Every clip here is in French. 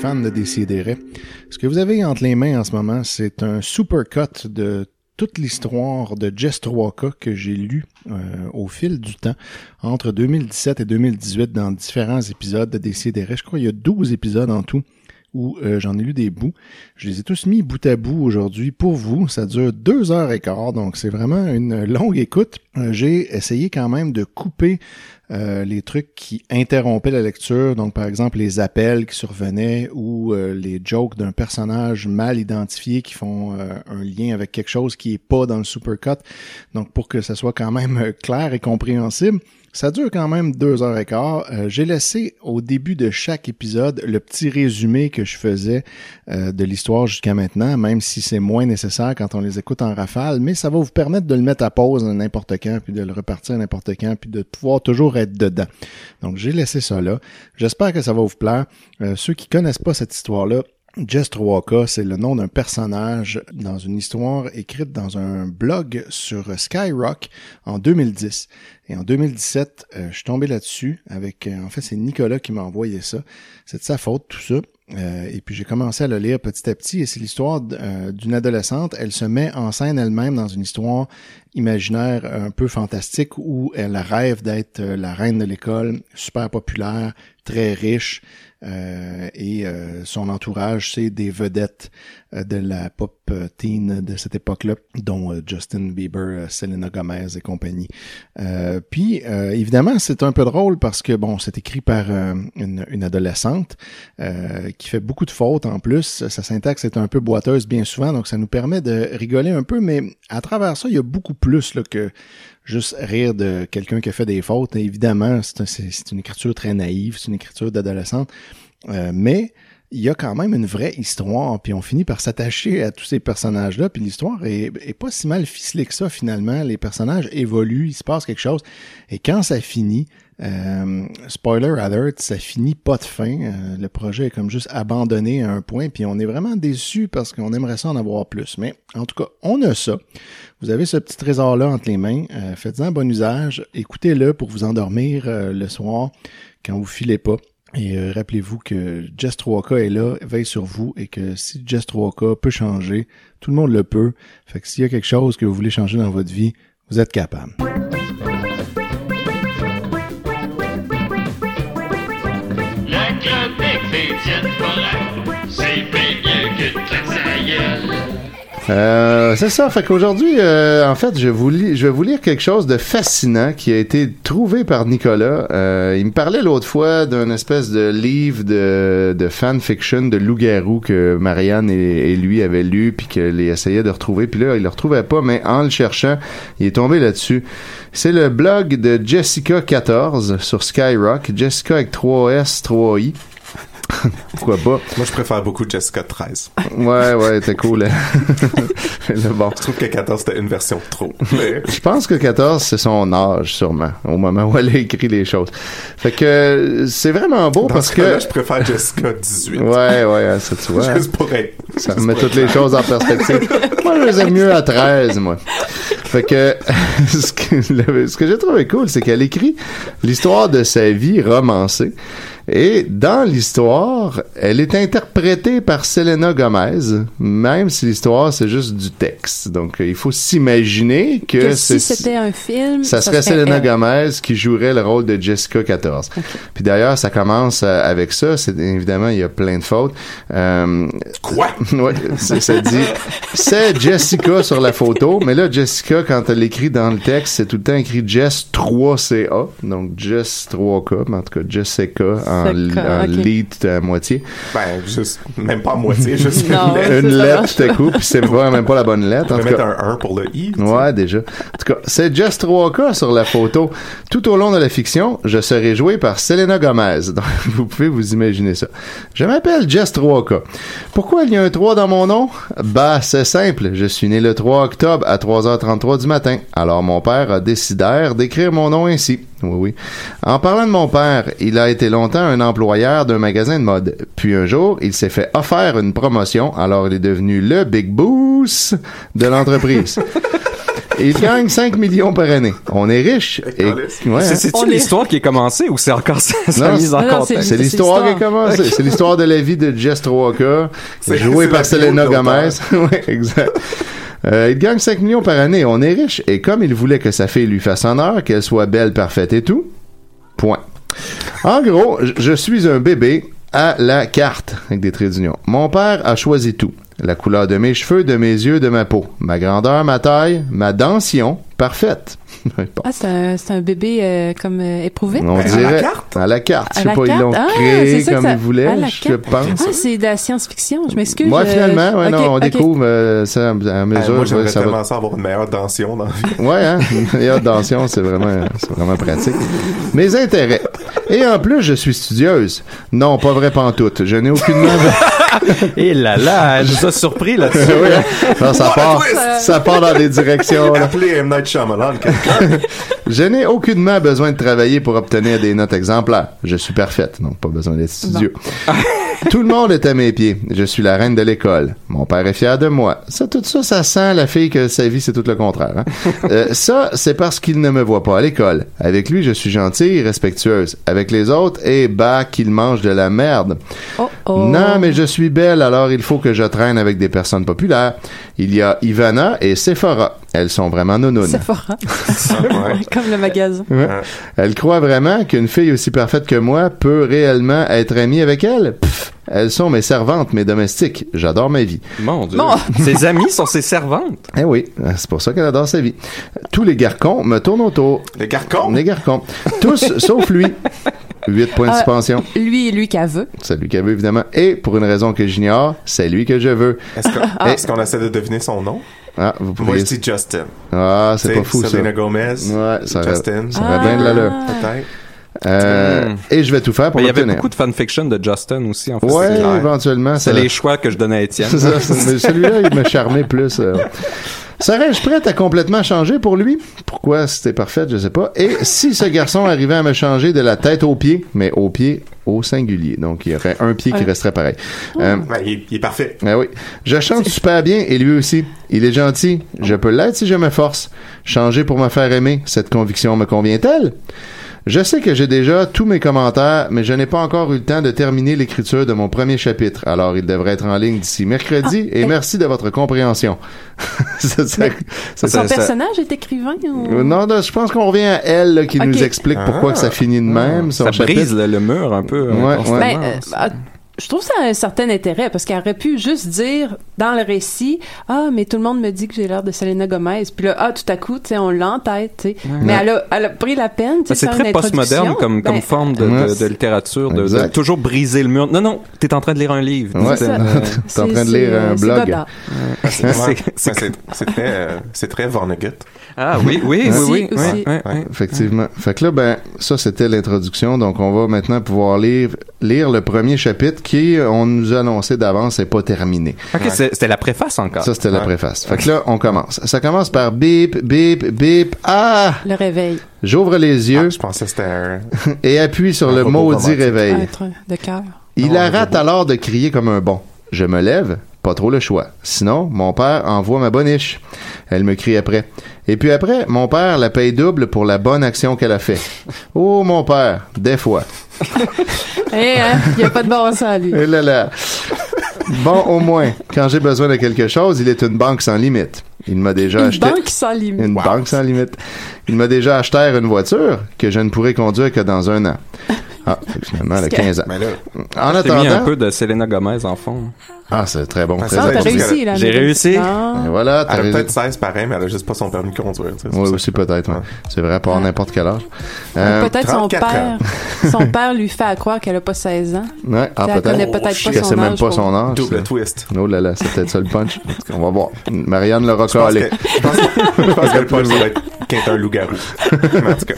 fans de Décideret. Ce que vous avez entre les mains en ce moment, c'est un super cut de toute l'histoire de Jess 3K que j'ai lu euh, au fil du temps entre 2017 et 2018 dans différents épisodes de Décideret. Je crois qu'il y a 12 épisodes en tout où euh, j'en ai lu des bouts. Je les ai tous mis bout à bout aujourd'hui pour vous. Ça dure deux heures et quart, donc c'est vraiment une longue écoute. Euh, j'ai essayé quand même de couper euh, les trucs qui interrompaient la lecture, donc par exemple les appels qui survenaient ou les jokes d'un personnage mal identifié qui font un lien avec quelque chose qui est pas dans le supercut. Donc pour que ça soit quand même clair et compréhensible. Ça dure quand même deux heures et quart. Euh, J'ai laissé au début de chaque épisode le petit résumé que je faisais euh, de l'histoire jusqu'à maintenant, même si c'est moins nécessaire quand on les écoute en rafale, mais ça va vous permettre de le mettre à pause n'importe quand, puis de le repartir n'importe quand, puis de pouvoir toujours être dedans. Donc j'ai laissé ça là. J'espère que ça va vous plaire. Euh, ceux qui connaissent pas cette histoire-là, Jess 3K, c'est le nom d'un personnage dans une histoire écrite dans un blog sur Skyrock en 2010. Et en 2017, euh, je suis tombé là-dessus avec, euh, en fait, c'est Nicolas qui m'a envoyé ça. C'est de sa faute, tout ça. Euh, et puis j'ai commencé à le lire petit à petit et c'est l'histoire d'une adolescente. Elle se met en scène elle-même dans une histoire imaginaire un peu fantastique où elle rêve d'être la reine de l'école, super populaire, très riche. Euh, et euh, son entourage, c'est des vedettes euh, de la pop teen de cette époque-là, dont Justin Bieber, Selena Gomez et compagnie. puis, évidemment, c'est un peu drôle parce que, bon, c'est écrit par une, une, adolescente qui fait beaucoup de fautes en plus. Sa syntaxe est un peu boiteuse bien souvent, donc ça nous permet de rigoler un peu, mais à travers ça, il y a beaucoup plus là, que juste rire de quelqu'un qui a fait des fautes. évidemment, c'est une écriture très naïve, c'est une écriture d'adolescente. Euh, mais il y a quand même une vraie histoire, puis on finit par s'attacher à tous ces personnages-là, puis l'histoire est, pas si mal ficelée que ça finalement. Les personnages évoluent, il se passe quelque chose, et quand ça finit, euh, spoiler alert, ça finit pas de fin. Euh, le projet est comme juste abandonné à un point, puis on est vraiment déçu parce qu'on aimerait ça en avoir plus. Mais en tout cas, on a ça. Vous avez ce petit trésor-là entre les mains. Faites-en bon usage. Écoutez-le pour vous endormir le soir quand vous filez pas. Et euh, rappelez-vous que Jess 3K est là, veille sur vous, et que si Jess 3K peut changer, tout le monde le peut. Fait que s'il y a quelque chose que vous voulez changer dans votre vie, vous êtes capable. Euh, c'est ça. Fait qu'aujourd'hui, euh, en fait, je, vais vous lire quelque chose de fascinant qui a été trouvé par Nicolas. Euh, il me parlait l'autre fois d'un espèce de livre de, de fanfiction de loup-garou que Marianne et, lui avaient lu puis qu'il essayait de retrouver. Puis là, il le retrouvait pas, mais en le cherchant, il est tombé là-dessus. C'est le blog de Jessica14 sur Skyrock. Jessica avec 3S, 3I. Pourquoi pas? Moi, je préfère beaucoup Jessica 13. Ouais, ouais, t'es cool. bon. Je trouve que 14, c'était une version trop. Je pense que 14, c'est son âge, sûrement, au moment où elle a écrit les choses. Fait que c'est vraiment beau parce que... Là, je préfère Jessica 18. Ouais, ouais, ça, tu vois. Juste pour être... Ça remet toutes les choses en perspective. moi, je les aime mieux à 13, moi. Fait que ce que, ce que j'ai trouvé cool, c'est qu'elle écrit l'histoire de sa vie romancée. Et dans l'histoire, elle est interprétée par Selena Gomez, même si l'histoire c'est juste du texte. Donc euh, il faut s'imaginer que, Que c'est si c'était un film, ça serait Selena elle. Gomez qui jouerait le rôle de Jessica 14. Puis d'ailleurs, ça commence euh, avec ça. C'est évidemment il y a plein de fautes. Euh, Quoi? ouais, c'est ça dit. C'est Jessica sur la photo, mais là Jessica quand elle l'écrit dans le texte, c'est tout le temps écrit Jess 3CA, donc Jess 3K, mais en tout cas Jessica en, Jessica, en ok. lead à moitié. Ben, juste, même pas à moitié, juste Non. une lettre. Ça tout à coup, puis c'est pas même pas la bonne lettre. On tout mettre cas, un 1 pour le I. tu sais. Ouais, déjà. En tout cas, c'est Just 3K sur la photo. Tout au long de la fiction, je serai joué par Selena Gomez. Donc, vous pouvez vous imaginer ça. Je m'appelle Just 3K. Pourquoi il y a un 3 dans mon nom? Bah, c'est simple. Je suis né le 3 octobre à 3h33 du matin. Alors, mon père a décidé d'écrire mon nom ainsi. Oui, oui. En parlant de mon père, il a été longtemps un employeur d'un magasin de mode. Puis un jour, il s'est fait offert une promotion, alors il est devenu le Big Boss de l'entreprise. Il gagne 5 millions par année. On est riche. Et, ouais, C'est- hein. C'est-tu On est- l'histoire qui est commencée ou c'est encore sa, sa Non, mise en contexte? c'est c'est l'histoire qui a l'histoire. commencé. C'est l'histoire de la vie de Jess 3K, C'est- joué c'est par Selena Gomez. exact. Euh, il gagne 5 millions par année. On est riche. Et comme il voulait que sa fille lui fasse honneur, qu'elle soit belle, parfaite et tout, point. En gros, je- suis un bébé à la carte, avec des traits d'union. Mon père a choisi tout. La couleur de mes cheveux, de mes yeux, de ma peau. Ma grandeur, ma taille, ma dentition, parfaite. Bon. Ah, c'est un, un bébé euh, comme euh, éprouvé? On Ben, à la dirait carte? à la carte. À Je sais pas, ils carte? l'ont Ah, créé comme ça- ils voulaient, je pense. Ah, c'est de la science-fiction. Je m'excuse. Moi, je- finalement, ouais, ok, non, on ok. découvre euh, ça à Euh, mesure. moi, ouais, j'aimerais ça va- avoir une meilleure dentition dans la vie. Ouais, hein? Une meilleure dentition, c'est vraiment, c'est vraiment pratique. Mes intérêts. Et en plus, je suis studieuse. Non, pas vrai pantoute. Je n'ai aucunement... Et là là, je suis surpris là-dessus. Oui, hein? Ça part, ça part dans des directions, là. Appelez M. Night Shyamalan, quelqu'un. Je n'ai aucunement besoin de travailler pour obtenir des notes exemplaires. Je suis parfaite, donc pas besoin d'être studieux. tout le monde est à mes pieds. Je suis la reine de l'école. Mon père est fier de moi. Ça, tout ça, ça sent la fille que sa vie, c'est tout le contraire. hein. Euh, ça, c'est parce qu'il ne me voit pas à l'école. Avec lui, je suis gentille et respectueuse. Avec les autres, et bah, qu'il mange de la merde. Oh, oh. Non, mais je suis belle, alors il faut que je traîne avec des personnes populaires. Il y a Ivana et Sephora. Elles sont vraiment nounounes. Sephora. Ouais. comme le magasin. Ouais. Elle croit vraiment qu'une fille aussi parfaite que moi peut réellement être amie avec elle? Pff, elles sont mes servantes, mes domestiques. J'adore ma vie. Mon Dieu. Bon. Ses amis sont ses servantes. Eh oui, c'est pour ça qu'elle adore sa vie. Tous les garcons me tournent autour. Les garcons? Les garcons. Tous, sauf lui. 8 points de Ah. suspension. Lui, lui qui a veut. C'est lui qui veut, évidemment. Et pour une raison que j'ignore, c'est lui que je veux. Est-ce qu'on Ah. essaie de deviner son nom? Ah, vous Moi, pouvez... je dis Justin. Ah, c'est pas fou, ça. Selena Gomez. Ouais, ça Justin. ça aurait bien de l'allure. Ah. Peut-être. Euh, Hmm. Et je vais tout faire pour Mais il y avait l'obtenir. beaucoup de fanfiction de Justin aussi, en fait. Ouais, clair. éventuellement. C'est les choix que je donnais à Étienne. C'est ça, c'est- mais celui-là, il m'a charmé plus. euh. Serais-je prête à complètement changer pour lui? Pourquoi c'était parfait, je sais pas. Et si ce garçon arrivait à me changer de la tête aux pieds, mais aux pieds au singulier. Donc, il y aurait un pied qui resterait pareil. Euh, Ben, il, est- il est parfait. ah oui. Je chante super bien et lui aussi. Il est gentil. Je peux l'être si je me force. Changer pour me faire aimer. Cette conviction me convient-elle? Je sais que j'ai déjà tous mes commentaires, mais je n'ai pas encore eu le temps de terminer l'écriture de mon premier chapitre. Alors, il devrait être en ligne d'ici mercredi Ah, et eh. merci de votre compréhension. Ça, ça- ça- Ça, Son ça- personnage est écrivain ou... Euh, Non, non, je pense qu'on revient à elle là, qui nous explique pourquoi Ah. que ça finit de même. son Ça chapitre. brise le, le mur un peu. euh, Ouais, ouais. Ben, euh, ah, je trouve ça a un certain intérêt parce qu'elle aurait pu juste dire dans le récit ah mais tout le monde me dit que j'ai l'air de Selena Gomez puis là ah tout à coup tu sais on l'entête tu sais mais elle a, elle a pris la peine tu sais, Ben, c'est très postmoderne comme, comme Ben, forme de, Ouais. de, de littérature, de, toujours briser le mur. Non, non, t'es en train de lire un livre. Ouais. Euh, T'es en train de lire un blog. C'est très, euh, c'est très Vonnegut. Ah oui, oui, oui, Aussi, oui. aussi. ouais, ouais, ouais. Effectivement. Fait que là, ben, ça, c'était l'introduction. Donc, on va maintenant pouvoir lire, lire le premier chapitre qui, on nous a annoncé d'avance, n'est pas terminé. Ok, c'était la préface encore. Ça, c'était la préface. Fait que là, on commence. Ça commence par bip, bip, bip. Ah! le réveil J'ouvre les Ah, yeux je pensais que c'était un... et appuie sur Un le maudit réveil. un de cœur Il Non, arrête alors de crier comme un bon. Je me lève, pas trop le choix. Sinon, mon père envoie ma boniche. Elle me crie après. Et puis après, mon père la paye double pour la bonne action qu'elle a fait. Oh, mon père, des fois. Eh, hein, il n'y a pas de bon sens, lui. Et là là. Bon, au moins, quand j'ai besoin de quelque chose, il est une banque sans limite. Il m'a déjà Une acheté... banque sans limite. Une banque sans limite. Il m'a déjà acheté une voiture que je ne pourrai conduire que dans un an. Ah, finalement, elle a 15 ans. Mais là, En T'as mis un attendant... peu de Selena Gomez en fond. Ah, c'est très bon. Ah, très t'as réussi, là. J'ai réussi. Et voilà, elle a peut-être 16 pareil, mais elle a juste pas son permis de conduire. Oui, aussi peut-être. ouais. C'est vrai, pas à n'importe quel âge. Euh, Peut-être son 34 père. son père lui fait à croire qu'elle a pas 16 ans. ouais, ah, Elle connaît peut-être. peut-être pas Que son c'est même âge pas son âge. Double twist. Oh là là, c'est peut-être ça le punch. On va voir. Marianne calé. que, je pense, que le punch va être qu'un loup-garou. En tout cas,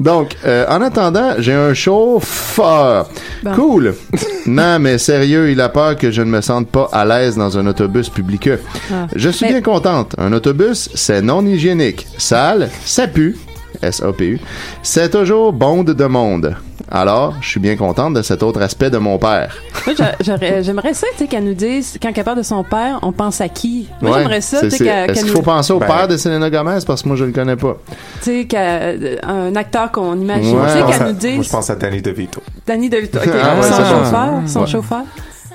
Donc, euh, en attendant, j'ai un chauffeur. Bon. Cool. non, mais sérieux, il a peur que je ne me sente pas à l'aise dans un autobus public. Ah. Je suis Mais- bien contente. Un autobus, c'est non hygiénique. Sale, ça pue. S-A-P-U. C'est toujours bonde de monde. Alors, je suis bien contente de cet autre aspect de mon père. Moi, j'aurais- j'aimerais ça, tu sais, qu'elle nous dise, quand elle parle de son père, on pense à qui? Moi, Ouais, j'aimerais ça, tu sais, qu'elle Est-ce qu'il faut nous, penser au Ben- père de Selena Gomez? Parce que moi, je le connais pas. tu sais, qu'elle- un acteur qu'on imagine, Ouais. tu sais, je pense qu'elle à- nous moi, je dise, pense à Danny DeVito. Danny DeVito, ok, Ah, ouais, son chauffeur, son Ouais. chauffeur.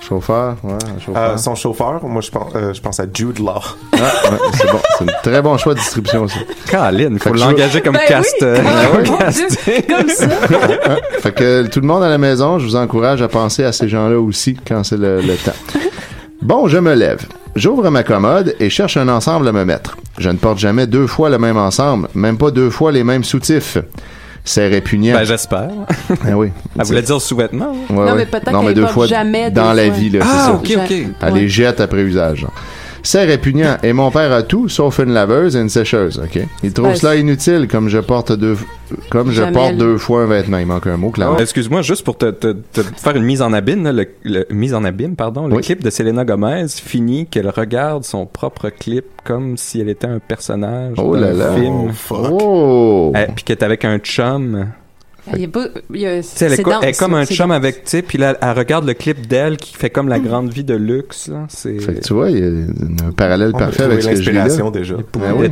Chauffeur, ouais, un chauffeur. Euh, son chauffeur, moi, je pense, euh, je pense à Jude Law. Ah, ouais, c'est bon. C'est un très bon choix de distribution, aussi. Caroline, il faut Fait que je- l'engager comme Ben cast. oui. euh, comme mon cast. Dieu, comme ça. Fait que tout le monde à la maison, je vous encourage à penser à ces gens-là aussi quand c'est le, le temps. Bon, je me lève. J'ouvre ma commode et cherche un ensemble à me mettre. Je ne porte jamais deux fois le même ensemble, même pas deux fois les mêmes soutifs. C'est répugnant. Ben, j'espère. ah oui. Elle voulait dire sous-vêtements. Ouais, Non, ouais. mais peut-être qu'elle deux fois jamais dans la vie, là, Ah, c'est ça. ok, ok. Elle Ouais. les jette après usage. C'est répugnant. Et mon père a tout, sauf une laveuse et une sécheuse, ok? Il trouve cela inutile, comme je porte deux, comme je porte deux fois un vêtement. Il manque un mot, clairement. Excuse-moi, juste pour te, te- te faire une mise en abîme, là, le, le- mise en abîme, pardon, le Oui. clip de Selena Gomez finit qu'elle regarde son propre clip comme si elle était un personnage Oh d'un là là. film. Oh! Euh, Puis qu'elle est avec un chum. Il y a- elle, est dense, elle est comme un chum dense. avec, tu sais, puis là, elle regarde le clip d'elle qui fait comme la grande vie de luxe, là. C'est Fait que tu vois, il y a un parallèle On parfait avec ce que là. l'inspiration déjà. pour Ouais.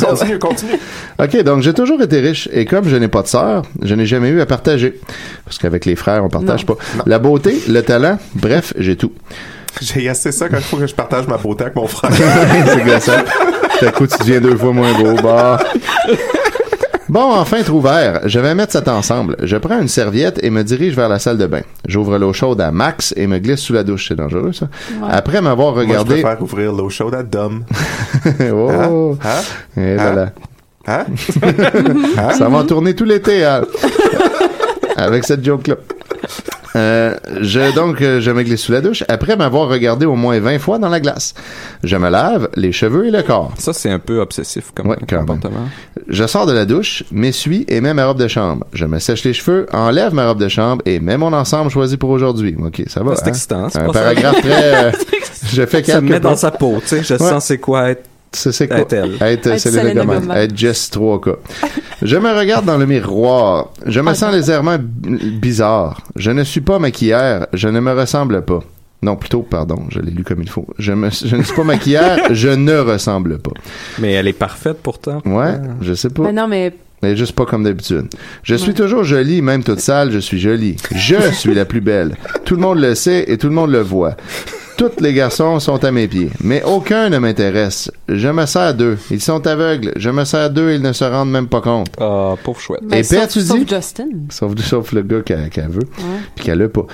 Continue, continue. OK, donc j'ai toujours été riche et comme je n'ai pas de sœur, je n'ai jamais eu à partager. Parce qu'avec les frères, on partage Non. pas. La beauté, le talent, bref, j'ai tout. J'ai assez ça quand il faut que je partage ma beauté avec mon frère. C'est glaçant. Tout à coup, tu deviens deux fois moins beau. Bah. Bon, enfin, trou vert. Je vais mettre ça ensemble. Je prends une serviette et me dirige vers la salle de bain. J'ouvre l'eau chaude à max et me glisse sous la douche. C'est dangereux, ça. Ouais. Après m'avoir Moi, je regardé... préfère ouvrir l'eau chaude à Dom. oh! Hein? Et là, là. Hein? Ça va tourner tout l'été, hein. Avec cette joke-là. Euh, je, donc, euh, je me glisse sous la douche après m'avoir regardé au moins 20 fois dans la glace. Je me lave les cheveux et le corps. Ça, c'est un peu obsessif comme Ouais, quand même. comportement. Je sors de la douche, m'essuie et mets ma robe de chambre. Je me sèche les cheveux, enlève ma robe de chambre et mets mon ensemble choisi pour aujourd'hui. Ok, ça va. C'est hein? excitant, Un ça. paragraphe très. euh, je fais Ça me met dans sa peau, tu sais. Je Ouais. sens c'est quoi être C'est c'est quoi? Être elle. Être, Être Selena Selena Gomez. Gomez. Être Jess 3K. Je me regarde dans le miroir. Je me Ah, sens légèrement bizarre. Je ne suis pas maquillère. Je ne me ressemble pas. Non, plutôt, pardon, je l'ai lu comme il faut. Je, me, je ne suis pas maquillère. je ne ressemble pas. Mais elle est parfaite pourtant. Ouais, je sais pas. Mais non, mais Mais juste pas comme d'habitude. Je suis Ouais. toujours jolie, même toute sale, je suis jolie. Je suis la plus belle. Tout le monde le sait et tout le monde le voit. Tous les garçons sont à mes pieds, mais aucun ne m'intéresse. Je me sers d'eux. Ils sont aveugles. Je me sers d'eux et ils ne se rendent même pas compte. Ah, pauvre chouette. mais Épais, sauf, tu sauf dis? Justin. Sauf, sauf le gars qu'elle veut, Ouais. puis qu'elle a pas.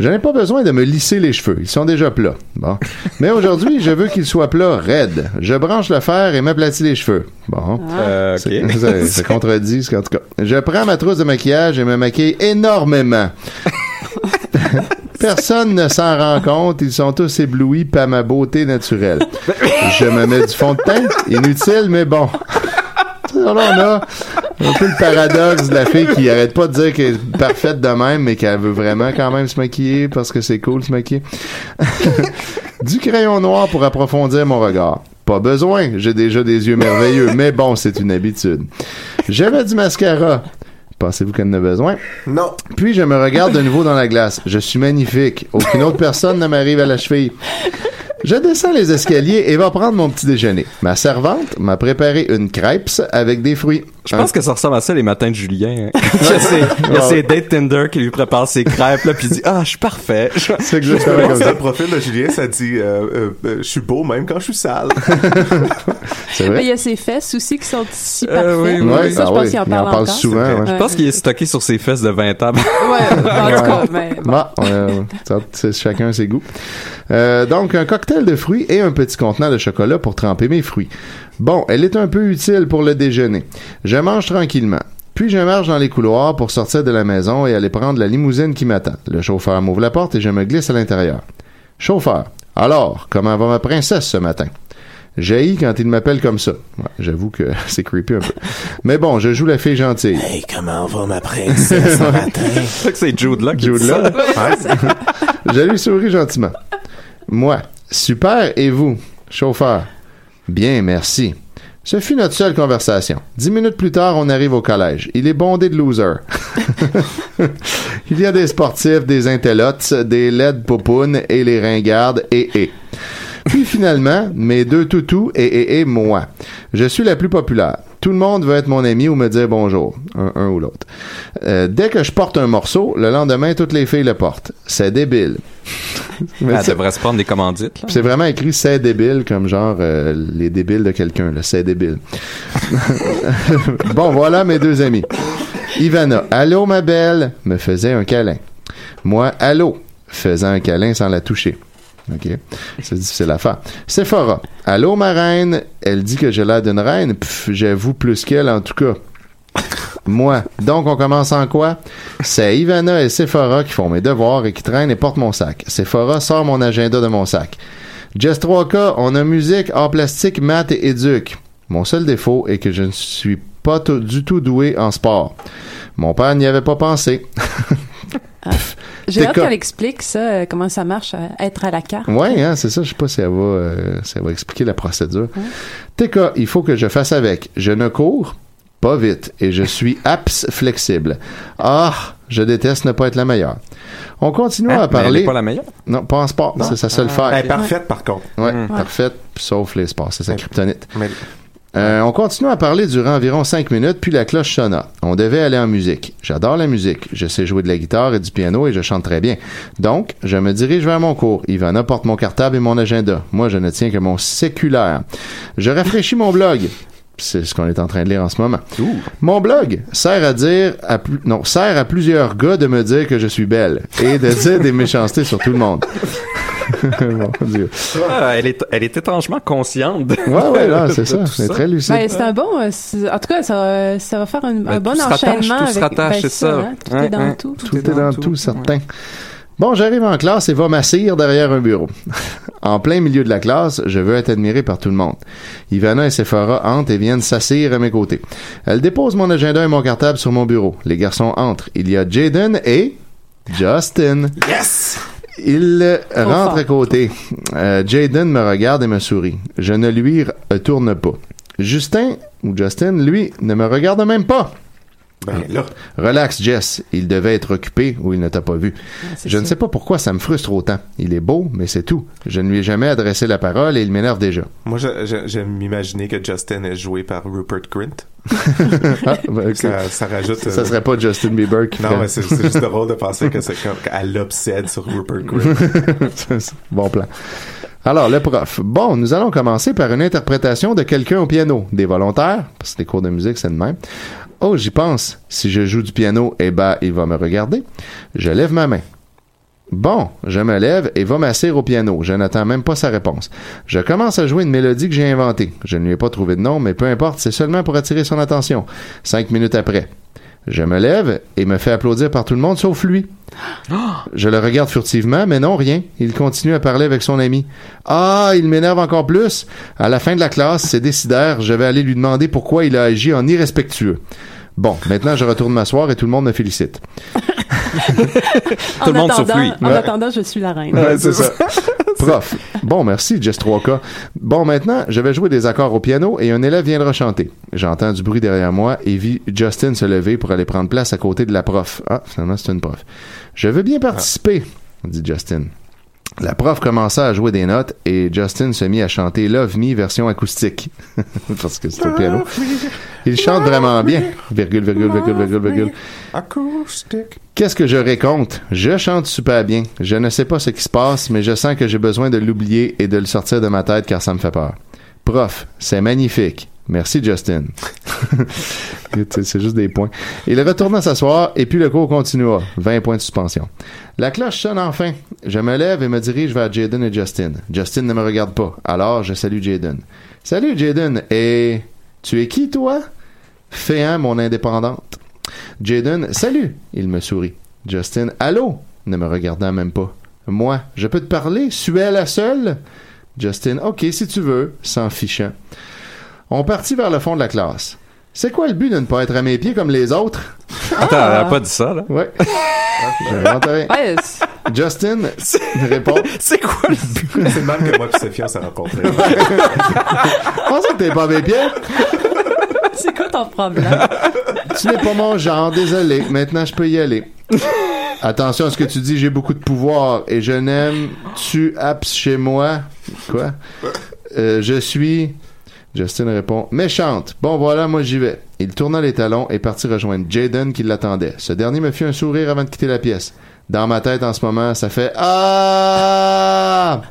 Je n'ai pas besoin de me lisser les cheveux. Ils sont déjà plats. Bon. Mais aujourd'hui, je veux qu'ils soient plats, raides. Je branche le fer et m'aplatis les cheveux. Bon. Euh, ok. C'est- Ça, ça contredit, ce qu'en tout cas. Je prends ma trousse de maquillage et me maquille énormément. Personne ne s'en rend compte, ils sont tous éblouis par ma beauté naturelle. Je me mets du fond de teint, inutile, mais bon. Là, on a un peu le paradoxe de la fille qui arrête pas de dire qu'elle est parfaite de même, mais qu'elle veut vraiment quand même se maquiller parce que c'est cool se maquiller. du crayon noir pour approfondir mon regard. Pas besoin, j'ai déjà des yeux merveilleux, mais bon, c'est une habitude. J'avais du mascara. Pensez-vous qu'elle en a besoin? Non. Puis je me regarde de nouveau dans la glace. Je suis magnifique. Aucune autre personne ne m'arrive à la cheville. Je descends les escaliers et va prendre mon petit déjeuner. Ma servante m'a préparé une crêpe avec des fruits. Je pense que ça ressemble à ça les matins de Julien. hein. il y a ses, il y a ses dates Tinder qui lui préparent ses crêpes, là, puis il dit Ah, je suis parfait. C'est exactement comme ça. le profil de Julien, ça dit euh, euh, euh, Je suis beau même quand je suis sale. C'est Mais vrai. il y a ses fesses aussi qui sont si Euh, parfaites. oui, oui. Ouais, ça, je ah pense oui, qu'il en il parle, en parle souvent. ouais. Je pense qu'il est stocké sur ses fesses de 20 ans. Ouais, en tout cas, euh, chacun ses goûts. Euh, donc, un cocktail de fruits et un petit contenant de chocolat pour tremper mes fruits. Bon, elle est un peu utile pour le déjeuner. Je mange tranquillement. Puis je marche dans les couloirs pour sortir de la maison et aller prendre la limousine qui m'attend. Le chauffeur m'ouvre la porte et je me glisse à l'intérieur. Chauffeur, alors, comment va ma princesse ce matin? Jaillit quand il m'appelle comme ça. Ouais, J'avoue que c'est creepy un peu. Mais bon, je joue la fille gentille. Hey, comment va ma princesse ce matin? C'est que c'est Jude là qui Jude Law. Je lui souris gentiment. Moi, super, et vous, chauffeur? Bien, merci. Ce fut notre seule conversation. Dix minutes plus tard, on arrive au collège. Il est bondé de losers. Il y a des sportifs, des intellots, des laides popounes et les ringardes et et. Puis finalement, mes deux toutous et, et, et moi. Je suis la plus populaire. Tout le monde veut être mon ami ou me dire bonjour, un, un ou l'autre. Euh, dès que je porte un morceau, le lendemain, toutes les filles le portent. C'est débile. Mais Elle c'est- devrait se prendre des commandites. C'est vraiment écrit c'est débile comme genre euh, les débiles de quelqu'un, c'est débile. bon, voilà mes deux amis. Ivana, allô ma belle, me faisait un câlin. Moi, allô, faisant un câlin sans la toucher. OK. C'est difficile à faire. Sephora, allô ma reine, elle dit que j'ai l'air d'une reine. J'avoue plus qu'elle en tout cas. Moi. Donc, on commence en quoi? C'est Ivana et Sephora qui font mes devoirs et qui traînent et portent mon sac. Sephora sort mon agenda de mon sac. Jess 3K, on a musique, art plastique, maths et éduc. Mon seul défaut est que je ne suis pas du tout doué en sport. Mon père n'y avait pas pensé. J'ai hâte qu'elle explique ça, euh, comment ça marche, euh, être à la carte. Ouais, hein, c'est ça. Je sais pas si elle va, euh, si elle va expliquer la procédure. TK, il faut que je fasse avec. Je ne cours pas vite et je suis apps flexible. Ah, je déteste ne pas être la meilleure. On continue Hein? à Mais elle parler. est pas la meilleure? Non, pas en sport. C'est sa seule Elle est parfaite par contre. Ouais, Mm. parfaite, sauf les sports. C'est sa Ouais. kryptonite. Mais Euh, on continue à parler durant environ 5 minutes, puis la cloche sonna. On devait aller en musique. J'adore la musique. Je sais jouer de la guitare et du piano et je chante très bien. Donc, je me dirige vers mon cours. Ivana porte mon cartable et mon agenda. Moi, je ne tiens que mon séculaire. Je rafraîchis mon blog. C'est ce qu'on est en train de lire en ce moment. Mon blog sert à dire à plus- non, sert à plusieurs gars de me dire que je suis belle et de dire des méchancetés sur tout le monde. Mon Dieu. Ah, elle, est, elle est étrangement consciente. de- Ouais, ouais, là, c'est ça. tout C'est très lucide. Ben, c'est un bon. euh, en tout cas, ça, ça va faire un, un Ben, bon tout se rattache, enchaînement. tout se rattache, ben, c'est ça. hein, tout est dans ouais. tout. Tout est dans tout, certain. Bon, j'arrive en classe et va m'assire derrière un bureau. en plein milieu de la classe, je veux être admiré par tout le monde. Ivana et Sephora entrent et viennent s'assire à mes côtés. Elles déposent mon agenda et mon cartable sur mon bureau. Les garçons entrent. Il y a Jaden et Justin. yes! Il rentre à côté. Euh, Jaden me regarde et me sourit. Je ne lui re- tourne pas. Justin, ou Justin, lui, ne me regarde même pas. Ben là, Relax, Jess. Il devait être occupé ou il ne t'a pas vu. c'est Je ne sais pas pourquoi ça me frustre autant. Il est beau, mais c'est tout. Je ne lui ai jamais adressé la parole et il m'énerve déjà. moi j'aime m'imaginer que Justin est joué par Rupert Grint. Ah, ben. Ça, ça rajoute. Ça euh, serait pas Justin Bieber qui Non, mais c'est c'est juste drôle de penser que c'est comme qu'elle l'obsède sur Rupert Grint. bon plan. Alors, le prof. Bon, nous allons commencer par une interprétation de quelqu'un au piano. Des volontaires, parce que les cours de musique, c'est de même. Oh, j'y pense. Si je joue du piano, eh ben, il va me regarder. Je lève ma main. Bon, je me lève et va m'asseoir au piano. Je n'attends même pas sa réponse. Je commence à jouer une mélodie que j'ai inventée. Je ne lui ai pas trouvé de nom, mais peu importe, c'est seulement pour attirer son attention. Cinq minutes après. Je me lève et me fais applaudir par tout le monde sauf lui. Je le regarde furtivement, mais non, rien. Il continue à parler avec son ami. Ah, il m'énerve encore plus. À la fin de la classe, c'est décideur. Je vais aller lui demander pourquoi il a agi en irrespectueux. Bon, maintenant, je retourne m'asseoir et tout le monde me félicite. En Tout le monde sauf attendant- lui. En Ouais. attendant, je suis la reine. Ouais, c'est ça. Prof. Bon, merci, Jess 3K. Bon, maintenant, je vais jouer des accords au piano et un élève viendra chanter. J'entends du bruit derrière moi et vis Justin se lever pour aller prendre place à côté de la prof. Ah, finalement, c'est une prof. Je veux bien participer, dit Justin. La prof commença à jouer des notes et Justin se mit à chanter Love Me version acoustique. Parce que c'est au piano. Il chante vraiment bien. Virgule, virgule, virgule, virgule, virgule. Acoustic. Qu'est-ce que je raconte? Je chante super bien. Je ne sais pas ce qui se passe, mais je sens que j'ai besoin de l'oublier et de le sortir de ma tête car ça me fait peur. Prof, c'est magnifique. Merci, Justin. C'est c'est juste des points. Il retourna s'asseoir et puis le cours continua. 20 points de suspension. La cloche sonne enfin. Je me lève et me dirige vers Jaden et Justin. Justin ne me regarde pas. Alors, je salue Jaden. Salut, Jaden. Et tu es qui, toi? Un, mon indépendante. Jaden, salut. Il me sourit. Justin, allô? Ne me regardant même pas. Moi, je peux te parler? Suis-elle la seule? Justin, ok, si tu veux, s'en fichant. On partit vers le fond de la classe. C'est quoi le but de ne pas être à mes pieds comme les autres? Attends, elle a pas dit ça, là. Ouais. Ouais, Justin répond C'est quoi le but? C'est le même que moi et Sophia on s'est rencontrés. Pense que t'es pas à mes pieds? c'est quoi ton problème? Tu n'es pas mon genre, désolé. Maintenant, je peux y aller. Attention à ce que tu dis, j'ai beaucoup de pouvoir et je n'aime tu apps chez moi? Quoi? Euh, je suis. Justin répond Méchante. Bon, voilà, moi j'y vais. Il tourna les talons et partit rejoindre Jaden qui l'attendait. Ce dernier me fit un sourire avant de quitter la pièce. Dans ma tête en ce moment, ça fait Ah!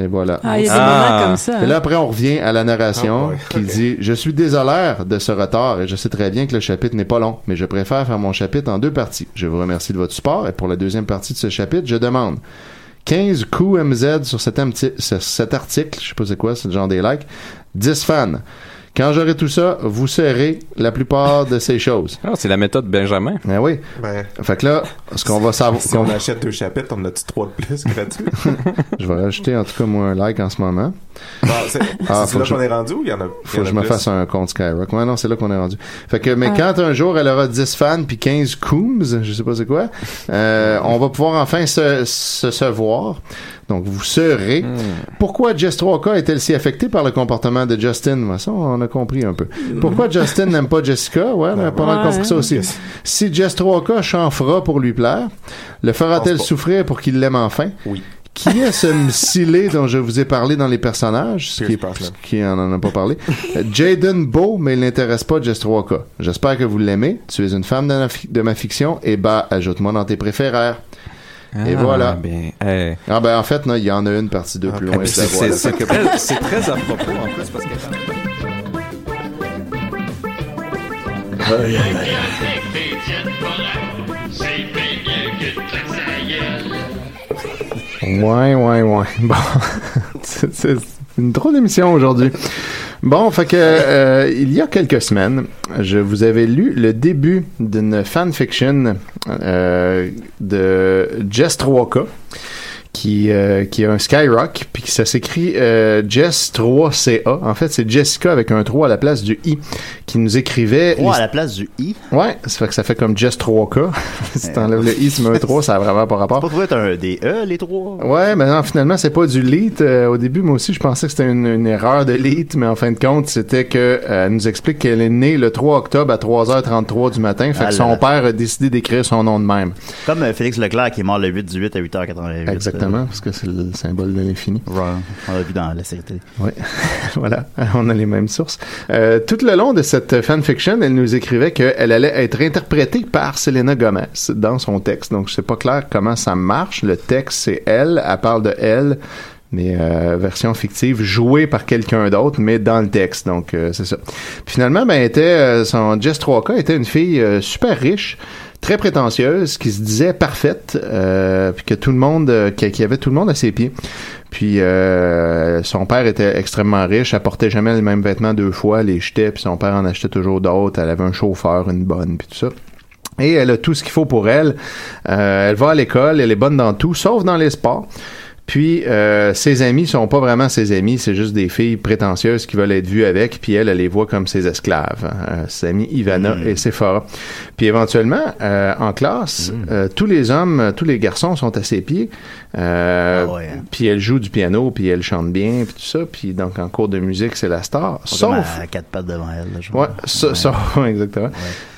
Et voilà. Ah, il y a des Ah. moments comme ça. Et là, hein. après, on revient à la narration Ah, qui dit Je suis désolé de ce retard et je sais très bien que le chapitre n'est pas long, mais je préfère faire mon chapitre en deux parties. Je vous remercie de votre support et pour la deuxième partie de ce chapitre, je demande 15 coups MZ sur cet, amti- sur cet article, je sais pas c'est quoi, c'est le genre des likes, 10 fans. Quand j'aurai tout ça, vous serez la plupart de ces choses. Ah, c'est la méthode Benjamin. Ah oui. Ben, Fait que là, ce qu'on va savoir, si on achète deux chapitres, on a-tu trois de plus gratuits? je vais rajouter en tout cas moi un like en ce moment. Bon, c'est Ah, là qu'on est rendu ou il y en a Faut en que a je me fasse un compte Skyrock. Ouais, non, c'est là qu'on est rendu. Fait que, mais Ah. quand un jour elle aura 10 fans puis 15 cooms, je sais pas c'est quoi, euh, on va pouvoir enfin se, se, se voir. Donc, vous serez. Pourquoi Jess 3K est-elle si affectée par le comportement de Justin? Ça, on a compris un peu. Pourquoi Justin n'aime pas Jessica? Ouais, on a pas mal compris ça aussi. Si Jess 3K chanfera pour lui plaire, le fera-t-elle souffrir pour qu'il l'aime enfin? Oui. Qui est ce Mcilé dont je vous ai parlé dans les personnages? Ce qui, ce qui en, en a pas parlé. Euh, Jaden Beau, mais il n'intéresse pas Jess 3K. J'espère que vous l'aimez. Tu es une femme de ma, fi- de ma fiction. Et bah, ajoute-moi dans tes préférés. Et Ah, voilà. bien, hey. Ah ben en fait, non, il y en a une partie 2 plus Ah, loin. puis je la C'est très, c'est très à propos, en plus, parce que... Ouais, ouais, ouais. Bon, c'est c'est une drôle d'émission aujourd'hui. Bon, fait que euh, il y a quelques semaines, je vous avais lu le début d'une fanfiction euh, de Jess 3K qui euh, qui a un Skyrock puis ça s'écrit euh, Jess 3CA. En fait, c'est Jessica avec un 3 à la place du i qui nous écrivait 3 à la place du i? Ouais, ça fait que ça fait comme Jess 3K. si t'enlèves le i, tu mets un 3, ça a vraiment pas rapport. Pas trouvé être un des E, les trois? Ouais, mais non, finalement, c'est pas du lead. Euh, au début, moi aussi, je pensais que c'était une, une erreur de lead, mais en fin de compte, c'était que euh, elle nous explique qu'elle est née le 3 octobre à 3h33 du matin. Fait Ah que son père a décidé d'écrire son nom de même. Comme euh, Félix Leclerc qui est mort le 8 du 8 à 8h88. Exactement, parce que c'est le symbole de l'infini. On l'a vu dans la série télé. Oui, voilà, on a les mêmes sources. Euh, tout le long de cette fanfiction, elle nous écrivait qu'elle allait être interprétée par Selena Gomez dans son texte. Donc, c'est pas clair comment ça marche. Le texte, c'est elle, elle parle de elle, mais euh, version fictive, jouée par quelqu'un d'autre, mais dans le texte. Donc, euh, c'est ça. Puis finalement, ben, était, euh, son Jess 3K était une fille super riche, très prétentieuse, qui se disait parfaite, euh, puis que tout le monde, euh, qui, qui avait tout le monde à ses pieds. Puis euh, son père était extrêmement riche, elle portait jamais les mêmes vêtements deux fois, les jetait, puis son père en achetait toujours d'autres, elle avait un chauffeur, une bonne, puis tout ça. Et elle a tout ce qu'il faut pour elle. Elle va à l'école, elle est bonne dans tout, sauf dans les sports. Puis euh, ses amis sont pas vraiment ses amis, c'est juste des filles prétentieuses qui veulent être vues avec, puis elle, elle les voit comme ses esclaves. hein. Euh, ses amies Ivana et Sephora. Puis éventuellement, euh, en classe, euh, tous les hommes, tous les garçons sont à ses pieds. Euh, Ah ouais, hein. Puis elle joue du piano, puis elle chante bien, puis tout ça. Puis donc en cours de musique, c'est la star. Sauf. Sauf À quatre pattes devant elle. là. Ouais, sa- sauf, exactement.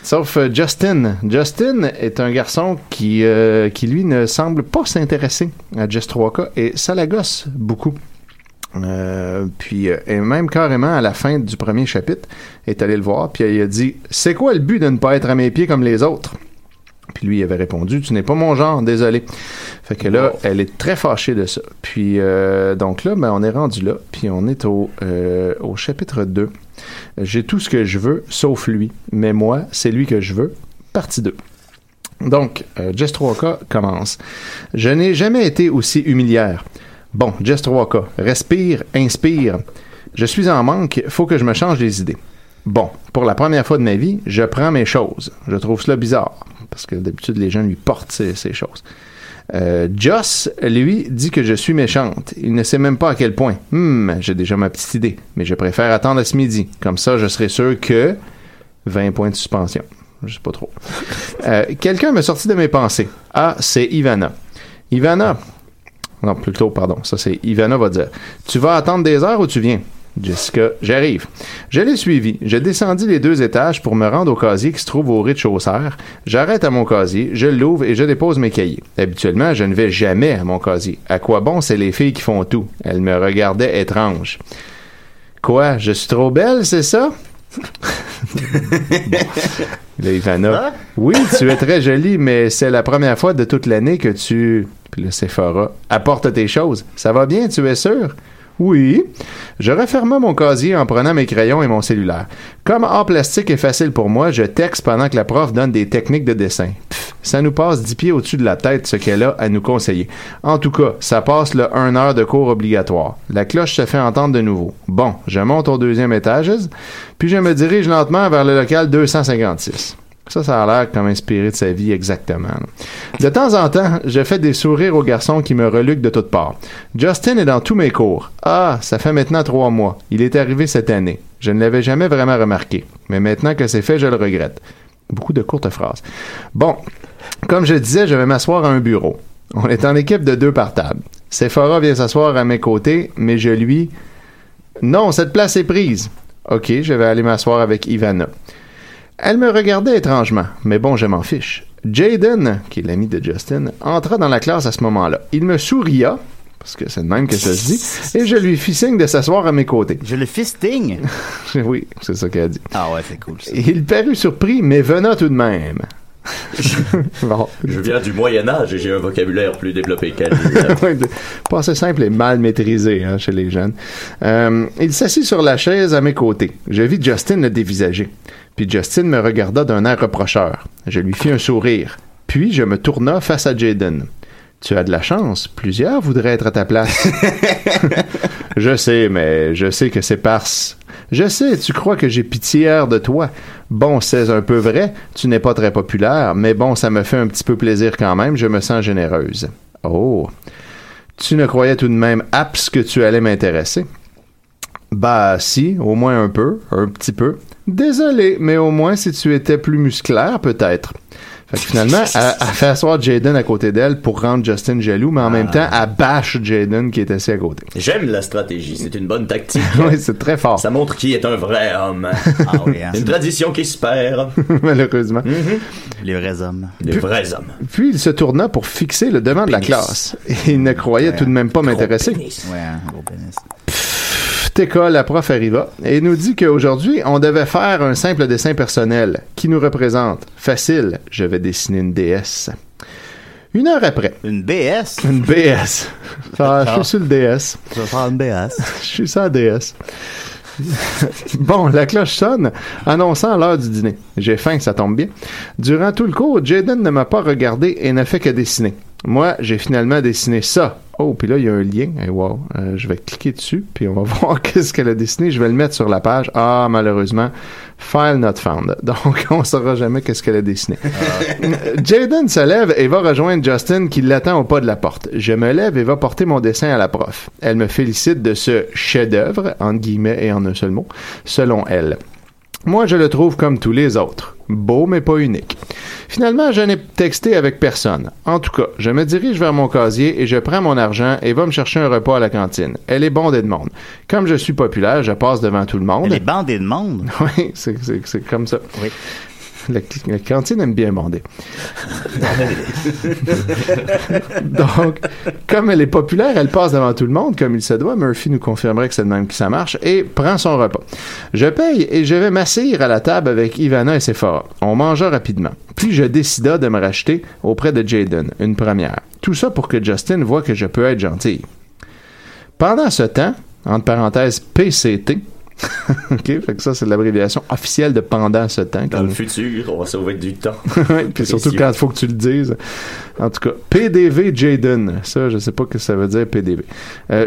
Sauf euh, Justin. Justin est un garçon qui, euh, qui lui, ne semble pas s'intéresser à Just 3K et ça la gosse beaucoup. Euh, puis, et même carrément à la fin du premier chapitre, est allé le voir, puis il a dit C'est quoi le but de ne pas être à mes pieds comme les autres Puis lui, il avait répondu Tu n'es pas mon genre, désolé. Fait que là, elle est très fâchée de ça. Puis, euh, donc là, ben, on est rendu là, puis on est au, euh, au chapitre 2. J'ai tout ce que je veux, sauf lui. Mais moi, c'est lui que je veux. Partie 2. Donc, euh, Jess 3K commence. Je n'ai jamais été aussi humiliaire. Bon, Jess 3K, respire, inspire. Je suis en manque, faut que je me change les idées. Bon, pour la première fois de ma vie, je prends mes choses. Je trouve cela bizarre, parce que d'habitude, les gens lui portent ces choses. Euh, Joss, lui, dit que je suis méchante. Il ne sait même pas à quel point. Hmm, j'ai déjà ma petite idée, mais je préfère attendre à ce midi. Comme ça, je serai sûr que 20 points de suspension. Je sais pas trop. Euh, Quelqu'un m'a sorti de mes pensées. Ah, c'est Ivana. Ivana. Non, plutôt, pardon. Ça, c'est Ivana va dire. Tu vas attendre des heures ou tu viens? Jessica, j'arrive. Je l'ai suivi. Je descendis les deux étages pour me rendre au casier qui se trouve au rez-de-chaussée. J'arrête à mon casier, je l'ouvre et je dépose mes cahiers. Habituellement, je ne vais jamais à mon casier. À quoi bon, c'est les filles qui font tout. Elles me regardaient étrange. Quoi, je suis trop belle, c'est ça? Là, Ivana. Oui, tu es très jolie, mais c'est la première fois de toute l'année que tu. Puis là, Sephora. Apporte tes choses. Ça va bien, tu es sûr? Oui. Je referma mon casier en prenant mes crayons et mon cellulaire. Comme en plastique est facile pour moi, je texte pendant que la prof donne des techniques de dessin. Pff, ça nous passe dix pieds au-dessus de la tête ce qu'elle a à nous conseiller. En tout cas, ça passe le 1 heure de cours obligatoire. La cloche se fait entendre de nouveau. Bon, je monte au deuxième étage, puis je me dirige lentement vers le local 256. Ça, ça a l'air comme inspiré de sa vie exactement. De temps en temps, je fais des sourires aux garçons qui me reluquent de toutes parts. Justin est dans tous mes cours. Ah, ça fait maintenant trois mois. Il est arrivé cette année. Je ne l'avais jamais vraiment remarqué. Mais maintenant que c'est fait, je le regrette. Beaucoup de courtes phrases. Bon, comme je disais, je vais m'asseoir à un bureau. On est en équipe de deux par table. Sephora vient s'asseoir à mes côtés, mais je lui... Non, cette place est prise. Ok, je vais aller m'asseoir avec Ivana. Elle me regardait étrangement, mais bon, je m'en fiche. Jaden, qui est l'ami de Justin, entra dans la classe à ce moment-là. Il me souria, parce que c'est de même que ça se dit, et je lui fis signe de s'asseoir à mes côtés. Je le fisting. oui, c'est ça qu'elle a dit. Ah ouais, c'est cool ça. Il parut surpris, mais venant tout de même. bon. Je viens du Moyen-Âge et j'ai un vocabulaire plus développé qu'elle. Pas assez simple et mal maîtrisé hein, chez les jeunes. Euh, il s'assit sur la chaise à mes côtés. Je vis Justin le dévisager. Puis Justin me regarda d'un air reprocheur. Je lui fis un sourire. Puis je me tourna face à Jaden. Tu as de la chance. Plusieurs voudraient être à ta place. je sais, mais je sais que c'est parce. Je sais, tu crois que j'ai pitié de toi. Bon, c'est un peu vrai, tu n'es pas très populaire, mais bon, ça me fait un petit peu plaisir quand même, je me sens généreuse. Oh. Tu ne croyais tout de même apte que tu allais m'intéresser? Bah si, au moins un peu, un petit peu. Désolé, mais au moins si tu étais plus musclaire, peut-être. Fait que finalement, elle, elle fait asseoir Jaden à côté d'elle pour rendre Justin jaloux, mais en même temps, elle bâche Jaden qui est assis à côté. J'aime la stratégie, c'est une bonne tactique. oui, c'est très fort. Ça montre qui est un vrai homme. Ah oui, hein. Une tradition qui se perd. Malheureusement. Les vrais hommes. Les vrais hommes. Puis il se tourna pour fixer le devant de la classe. Il ne croyait tout de même pas m'intéresser. Pénis. Ouais, hein, gros pénis. TK, la prof arriva et nous dit qu'aujourd'hui, on devait faire un simple dessin personnel qui nous représente. Facile, je vais dessiner une déesse. Une heure après, Une BS. une BS. Ah, je suis sur le DS. Je vais faire une BS. Je suis sur la DS. bon, la cloche sonne, annonçant l'heure du dîner. J'ai faim, ça tombe bien. Durant tout le cours, Jaden ne m'a pas regardé et n'a fait que dessiner. Moi, j'ai finalement dessiné ça. Oh, puis là, il y a un lien. Wow. Euh, je vais cliquer dessus, puis on va voir qu'est-ce qu'elle a dessiné. Je vais le mettre sur la page. Ah, malheureusement, file not found. Donc, on saura jamais qu'est-ce qu'elle a dessiné. Jaden se lève et va rejoindre Justin qui l'attend au pas de la porte. Je me lève et va porter mon dessin à la prof. Elle me félicite de ce chef-d'œuvre, entre guillemets et en un seul mot, selon elle. Moi, je le trouve comme tous les autres. Beau, mais pas unique. Finalement, je n'ai texté avec personne. En tout cas, je me dirige vers mon casier et je prends mon argent et va me chercher un repas à la cantine. Elle est bondée de monde. Comme je suis populaire, je passe devant tout le monde. Elle est bandée de monde? Oui, c'est comme ça. Oui. La, la cantine aime bien bander. Donc, comme elle est populaire, elle passe devant tout le monde, comme il se doit. Murphy nous confirmerait que c'est de même que ça marche, et prend son repas. Je paye et je vais m'asseoir à la table avec Ivana et Sephora. On mangea rapidement. Puis je décida de me racheter auprès de Jaden, une première. Tout ça pour que Justin voit que je peux être gentil. Pendant ce temps, entre parenthèses PCT, OK, fait que ça, c'est l'abréviation officielle de pendant ce temps. Dans le futur, on va sauver du temps. Ouais, puis surtout quand il faut que tu le dises. En tout cas, PDV Jaden. Ça, je sais pas ce que ça veut dire, PDV. Euh,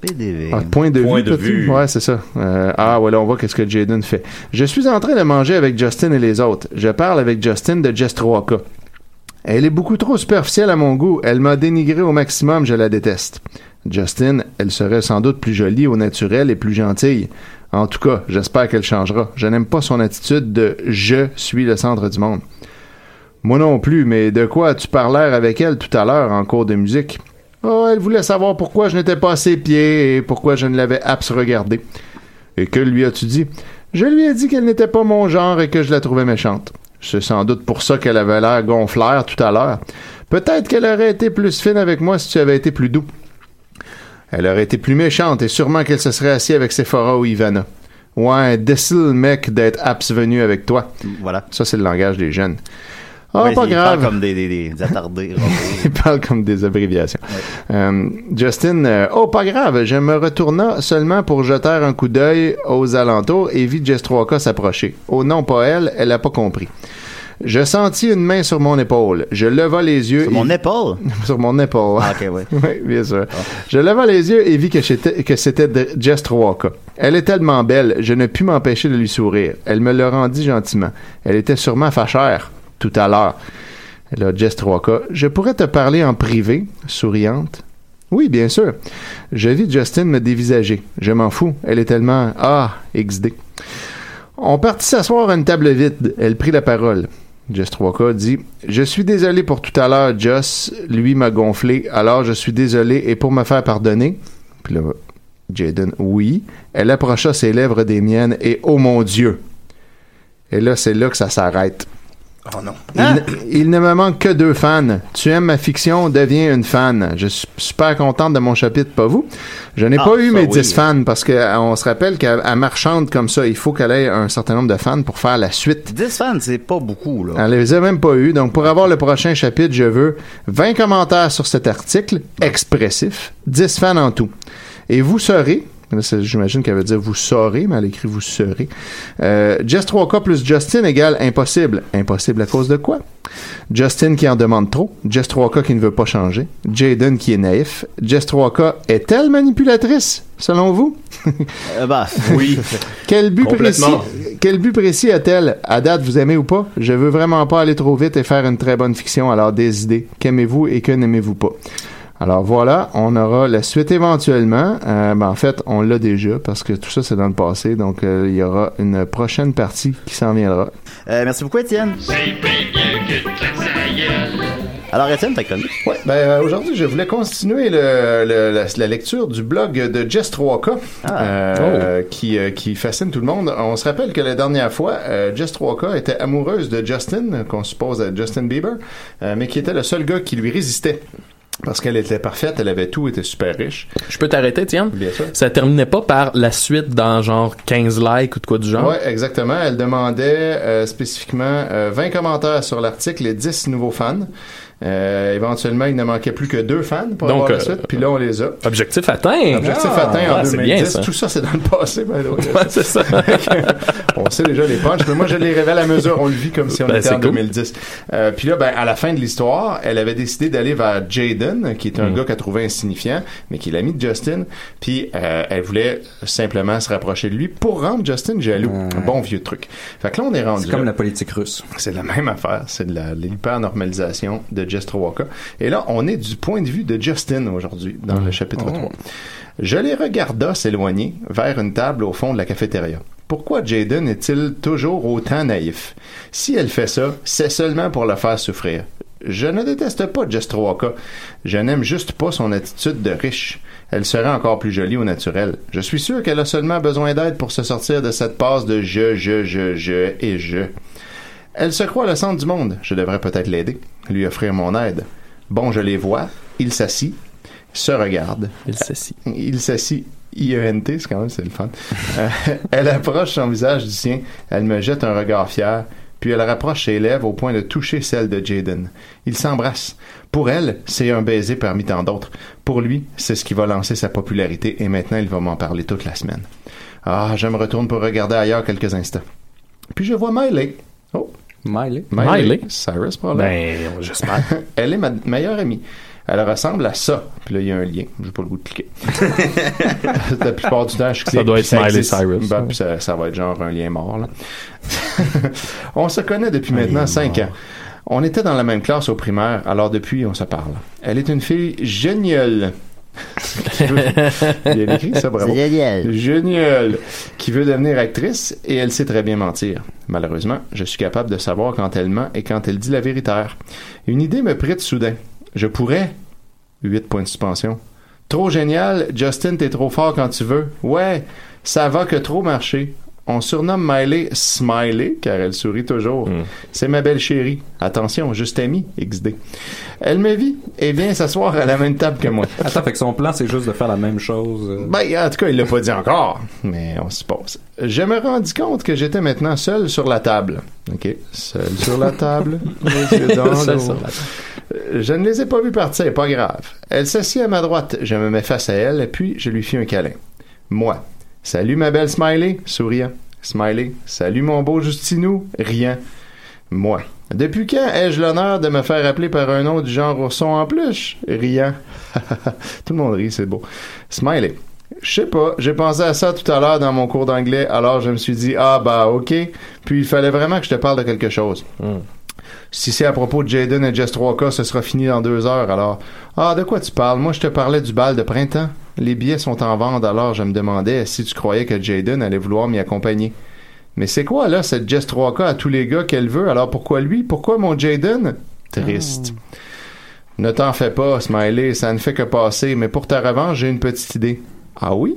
PDV. ah, point de Point vue. de vue. Ouais, c'est ça. Euh, ah, voilà, on voit qu'est-ce que Jaden fait. Je suis en train de manger avec Justin et les autres. Je parle avec Justin de Jess 3K. Elle est beaucoup trop superficielle à mon goût. Elle m'a dénigré au maximum, je la déteste. Justin, elle serait sans doute plus jolie au naturel et plus gentille. En tout cas, j'espère qu'elle changera. Je n'aime pas son attitude de je suis le centre du monde. Moi non plus, mais de quoi as-tu parlé avec elle tout à l'heure en cours de musique? Oh, elle voulait savoir pourquoi je n'étais pas à ses pieds et pourquoi je ne l'avais abs regardé. Et que lui as-tu dit? Je lui ai dit qu'elle n'était pas mon genre et que je la trouvais méchante. C'est sans doute pour ça qu'elle avait l'air gonflaire tout à l'heure. Peut-être qu'elle aurait été plus fine avec moi si tu avais été plus doux. Elle aurait été plus méchante et sûrement qu'elle se serait assise avec Sephora ou Ivana. Ouais, décile mec d'être abs venu avec toi. Voilà. Ça, c'est le langage des jeunes. Ah, Ouais, pas il parle grave. comme des, des, des attardés. Il parle comme des abréviations. Euh, Justin, euh, oh, pas grave, je me retourna seulement pour jeter un coup d'œil aux alentours et vis Jess 3K s'approcher. Oh non, pas elle, elle a pas compris. Je sentis une main sur mon épaule. Je leva les yeux. Sur et- mon épaule? sur mon épaule. Ah, ok, ouais. Oui, bien sûr. Je leva les yeux et vis que c'était Jess 3K. Elle est tellement belle, je ne pus m'empêcher de lui sourire. Elle me le rendit gentiment. Elle était sûrement fâchère, tout à l'heure. Là, Jess 3K, je pourrais te parler en privé, souriante? Oui, bien sûr. Je vis Justin me dévisager. Je m'en fous. Elle est tellement Ah, XD. On partit s'asseoir à une table vide. Elle prit la parole. Jess 3K dit Je suis désolé pour tout à l'heure, Joss. Lui m'a gonflé, alors je suis désolé et pour me faire pardonner. Puis là, Jaden, oui. Elle approcha ses lèvres des miennes et oh mon Dieu. Et là, c'est là que ça s'arrête. Oh non. Il, ne- il ne me manque que deux fans. Tu aimes ma fiction, deviens une fan. Je suis super contente de mon chapitre, pas vous. Je n'ai Ah, pas eu mes oui. 10 fans parce que euh, on se rappelle qu'à marchande comme ça, il faut qu'elle ait un certain nombre de fans pour faire la suite. 10 fans, c'est pas beaucoup, là. Elle les a même pas eu. Donc, pour avoir le prochain chapitre, je veux 20 commentaires sur cet article expressif, 10 fans en tout. Et vous c'est- j'imagine qu'elle veut dire vous saurez, mais elle écrit vous serez. Euh, Jess 3K plus Justin égale impossible. Impossible à cause de quoi? Justin qui en demande trop. Jess 3K qui ne veut pas changer. Jaden qui est naïf. Jess 3K est-elle manipulatrice, selon vous? Euh, bah, Oui. Quel but précis, Complètement. quel but précis a-t-elle? À date, vous aimez ou pas? Je veux vraiment pas aller trop vite et faire une très bonne fiction, alors des idées. Qu'aimez-vous et que n'aimez-vous pas? Alors voilà, on aura la suite éventuellement. Euh, ben, en fait, on l'a déjà parce que tout ça c'est dans le passé. Donc euh, il y aura une prochaine partie qui s'en viendra. euh, merci beaucoup, Étienne. Alors, Étienne, t'as connu? Ouais, ben euh, aujourd'hui, je voulais continuer le, le- la, la lecture du blog de Jess 3K euh, qui, euh, qui fascine tout le monde. On se rappelle que la dernière fois, euh, Jess 3K était amoureuse de Justin, qu'on suppose être Justin Bieber, euh, mais qui était le seul gars qui lui résistait. Parce qu'elle était parfaite, elle avait tout, était super riche. Je peux t'arrêter, tiens? Bien sûr. Ça terminait pas par la suite dans genre 15 likes ou de quoi du genre? Ouais, exactement. Elle demandait euh, spécifiquement euh, 20 commentaires sur l'article et 10 nouveaux fans. Euh, éventuellement, il ne manquait plus que deux fans pour Donc, avoir la euh, suite, puis là, on les a. Objectif atteint. Objectif Ah, atteint en ouais, c'est 2010. bien, ça. Tout ça, c'est dans le passé. way. Ouais, c'est ça. on sait déjà les punchs, mais moi, je les révèle à mesure. On le vit comme si on Ben, était en cool. 2010. Euh, puis là, ben, à la fin de l'histoire, elle avait décidé d'aller vers Jaden, qui est un Mm. gars qu'elle trouvait insignifiant, mais qui est l'ami de Justin. Puis euh, elle voulait simplement se rapprocher de lui pour rendre Justin jaloux. Un bon vieux truc. Fait que là, on est rendu C'est comme la politique russe. C'est la même affaire. C'est de la- l'hyper-normalisation de Jess. Et là, on est du point de vue de Justin aujourd'hui, dans le chapitre 3. Je les regarda s'éloigner vers une table au fond de la cafétéria. Pourquoi Jaden est-il toujours autant naïf? Si elle fait ça, c'est seulement pour le faire souffrir. Je ne déteste pas Jess Walker. Je n'aime juste pas son attitude de riche. Elle serait encore plus jolie au naturel. Je suis sûr qu'elle a seulement besoin d'aide pour se sortir de cette passe de je, je, je, je et je. Elle se croit le centre du monde. Je devrais peut-être l'aider, lui offrir mon aide. Bon, je les vois. Il s'assit, se regarde. Il s'assit. Il s'assit. I-E-N-T, c'est quand même, c'est le fun. Euh, elle approche son visage du sien. Elle me jette un regard fier. Puis elle rapproche ses lèvres au point de toucher celle de Jaden. Ils s'embrassent. Pour elle, c'est un baiser parmi tant d'autres. Pour lui, c'est ce qui va lancer sa popularité et maintenant il va m'en parler toute la semaine. Ah, je me retourne pour regarder ailleurs quelques instants. Puis je vois Miley. Oh, Miley. Miley? Cyrus, probablement. Ben, j'espère. Elle est ma meilleure amie. Elle ressemble à ça. Puis là, il y a un lien. J'ai pas le goût de cliquer. La plupart du temps, je clique. doit puis être Miley existe. Cyrus. Ben, puis ça, ça va être genre un lien mort. Là. on se connaît depuis maintenant cinq ans. On était dans la même classe au primaire, alors depuis, on se parle. Elle est une fille géniale. Bien écrit, ça, bravo. C'est génial. Génial. Qui veut devenir actrice et elle sait très bien mentir. Malheureusement, je suis capable de savoir quand elle ment et quand elle dit la vérité. Une idée me prit de soudain. Je pourrais. 8 points de suspension. Trop génial, Justin, t'es trop fort quand tu veux. Ouais, ça va que trop marcher. On surnomme Miley Smiley, car elle sourit toujours. C'est ma belle chérie. Attention, juste amie, XD. Elle me vit et vient s'asseoir à la même table que moi. Attends, fait que son plan, c'est juste de faire la même chose. euh. Ben, en tout cas, il l'a pas dit encore, mais on s'y pose. Je me rendis compte que j'étais maintenant seul sur la table. OK? Seul sur la table, les yeux dans Seul l'eau. sur la Je ne les ai pas vus partir, pas grave. Elle s'assit à ma droite, je me mets face à elle, puis je lui fis un câlin. Moi. Salut ma belle Smiley, souriant. Smiley. Salut mon beau Justinou, riant. Moi. Depuis quand ai-je l'honneur de me faire appeler par un nom du genre ourson en plus? Riant. Tout le monde rit, c'est beau. Smiley. Je sais pas, j'ai pensé à ça tout à l'heure dans mon cours d'anglais, alors je me suis dit, ah bah ok, puis il fallait vraiment que je te parle de quelque chose. Si c'est à propos de Jaden et Jess 3K, ce sera fini dans deux heures, alors. Ah, de quoi tu parles? Moi, je te parlais du bal de printemps. Les billets sont en vente, alors je me demandais si tu croyais que Jaden allait vouloir m'y accompagner. Mais c'est quoi, là, cette Jess 3K à tous les gars qu'elle veut? Alors pourquoi lui? Pourquoi mon Jaden? Triste. Ne t'en fais pas, Smiley, ça ne fait que passer, mais pour ta revanche, j'ai une petite idée. Ah oui?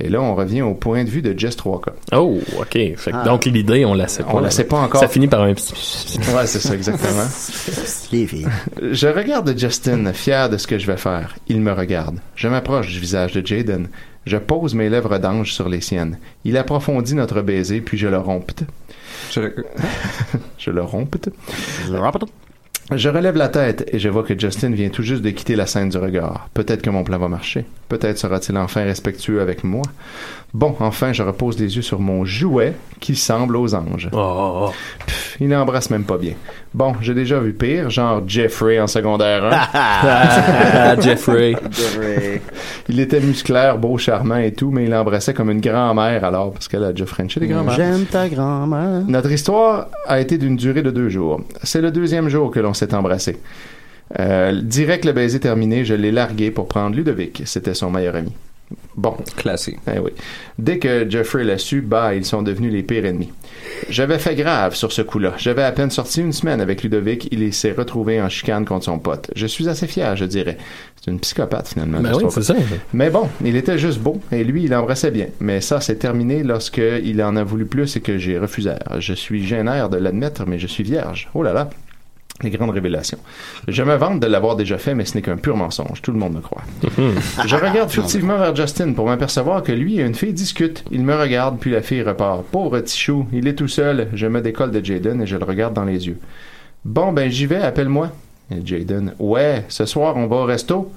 Et là, on revient au point de vue de Jess 3K. Oh, OK. Fait que Ah. Donc, l'idée, on la sait pas. On la sait pas encore. Ça finit par un... Ouais, c'est ça, exactement. Je regarde Justin, fier de ce que je vais faire. Il me regarde. Je m'approche du visage de Jaden. Je pose mes lèvres d'ange sur les siennes. Il approfondit notre baiser, puis je le rompte. Je- Je le rompte. Je relève la tête et je vois que Justin vient tout juste de quitter la scène du regard. Peut-être que mon plan va marcher. Peut-être sera-t-il enfin respectueux avec moi. Bon, enfin, je repose les yeux sur mon jouet qui semble aux anges. Oh, Pff, il n'embrasse même pas bien. Bon, j'ai déjà vu pire, genre Jeffrey en secondaire 1. Ah, Jeffrey. Il était musclaire, beau, charmant et tout, mais il embrassait comme une grand-mère alors, parce qu'elle a déjà frenché les grand-mères. J'aime ta grand-mère. Notre histoire a été d'une durée de deux jours. C'est le deuxième jour que l'on s'est embrassé. Euh, direct le baiser terminé, je l'ai largué pour prendre Ludovic. C'était son meilleur ami. Bon. Classé. Eh oui. Dès que Jeffrey l'a su, bah, ils sont devenus les pires ennemis. J'avais fait grave sur ce coup-là. J'avais à peine sorti une semaine avec Ludovic. Il s'est retrouvé en chicane contre son pote. Je suis assez fier, je dirais. C'est une psychopathe, finalement. Ben oui, Walker. c'est ça. Mais bon, il était juste beau et lui, il embrassait bien. Mais ça, c'est terminé lorsque il en a voulu plus et que j'ai refusé. Je suis gêneur de l'admettre, mais je suis vierge. Oh là là. Les grandes révélations. Je me vante de l'avoir déjà fait, mais ce n'est qu'un pur mensonge. Tout le monde me croit. Je regarde furtivement vers Justin pour m'apercevoir que lui et une fille discutent. Il me regarde, puis la fille repart. Pauvre petit chou, il est tout seul. Je me décolle de Jaden et je le regarde dans les yeux. Bon, ben j'y vais, appelle-moi. Jaden, ouais, ce soir, on va au resto.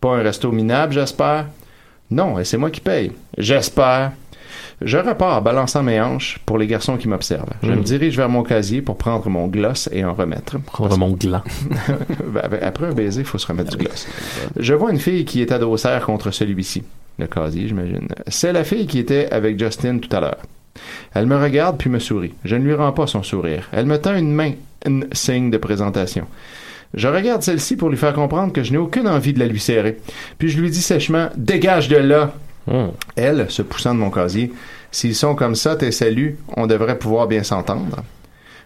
Pas un resto minable, j'espère. Non, et c'est moi qui paye. J'espère. Je repars balançant mes hanches pour les garçons qui m'observent. Je me dirige vers mon casier pour prendre mon gloss et en remettre. Prendre mon gland. Ben, ben, Après un baiser, il faut se remettre du gloss. Je vois une fille qui est adversaire contre celui-ci. Le casier, j'imagine. C'est la fille qui était avec Justin tout à l'heure. Elle me regarde puis me sourit. Je ne lui rends pas son sourire. Elle me tend une main, un signe de présentation. Je regarde celle-ci pour lui faire comprendre que je n'ai aucune envie de la lui serrer. Puis je lui dis sèchement Dégage de là Elle, se poussant de mon casier, S'ils sont comme ça, tes saluts, on devrait pouvoir bien s'entendre.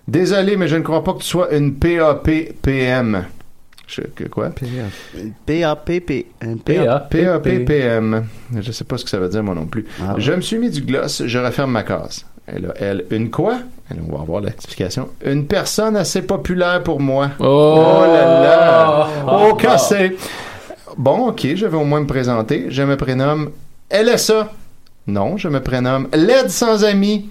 Désolé, mais je ne crois pas que tu sois une PAP-PM. Je, que quoi? P-A-P-P. P-A-P-P-M. Je sais pas ce que ça veut dire, moi non plus. Ah. Je me suis mis du gloss, je referme ma case. Elle a, elle, une quoi? Elle, on va avoir l'explication. Une personne assez populaire pour moi. Oh! là là! Oh, cassé! Bon, ok, je vais au moins me présenter. Je me prénomme LSA. Non, je me prénomme Led sans amis.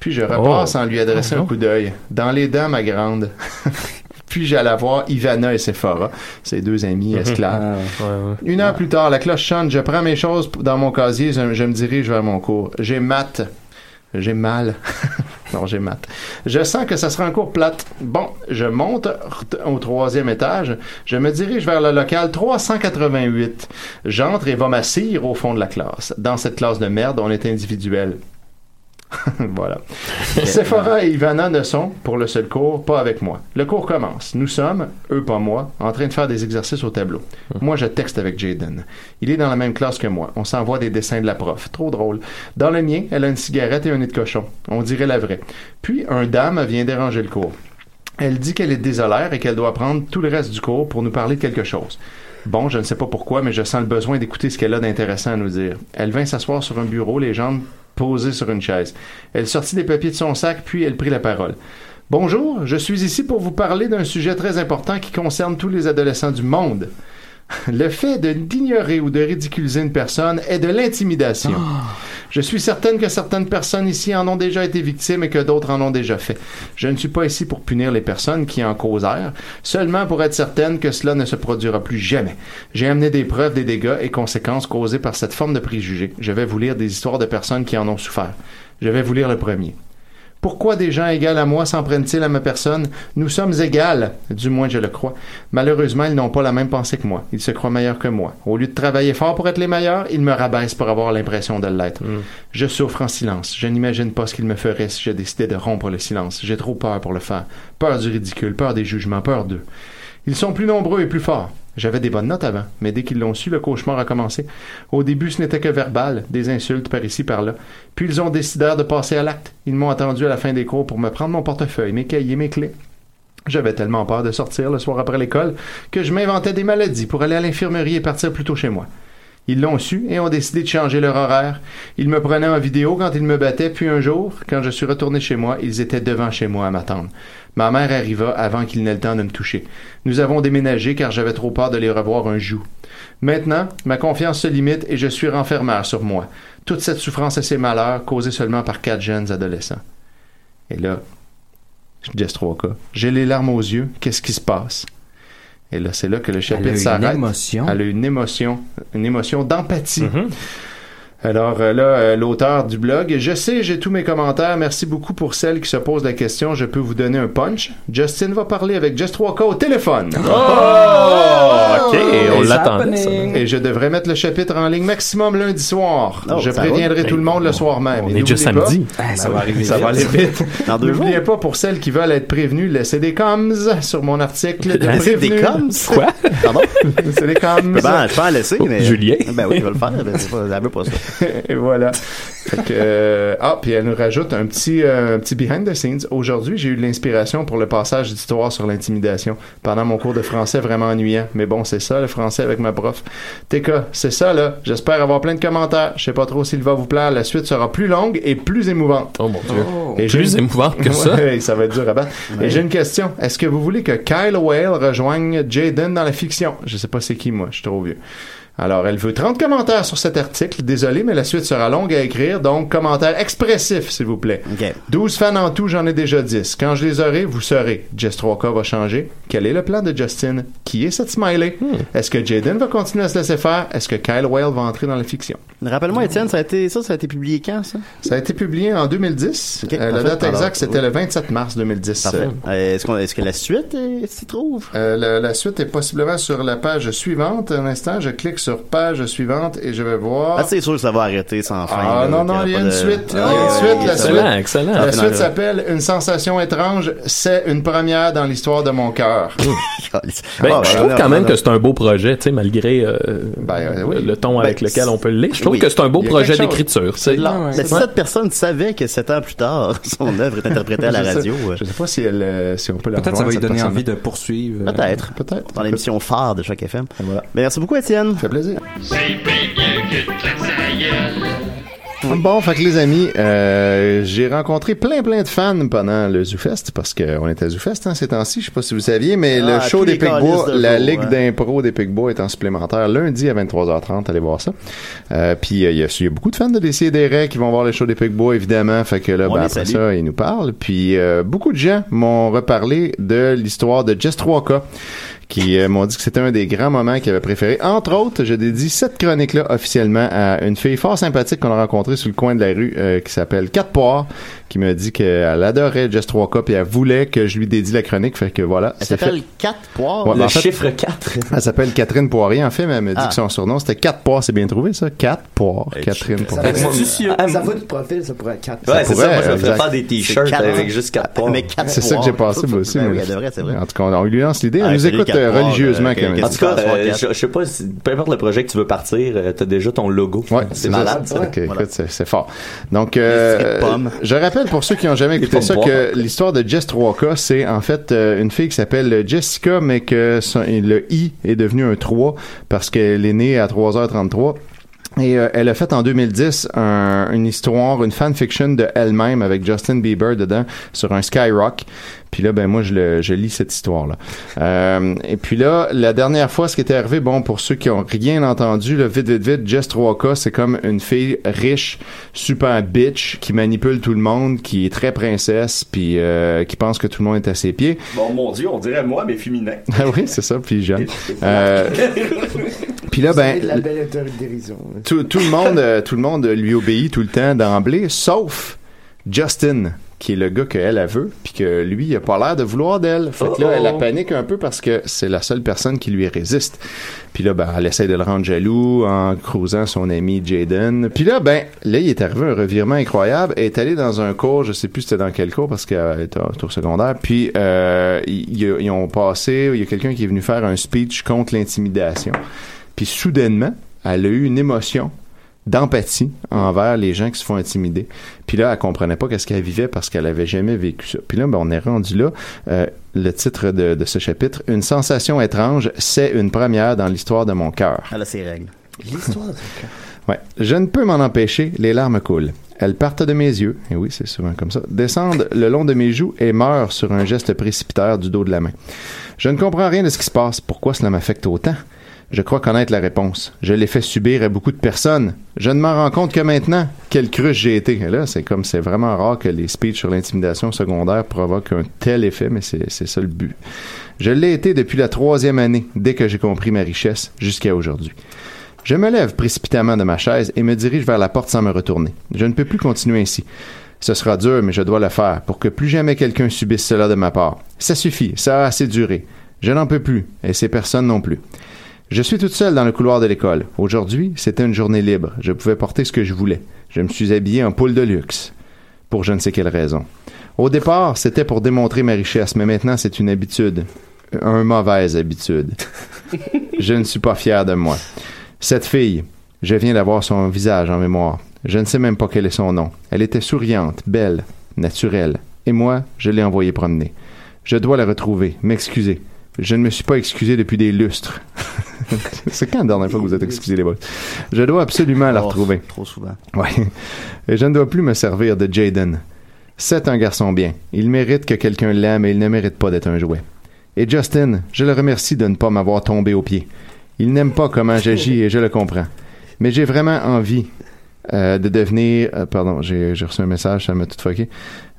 Puis je repasse Oh. en lui adressant un coup d'œil. Dans les dents, ma grande. Puis j'allais voir Ivana et Sephora, ses deux amies esclaves. Une heure plus tard, la cloche sonne, je prends mes choses dans mon casier, je, je me dirige vers mon cours. J'ai mat. J'ai mal. non, j'ai mat. Je sens que ça sera un cours plate. Bon, je monte au troisième étage. Je me dirige vers le local 388. J'entre et va m'assire au fond de la classe. Dans cette classe de merde, on est individuel. voilà. Sephora et Ivana ne sont, pour le seul cours, pas avec moi. Le cours commence. Nous sommes, eux pas moi, en train de faire des exercices au tableau. Moi, je texte avec Jaden. Il est dans la même classe que moi. On s'envoie des dessins de la prof. Trop drôle. Dans le mien, elle a une cigarette et un nez de cochon. On dirait la vraie. Puis, un dame vient déranger le cours. Elle dit qu'elle est désolaire et qu'elle doit prendre tout le reste du cours pour nous parler de quelque chose. Bon, je ne sais pas pourquoi, mais je sens le besoin d'écouter ce qu'elle a d'intéressant à nous dire. Elle vint s'asseoir sur un bureau, les jambes posées sur une chaise. Elle sortit des papiers de son sac, puis elle prit la parole. Bonjour, je suis ici pour vous parler d'un sujet très important qui concerne tous les adolescents du monde. Le fait d'ignorer ou de ridiculiser une personne est de l'intimidation. Je suis certaine que certaines personnes ici en ont déjà été victimes et que d'autres en ont déjà fait. Je ne suis pas ici pour punir les personnes qui en causèrent, seulement pour être certaine que cela ne se produira plus jamais. J'ai amené des preuves des dégâts et conséquences causés par cette forme de préjugés. Je vais vous lire des histoires de personnes qui en ont souffert. Je vais vous lire le premier. Pourquoi des gens égaux à moi s'en prennent-ils à ma personne? Nous sommes égales, du moins je le crois. Malheureusement, ils n'ont pas la même pensée que moi. Ils se croient meilleurs que moi. Au lieu de travailler fort pour être les meilleurs, ils me rabaissent pour avoir l'impression de l'être. Je souffre en silence. Je n'imagine pas ce qu'ils me feraient si je décidais de rompre le silence. J'ai trop peur pour le faire. Peur du ridicule, peur des jugements, peur d'eux. Ils sont plus nombreux et plus forts. J'avais des bonnes notes avant, mais dès qu'ils l'ont su, le cauchemar a commencé. Au début, ce n'était que verbal, des insultes par ici, par là. Puis ils ont décidé de passer à l'acte. Ils m'ont attendu à la fin des cours pour me prendre mon portefeuille, mes cahiers, mes clés. J'avais tellement peur de sortir le soir après l'école que je m'inventais des maladies pour aller à l'infirmerie et partir plus tôt chez moi. Ils l'ont su et ont décidé de changer leur horaire. Ils me prenaient en vidéo quand ils me battaient, puis un jour, quand je suis retourné chez moi, ils étaient devant chez moi à m'attendre. Ma mère arriva avant qu'il n'ait le temps de me toucher. Nous avons déménagé car j'avais trop peur de les revoir un jour. Maintenant, ma confiance se limite et je suis renfermeur sur moi. Toute cette souffrance et ces malheurs causés seulement par quatre jeunes adolescents. Et là, je dis trois cas. J'ai les larmes aux yeux. Qu'est-ce qui se passe? Et là, c'est là que le chapitre une s'arrête. émotion. Elle a une émotion, une émotion d'empathie. Alors euh, là, euh, l'auteur du blog, je sais, j'ai tous mes commentaires. Merci beaucoup pour celles qui se posent la question. Je peux vous donner un punch. Justin va parler avec Just 3K au téléphone. Oh! OK, on Et- l'attendait. Et je devrais mettre le chapitre en ligne maximum lundi soir. Oh, je préviendrai tout le monde le soir même. on Et est déjà n'oubliez samedi. pas- Ah, ça va arriver Ça va aller vite. N'oubliez pas pour celles qui veulent être prévenues, laissez des coms sur mon article. de Laissez des coms? Quoi? Pardon? C'est des coms. Ben, je peux en laisser, mais. Julien. Ben oui, je vais le faire. Ben, c'est pas, elle veut pas ça. Et voilà. Fait que, euh, ah, puis elle nous rajoute un petit, euh, un petit behind the scenes. Aujourd'hui, j'ai eu de l'inspiration pour le passage d'histoire sur l'intimidation pendant mon cours de français vraiment ennuyant. Mais bon, c'est ça, le français avec ma prof. TK, c'est ça, là. J'espère avoir plein de commentaires. Je sais pas trop s'il va vous plaire. La suite sera plus longue et plus émouvante. Oh mon Dieu. Et j'ai Plus une- émouvante que ça? Ouais, ça va être dur à battre. Ouais. Et j'ai une question. Est-ce que vous voulez que Kyle Whale rejoigne Jaden dans la fiction? Je sais pas c'est qui, moi. Je suis trop vieux. Alors, elle veut 30 commentaires sur cet article. Désolé, mais la suite sera longue à écrire, donc commentaires expressifs, s'il vous plaît. 12 fans en tout, j'en ai déjà 10. Quand je les aurai, vous saurez. Jess 3K va changer. Quel est le plan de Justin? Qui est cette smiley? Est-ce que Jaden va continuer à se laisser faire? Est-ce que Kyle Whale va entrer dans la fiction? Rappelle-moi, Étienne, ça a été, ça, ça a été publié quand, ça? Ça a été publié en 2010. Ok, Euh, la date exacte, c'était oui. le 27 mars 2010. Parfait. Euh, Est-ce qu'on- est-ce que la suite s'y trouve? Euh, la, la suite est possiblement sur la page suivante. Un instant, je clique sur page suivante et je vais voir. Ah, c'est sûr que ça va arrêter sans fin. Ah là, non, non, il y a une de- suite. Il y a Ah, une suite. La excellent, suite, excellent. la Ah, suite non, s'appelle Une sensation étrange. C'est une première dans l'histoire de mon cœur. Ben, Ah, je ben, trouve quand même que c'est un beau projet, tu sais, malgré euh, Ben, euh, oui. le ton Ben, avec lequel on peut le lire. Je trouve oui. que c'est un beau projet d'écriture. Cette personne savait que sept ans plus tard, son œuvre est interprétée à la radio, euh, Je sais pas si, elle, si on peut la Peut-être ça va lui donner envie de poursuivre. peut-être. Peut-être. Dans l'émission phare de chaque FM. Ben, merci beaucoup, Étienne. Plaisir. Bon, fait que les amis, euh, j'ai rencontré plein plein de fans pendant le ZooFest parce qu'on était à ZooFest hein, ces temps-ci, je sais pas si vous saviez, mais Ah, le show tous des Picbois, de la ligue hein. d'impro des Picbois est en supplémentaire lundi à 23h30, allez voir ça. Euh, puis euh, il y, y a beaucoup de fans de DCDR qui vont voir le show des Picbois évidemment, fait que là ben, après salue. ça, ils nous parlent. Puis euh, beaucoup de gens m'ont reparlé de l'histoire de Jess 3K qui euh, m'ont dit que c'était un des grands moments qu'ils avaient préféré. Entre autres, je dédie cette chronique-là officiellement à une fille fort sympathique qu'on a rencontrée sur le coin de la rue euh, qui s'appelle Cat Poire, qui m'a dit qu'elle adorait Jess 3K et elle voulait que je lui dédie la chronique. Fait que voilà, Elle s'appelle Cat Poire. Ouais, Le en fait, chiffre 4. Elle s'appelle Catherine Poirier. En fait, mais elle me dit Ah. que son surnom c'était Cat Poire. C'est bien trouvé ça? Cat Poire. Catherine Poirier. Ah, Ça vaut du profil, ça pourrait être 4. Ouais, c'est ça. pourrait, Moi, je me exact. ferais faire des t-shirts avec juste 4 points. Mais Cat C'est ça que j'ai passé moi aussi. Mais- oui, elle devrait, c'est vrai. En tout cas, on lui lance l'idée. Elle Ah, nous écoute euh, religieusement euh, quand même. En tout cas, euh, je, sais pas, si- peu importe le projet que tu veux partir, t'as déjà ton logo. Ouais, c'est malade, ça. C'est, fort. Donc, euh, je rappelle pour ceux qui ont jamais écouté ça que l'histoire de Jess 3K, c'est en fait euh, une fille qui s'appelle Jessica, mais que son- le I est devenu un 3 parce qu'elle est née à 3h33. Et euh, elle a fait en 2010 un- une histoire, une fanfiction de elle-même avec Justin Bieber dedans sur un Skyrock. Puis là, ben moi, je, le, je lis cette histoire-là. Euh, et puis là, la dernière fois, ce qui était arrivé, bon, pour ceux qui ont rien entendu, là, vite, vite, vite, Jess 3K, c'est comme une fille riche, super bitch, qui manipule tout le monde, qui est très princesse, puis euh, qui pense que tout le monde est à ses pieds. Bon, mon Dieu, on dirait moi, mais féminin. Ah oui, c'est ça, puis jeune. Euh, puis là, ben, la belle dérision. tout, tout le monde euh, tout le monde lui obéit tout le temps d'emblée sauf Justin qui est le gars qu'elle a veut puis que lui il a pas l'air de vouloir d'elle. Fait que là elle a panique un peu parce que c'est la seule personne qui lui résiste. Puis là ben elle essaie de le rendre jaloux en croisant son ami Jaden. Puis là ben là il est arrivé un revirement incroyable. Elle est allée dans un cours je sais plus c'était dans quel cours parce qu'elle était au tour secondaire. Puis euh, ils, ils ont passé il y a quelqu'un qui est venu faire un speech contre l'intimidation. Puis soudainement, elle a eu une émotion d'empathie envers les gens qui se font intimider. Puis là, elle comprenait pas qu'est-ce qu'elle vivait parce qu'elle avait jamais vécu ça. Puis là, ben, on est rendu là. Euh, le titre de, de ce chapitre, Une sensation étrange, c'est une première dans l'histoire de mon cœur. Elle a ses règles. L'histoire du Ouais. Je ne peux m'en empêcher, les larmes coulent. Elles partent de mes yeux, et oui, c'est souvent comme ça, descendent le long de mes joues et meurent sur un geste précipitaire du dos de la main. Je ne comprends rien de ce qui se passe. Pourquoi cela m'affecte autant? Je crois connaître la réponse. Je l'ai fait subir à beaucoup de personnes. Je ne m'en rends compte que maintenant. Quelle cruche j'ai été. Et là, c'est comme c'est vraiment rare que les speeches sur l'intimidation secondaire provoquent un tel effet, mais c'est c'est ça le but. Je l'ai été depuis la troisième année, dès que j'ai compris ma richesse, jusqu'à aujourd'hui. Je me lève précipitamment de ma chaise et me dirige vers la porte sans me retourner. Je ne peux plus continuer ainsi. Ce sera dur, mais je dois le faire pour que plus jamais quelqu'un subisse cela de ma part. Ça suffit, ça a assez duré. Je n'en peux plus, et ces personnes non plus. Je suis toute seule dans le couloir de l'école. Aujourd'hui, c'était une journée libre. Je pouvais porter ce que je voulais. Je me suis habillé en poule de luxe. Pour je ne sais quelle raison. Au départ, c'était pour démontrer ma richesse, mais maintenant c'est une habitude. Un mauvaise habitude. Je ne suis pas fier de moi. Cette fille, je viens d'avoir son visage en mémoire. Je ne sais même pas quel est son nom. Elle était souriante, belle, naturelle. Et moi, je l'ai envoyée promener. Je dois la retrouver, m'excuser. Je ne me suis pas excusé depuis des lustres. C'est quand la dernière fois que vous êtes excusé, les boys? Je dois absolument la Oh, retrouver. Trop souvent. Ouais. Et je ne dois plus me servir de Jaden. C'est un garçon bien. Il mérite que quelqu'un l'aime et il ne mérite pas d'être un jouet. Et Justin, je le remercie de ne pas m'avoir tombé aux pieds. Il n'aime pas comment j'agis et je le comprends. Mais j'ai vraiment envie euh, de devenir... euh, pardon, j'ai reçu un message, ça m'a tout fucké.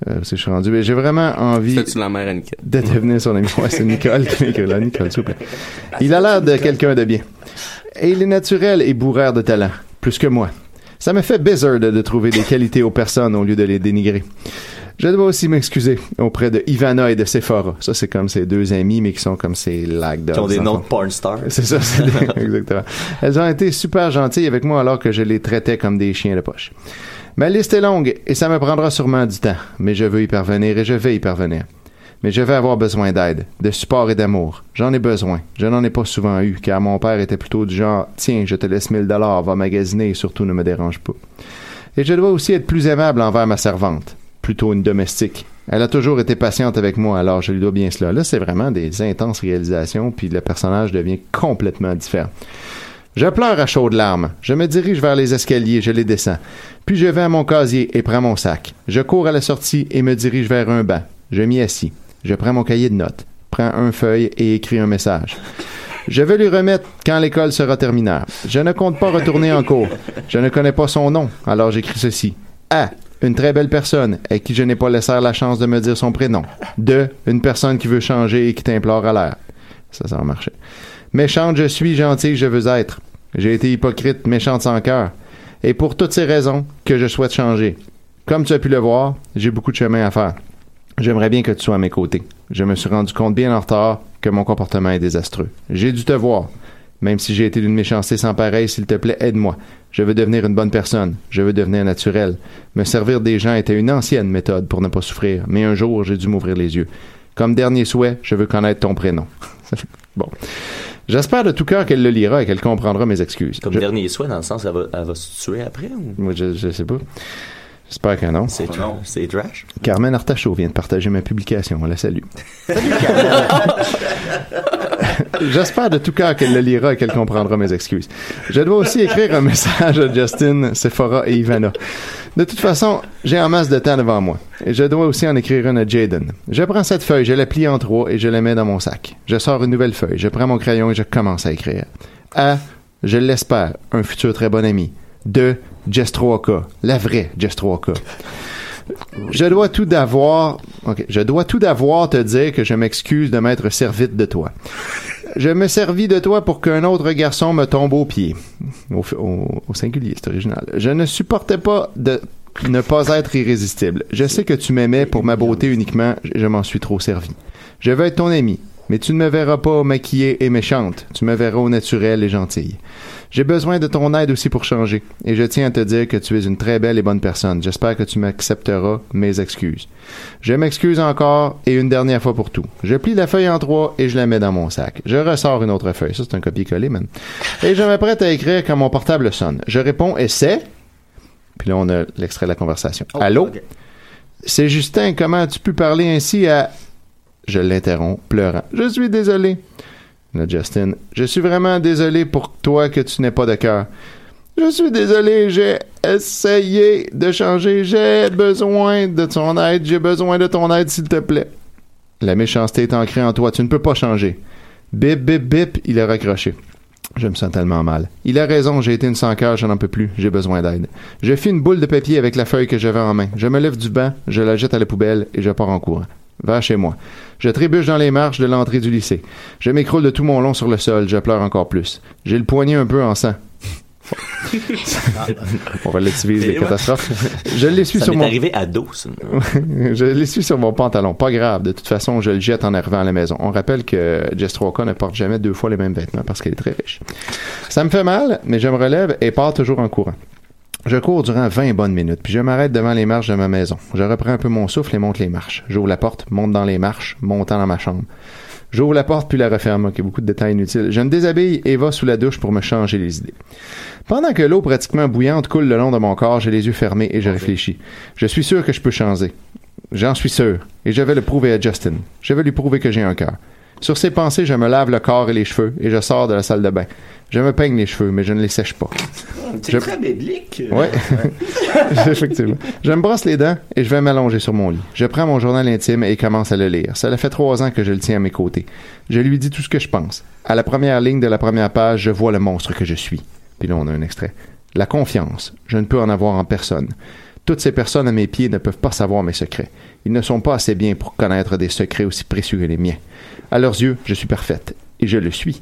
Euh, parce que je suis rendu... mais J'ai vraiment envie C'est-tu la mère à Nicole? de devenir son ami. Ouais, c'est Nicole qui. Nicole, s'il vous plaît. Il a l'air de quelqu'un de bien. Et il est naturel et bourreur de talent. Plus que moi. Ça me fait bizarre de, de trouver des qualités aux personnes au lieu de les dénigrer. Je dois aussi m'excuser auprès de Ivana et de Sephora. Ça, c'est comme ses deux amis, mais qui sont comme ses lag Qui ont des noms de porn stars. C'est ça, c'est exactement. Elles ont été super gentilles avec moi alors que je les traitais comme des chiens de poche. Ma liste est longue et ça me prendra sûrement du temps, mais je veux y parvenir et je vais y parvenir. Mais je vais avoir besoin d'aide, de support et d'amour. J'en ai besoin. Je n'en ai pas souvent eu, car mon père était plutôt du genre Tiens, je te laisse 1000 dollars, va magasiner et surtout ne me dérange pas. Et je dois aussi être plus aimable envers ma servante, plutôt une domestique. Elle a toujours été patiente avec moi, alors je lui dois bien cela. Là, c'est vraiment des intenses réalisations, puis le personnage devient complètement différent. Je pleure à chaudes larmes. Je me dirige vers les escaliers, je les descends. Puis je vais à mon casier et prends mon sac. Je cours à la sortie et me dirige vers un banc. Je m'y assis. Je prends mon cahier de notes, prends un feuille et écris un message. Je vais lui remettre quand l'école sera terminée. Je ne compte pas retourner en cours. Je ne connais pas son nom, alors j'écris ceci. A. Une très belle personne à qui je n'ai pas laissé la chance de me dire son prénom. 2. Une personne qui veut changer et qui t'implore à l'air. Ça, ça va marcher. Méchante je suis, gentille je veux être. J'ai été hypocrite, méchante sans cœur. Et pour toutes ces raisons que je souhaite changer. Comme tu as pu le voir, j'ai beaucoup de chemin à faire. J'aimerais bien que tu sois à mes côtés. Je me suis rendu compte bien en retard que mon comportement est désastreux. J'ai dû te voir. Même si j'ai été d'une méchanceté sans pareil, s'il te plaît, aide-moi. Je veux devenir une bonne personne. Je veux devenir naturel. Me servir des gens était une ancienne méthode pour ne pas souffrir, mais un jour, j'ai dû m'ouvrir les yeux. Comme dernier souhait, je veux connaître ton prénom. bon. J'espère de tout cœur qu'elle le lira et qu'elle comprendra mes excuses. Comme Je- dernier souhait, dans le sens, elle va, elle va se tuer après ou? Moi, je, je sais pas. J'espère que non. C'est tra- c'est trash. Carmen Artachaud vient de partager ma publication. On la salue. J'espère de tout cœur qu'elle le lira et qu'elle comprendra mes excuses. Je dois aussi écrire un message à Justin, Sephora et Ivana. De toute façon, j'ai en masse de temps devant moi. Et je dois aussi en écrire une à Jaden. Je prends cette feuille, je la plie en trois et je la mets dans mon sac. Je sors une nouvelle feuille, je prends mon crayon et je commence à écrire. A. Je l'espère, un futur très bon ami. 2. Jess 3K, la vraie Jess 3K. Je dois tout d'avoir, je dois tout d'avoir te dire que je m'excuse de m'être servite de toi. Je me servis de toi pour qu'un autre garçon me tombe aux pieds. Au, au- singulier, c'est original. Je ne supportais pas de ne pas être irrésistible. Je sais que tu m'aimais pour ma beauté uniquement, je m'en suis trop servi. Je veux être ton ami, mais tu ne me verras pas maquillée et méchante. Tu me verras au naturel et gentille. J'ai besoin de ton aide aussi pour changer, et je tiens à te dire que tu es une très belle et bonne personne. J'espère que tu m'accepteras mes excuses. Je m'excuse encore et une dernière fois pour tout. Je plie la feuille en trois et je la mets dans mon sac. Je ressors une autre feuille. Ça, c'est un copier-coller, man. Et je m'apprête à écrire quand mon portable sonne. Je réponds et c'est... Puis là, on a l'extrait de la conversation. Allô? C'est Justin, comment as-tu pu parler ainsi à... Je l'interromps, pleurant. Je suis désolé. Là, Justin, je suis vraiment désolé pour toi que tu n'aies pas de cœur. Je suis désolé, j'ai essayé de changer, j'ai besoin de ton aide, j'ai besoin de ton aide, s'il te plaît. La méchanceté est ancrée en toi, tu ne peux pas changer. Bip, bip, bip, il a raccroché. Je me sens tellement mal. Il a raison, j'ai été une sans cœur, je n'en peux plus, j'ai besoin d'aide. Je fis une boule de papier avec la feuille que j'avais en main. Je me lève du banc, je la jette à la poubelle et je pars en courant. Va chez moi. Je trébuche dans les marches de l'entrée du lycée. Je m'écroule de tout mon long sur le sol, je pleure encore plus. J'ai le poignet un peu en sang. On relativise les catastrophes. Je l'essuie sur mon... arrivé à dos, ça. je l'essuie sur mon pantalon. Pas grave. De toute façon, je le jette en arrivant à la maison. On rappelle que Jess Troca ne porte jamais deux fois les mêmes vêtements parce qu'elle est très riche. Ça me fait mal, mais je me relève et pars toujours en courant. Je cours durant 20 bonnes minutes, puis je m'arrête devant les marches de ma maison. Je reprends un peu mon souffle et monte les marches. J'ouvre la porte, monte dans les marches, montant dans ma chambre. J'ouvre la porte puis la referme. Ok, beaucoup de détails inutiles. Je me déshabille et va sous la douche pour me changer les idées. Pendant que l'eau pratiquement bouillante coule le long de mon corps, j'ai les yeux fermés et je réfléchis. Je suis sûr que je peux changer. J'en suis sûr. Et je vais le prouver à Justin. Je vais lui prouver que j'ai un cœur. Sur ces pensées, je me lave le corps et les cheveux et je sors de la salle de bain. Je me peigne les cheveux, mais je ne les sèche pas. C'est Je- très biblique. Ouais. Effectivement. Je me brosse les dents et je vais m'allonger sur mon lit. Je prends mon journal intime et commence à le lire. Cela fait trois ans que je le tiens à mes côtés. Je lui dis tout ce que je pense. À la première ligne de la première page, je vois le monstre que je suis. Puis là, on a un extrait. La confiance. Je ne peux en avoir en personne. Toutes ces personnes à mes pieds ne peuvent pas savoir mes secrets. Ils ne sont pas assez bien pour connaître des secrets aussi précieux que les miens. À leurs yeux, je suis parfaite. Et je le suis.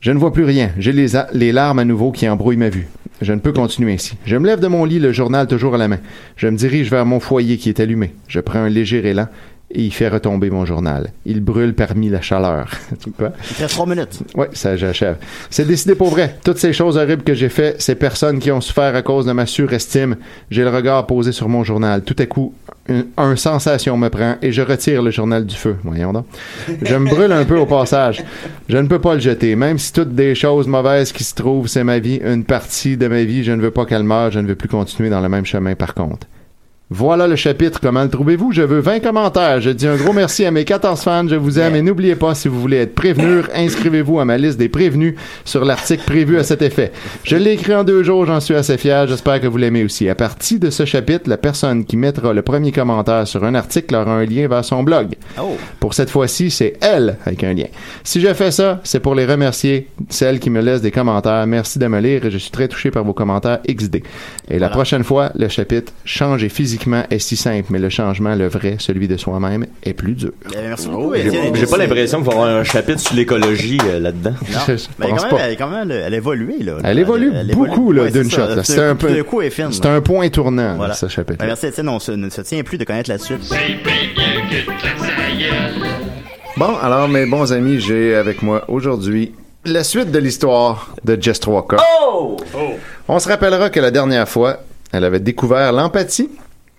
Je ne vois plus rien. J'ai les, les larmes à nouveau qui embrouillent ma vue. Je ne peux continuer ainsi. Je me lève de mon lit, le journal toujours à la main. Je me dirige vers mon foyer qui est allumé. Je prends un léger élan et il fait retomber mon journal. Il brûle parmi la chaleur. Tu vois? Il reste trois minutes. Oui, ça, j'achève. C'est décidé pour vrai. Toutes ces choses horribles que j'ai fait, ces personnes qui ont souffert à cause de ma surestime, j'ai le regard posé sur mon journal. Tout à coup, un, un sensation me prend et je retire le journal du feu. Voyons donc. Je me brûle un peu au passage. Je ne peux pas le jeter. Même si toutes des choses mauvaises qui se trouvent, c'est ma vie, une partie de ma vie, je ne veux pas qu'elle meure, je ne veux plus continuer dans le même chemin par contre. Voilà le chapitre. Comment le trouvez-vous? Je veux 20 commentaires. Je dis un gros merci à mes 14 fans. Je vous aime et n'oubliez pas, si vous voulez être prévenu, inscrivez-vous à ma liste des prévenus sur l'article prévu à cet effet. Je l'ai écrit en deux jours. J'en suis assez fier. J'espère que vous l'aimez aussi. À partir de ce chapitre, la personne qui mettra le premier commentaire sur un article aura un lien vers son blog. Oh. Pour cette fois-ci, c'est elle avec un lien. Si je fais ça, c'est pour les remercier, celles qui me laissent des commentaires. Merci de me lire et je suis très touché par vos commentaires XD. Et la prochaine fois, le chapitre Changer physiquement est si simple, mais le changement, le vrai, celui de soi-même, est plus dur. Eh, Merci Oh, beaucoup, J'ai Étienne. j'ai pas l'impression qu'il va y avoir un chapitre sur l'écologie euh, là-dedans. Je Mais pense quand pas. même, elle, quand même, elle, elle a évolué, là. Elle évolue beaucoup là, Ouais, d'une c'est shot. C'est un peu, c'est un point tournant, Voilà. ce chapitre. Ben, merci, Étienne. On se, ne se tient plus de connaître la suite. Bon, alors mes bons amis, j'ai avec moi aujourd'hui la suite de l'histoire de Jess 3K. Oh! On se rappellera que la dernière fois, elle avait découvert l'empathie.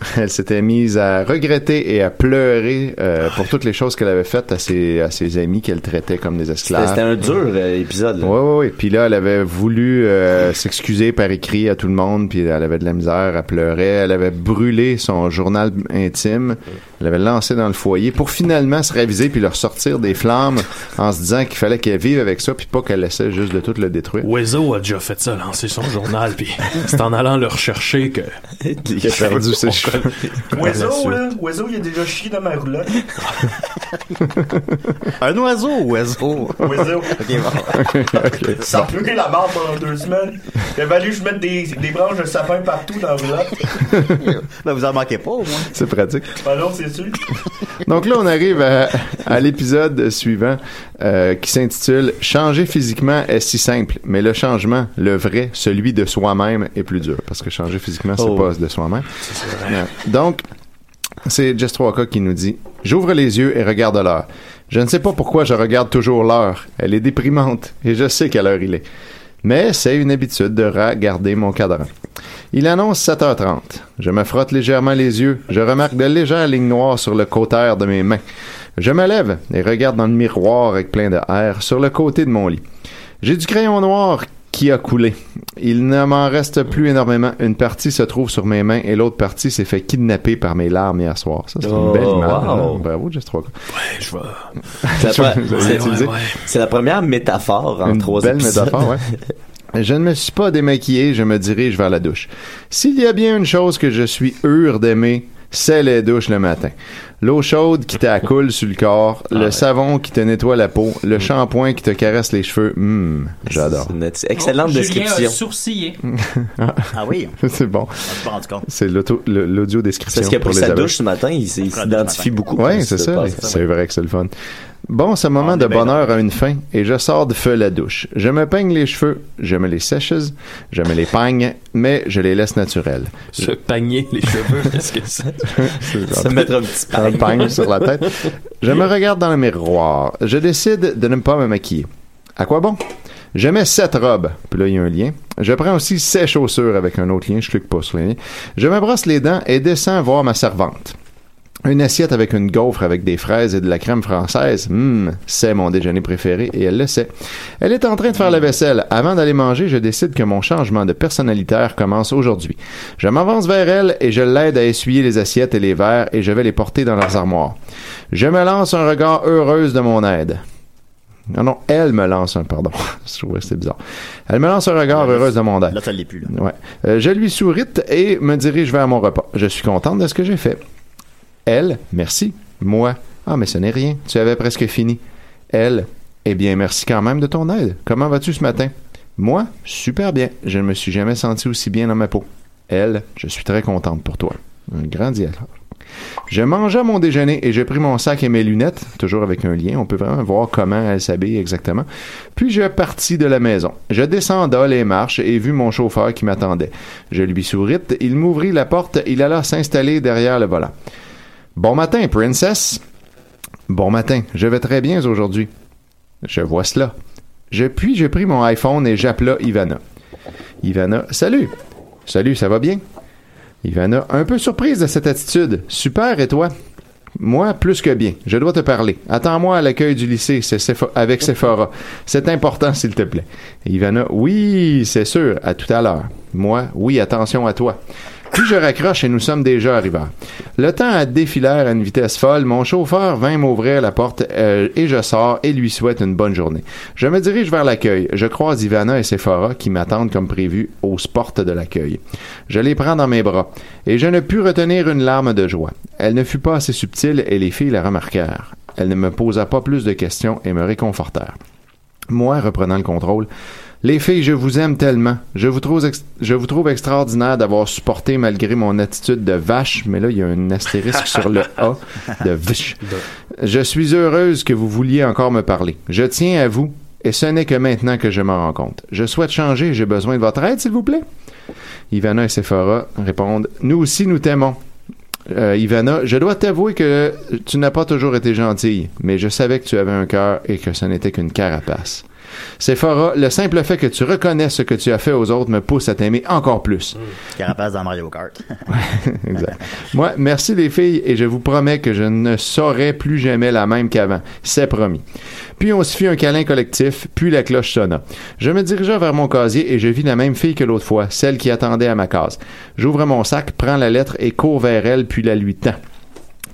Elle s'était mise à regretter et à pleurer euh, pour toutes les choses qu'elle avait faites à ses, à ses amis qu'elle traitait comme des esclaves. c'était un dur euh, épisode. ouais, ouais. Puis là, elle avait voulu euh, s'excuser par écrit à tout le monde, puis elle avait de la misère, elle pleurait. Elle avait brûlé son journal intime, elle avait lancé dans le foyer pour finalement se raviser puis leur sortir des flammes en se disant qu'il fallait qu'elle vive avec ça, puis pas qu'elle laissait juste de tout le détruire. Wezo a déjà fait ça, lancer son journal, puis c'est en allant le rechercher que Il a perdu ses cheveux. Oiseau, là, Oiseau, il a déjà chié dans ma roulotte. Un oiseau, oiseau. Oiseau. ok, bon. Ça a la marde pendant deux semaines. Il a fallu que je mette des, des branches de sapin partout dans la roulotte. Ben, vous en manquez pas, au moins. C'est pratique. Alors, c'est sûr. Donc là, on arrive à, à l'épisode suivant euh, qui s'intitule Changer physiquement est si simple, mais le changement, le vrai, celui de soi-même, est plus dur. Parce que changer physiquement, c'est Oh. pas de soi-même. Donc, c'est Jess 3K qui nous dit J'ouvre les yeux et regarde l'heure. Je ne sais pas pourquoi je regarde toujours l'heure. Elle est déprimante et je sais quelle heure il est. Mais c'est une habitude de regarder mon cadran. Il annonce 7h30. Je me frotte légèrement les yeux. Je remarque de légères lignes noires sur le côté de mes mains. Je me lève et regarde dans le miroir avec plein de air sur le côté de mon lit. J'ai du crayon noir qui a coulé. Il ne m'en reste plus énormément. Une partie se trouve sur mes mains et l'autre partie s'est fait kidnapper par mes larmes hier soir. Ça, c'est une Oh, belle image. wow. Bravo, Just 3 ouais, je vais. C'est la, première métaphore en Une trois belle épisodes. métaphore, ouais. Je ne me suis pas démaquillé, je me dirige vers la douche. S'il y a bien une chose que je suis hur d'aimer, c'est les douches le matin. L'eau chaude qui t'accoule sur le corps, le savon qui te nettoie la peau, le shampoing qui te caresse les cheveux. Hum, j'adore. C'est excellente Julien a description. sourcillé. Ah oui, C'est bon. C'est l'audio description Parce qu'il a pour pris les sa douche ce matin, il, s'identifie beaucoup. Oui, c'est ça. C'est vrai que c'est le fun. Bon, ce moment On de bien bonheur a une fin et je sors de feu la douche. Je me peigne les cheveux, je me les sèche, je me les peigne, mais je les laisse naturels. Se pagner les cheveux, qu'est-ce que c'est? Se mettre un petit un pagne sur la tête. Je me regarde dans le miroir. Je décide de ne pas me maquiller. À quoi bon? Je mets sept robes. Puis là, il y a un lien. Je prends aussi ses chaussures avec un autre lien. Je clique pas sur le lien. Je me brosse les dents et descends voir ma servante. Une assiette avec une gaufre avec des fraises et de la crème française. Hum, c'est mon déjeuner préféré et elle le sait. Elle est en train de faire la vaisselle. Avant d'aller manger, je décide que mon changement de personnalitaire commence aujourd'hui. Je m'avance vers elle et je l'aide à essuyer les assiettes et les verres et je vais les porter dans leurs armoires. Je me lance un regard heureuse de mon aide. Non, non, elle me lance un, pardon. Je trouvais que c'était bizarre. Elle me lance un regard heureuse de mon aide. Là, ça l'est plus, là. Ouais. Euh, je lui souris et me dirige vers mon repas. Je suis contente de ce que j'ai fait. Elle, merci. Moi, ah, mais ce n'est rien. Tu avais presque fini. Elle, eh bien, merci quand même de ton aide. Comment vas-tu ce matin? Moi, super bien. Je ne me suis jamais senti aussi bien dans ma peau. Elle, je suis très contente pour toi. Un grand dialogue. Je mangeais mon déjeuner et j'ai pris mon sac et mes lunettes, toujours avec un lien, on peut vraiment voir comment elle s'habille exactement. Puis je partis de la maison. Je descendais les marches et vu mon chauffeur qui m'attendait. Je lui souris, il m'ouvrit la porte, il alla s'installer derrière le volant. Bon matin, princess. Bon matin, je vais très bien aujourd'hui. Je vois cela. Je puis j'ai pris mon iPhone et j'appela Ivana. Ivana, salut. Salut, ça va bien? Ivana, un peu surprise de cette attitude. Super, et toi? Moi, plus que bien. Je dois te parler. Attends-moi à l'accueil du lycée avec Sephora. C'est important, s'il te plaît. Ivana, oui, c'est sûr. À tout à l'heure. Moi, oui, attention à toi. Puis je raccroche et nous sommes déjà arrivés. Le temps a défilé à une vitesse folle. Mon chauffeur vint m'ouvrir la porte euh, et je sors et lui souhaite une bonne journée. Je me dirige vers l'accueil. Je croise Ivana et Sephora qui m'attendent comme prévu aux portes de l'accueil. Je les prends dans mes bras et je ne pus retenir une larme de joie. Elle ne fut pas assez subtile et les filles la remarquèrent. Elle ne me posa pas plus de questions et me réconfortèrent. Moi, reprenant le contrôle, les filles, je vous aime tellement. Je vous trouve, ex- je vous trouve extraordinaire d'avoir supporté malgré mon attitude de vache, mais là, il y a un astérisque sur le A de vache. Je suis heureuse que vous vouliez encore me parler. Je tiens à vous, et ce n'est que maintenant que je me rends compte. Je souhaite changer j'ai besoin de votre aide, s'il vous plaît. Ivana et Sephora répondent Nous aussi, nous t'aimons. Euh, Ivana, je dois t'avouer que tu n'as pas toujours été gentille, mais je savais que tu avais un cœur et que ce n'était qu'une carapace. Sephora, le simple fait que tu reconnais ce que tu as fait aux autres me pousse à t'aimer encore plus. Carapace dans Mario Kart. Exact. Moi, merci les filles et je vous promets que je ne serai plus jamais la même qu'avant. C'est promis. Puis on se fit un câlin collectif, puis la cloche sonna. Je me dirigea vers mon casier et je vis la même fille que l'autre fois, celle qui attendait à ma case. J'ouvre mon sac, prends la lettre et cours vers elle, puis la lui tends.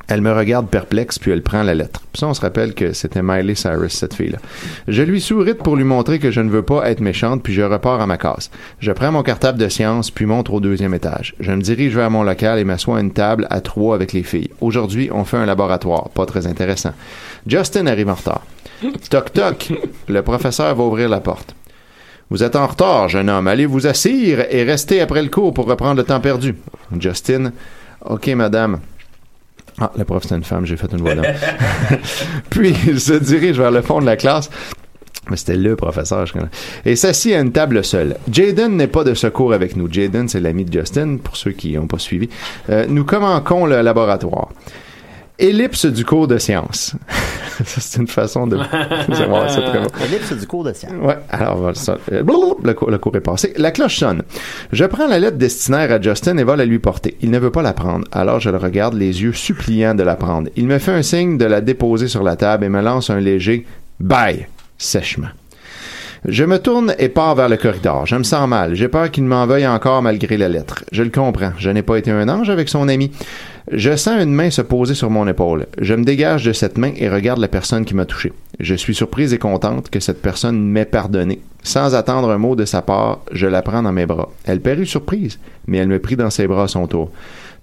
Elle me regarde perplexe, puis elle prend la lettre. Puis on se rappelle que c'était Miley Cyrus, cette fille-là. Je lui souris pour lui montrer que je ne veux pas être méchante, puis je repars à ma case. Je prends mon cartable de science, puis monte au deuxième étage. Je me dirige vers mon local et m'assois à une table à trois avec les filles. Aujourd'hui, on fait un laboratoire. Pas très intéressant. Justin arrive en retard. Toc toc. Le professeur va ouvrir la porte. Vous êtes en retard, jeune homme. Allez vous assire et restez après le cours pour reprendre le temps perdu. Justin. OK, madame. Ah, la prof, c'est une femme, j'ai fait une voix d'homme. Puis, il se dirige vers le fond de la classe. Mais c'était le professeur, je connais. Et s'assit à une table seule. Jaden n'est pas de secours avec nous. Jaden, c'est l'ami de Justin, pour ceux qui n'ont pas suivi. Euh, nous commençons le laboratoire. Ellipse du cours de sciences. Ça, c'est une façon de... c'est très bon. Ellipse du cours de science. Ouais, alors voilà, ça, euh, le, cours, le cours est passé. La cloche sonne. Je prends la lettre destinaire à Justin et va la lui porter. Il ne veut pas la prendre, alors je le regarde les yeux suppliants de la prendre. Il me fait un signe de la déposer sur la table et me lance un léger bye sèchement. Je me tourne et pars vers le corridor. Je me sens mal. J'ai peur qu'il m'en veuille encore malgré la lettre. Je le comprends. Je n'ai pas été un ange avec son ami. Je sens une main se poser sur mon épaule. Je me dégage de cette main et regarde la personne qui m'a touché. Je suis surprise et contente que cette personne m'ait pardonné. Sans attendre un mot de sa part, je la prends dans mes bras. Elle parut surprise, mais elle me prit dans ses bras à son tour.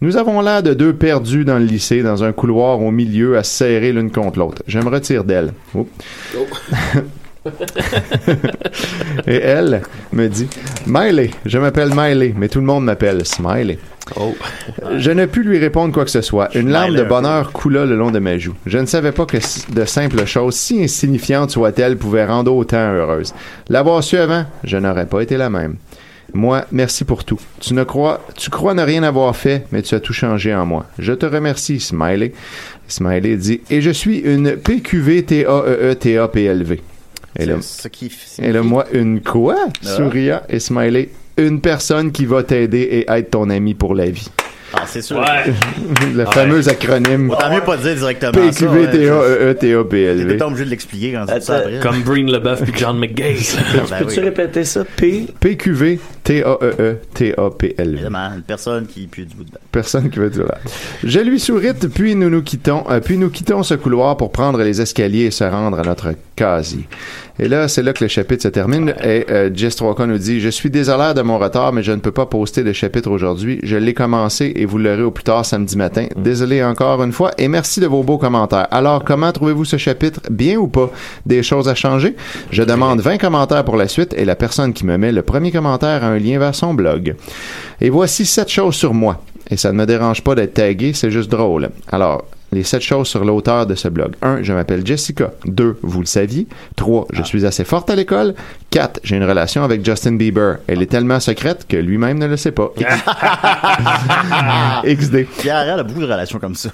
Nous avons l'air de deux perdus dans le lycée, dans un couloir au milieu, à se serrer l'une contre l'autre. Je me retire d'elle. Et elle me dit Miley, je m'appelle Miley, mais tout le monde m'appelle Smiley. Je ne pus lui répondre quoi que ce soit. Une larme de bonheur coula le long de mes joues. Je ne savais pas que de simples choses, si insignifiantes soient-elles, pouvaient rendre autant heureuse. L'avoir su avant, je n'aurais pas été la même. Moi, merci pour tout. Tu ne crois, tu crois ne rien avoir fait, mais tu as tout changé en moi. Je te remercie, Smiley. Smiley dit, et je suis une E PQV-T-A-E-E-T-A-P-L-V. Et là, Ce qui et là, moi, une quoi? Ah. Souriant et smiley. Une personne qui va t'aider et être ton ami pour la vie. Ah, c'est sûr. Ouais. Le fameux acronyme Autant mieux pas dire directement ça. PQV, ouais. TAEE, T'es TAPLV. pas obligé de l'expliquer quand tu dis ça. Comme Breen LeBeuf puis John McGay. Ben Peux-tu répéter ça? P? PQV, TAEE, TAPLV. Évidemment, une personne qui pue du bout de bain. Personne qui veut dire là. Je lui sourite, puis nous nous quittons, euh, puis nous quittons ce couloir pour prendre les escaliers et se rendre à notre casier. Et là, c'est là que le chapitre se termine. Et euh, Jess Troika nous dit Je suis désolé de mon retard, mais je ne peux pas poster de chapitre aujourd'hui. Je l'ai commencé et vous l'aurez au plus tard samedi matin. Désolé encore une fois et merci de vos beaux commentaires. Alors, comment trouvez-vous ce chapitre? Bien ou pas? Des choses à changer? Je demande 20 commentaires pour la suite et la personne qui me met le premier commentaire a un lien vers son blog. Et voici 7 choses sur moi. Et ça ne me dérange pas d'être tagué, c'est juste drôle. Alors, les sept choses sur l'auteur de ce blog. 1. Je m'appelle Jessica. 2. Vous le saviez. 3. Je suis assez forte à l'école. 4. J'ai une relation avec Justin Bieber. Elle est tellement secrète que lui-même ne le sait pas. XD. Pierre, elle a beaucoup de relations comme ça.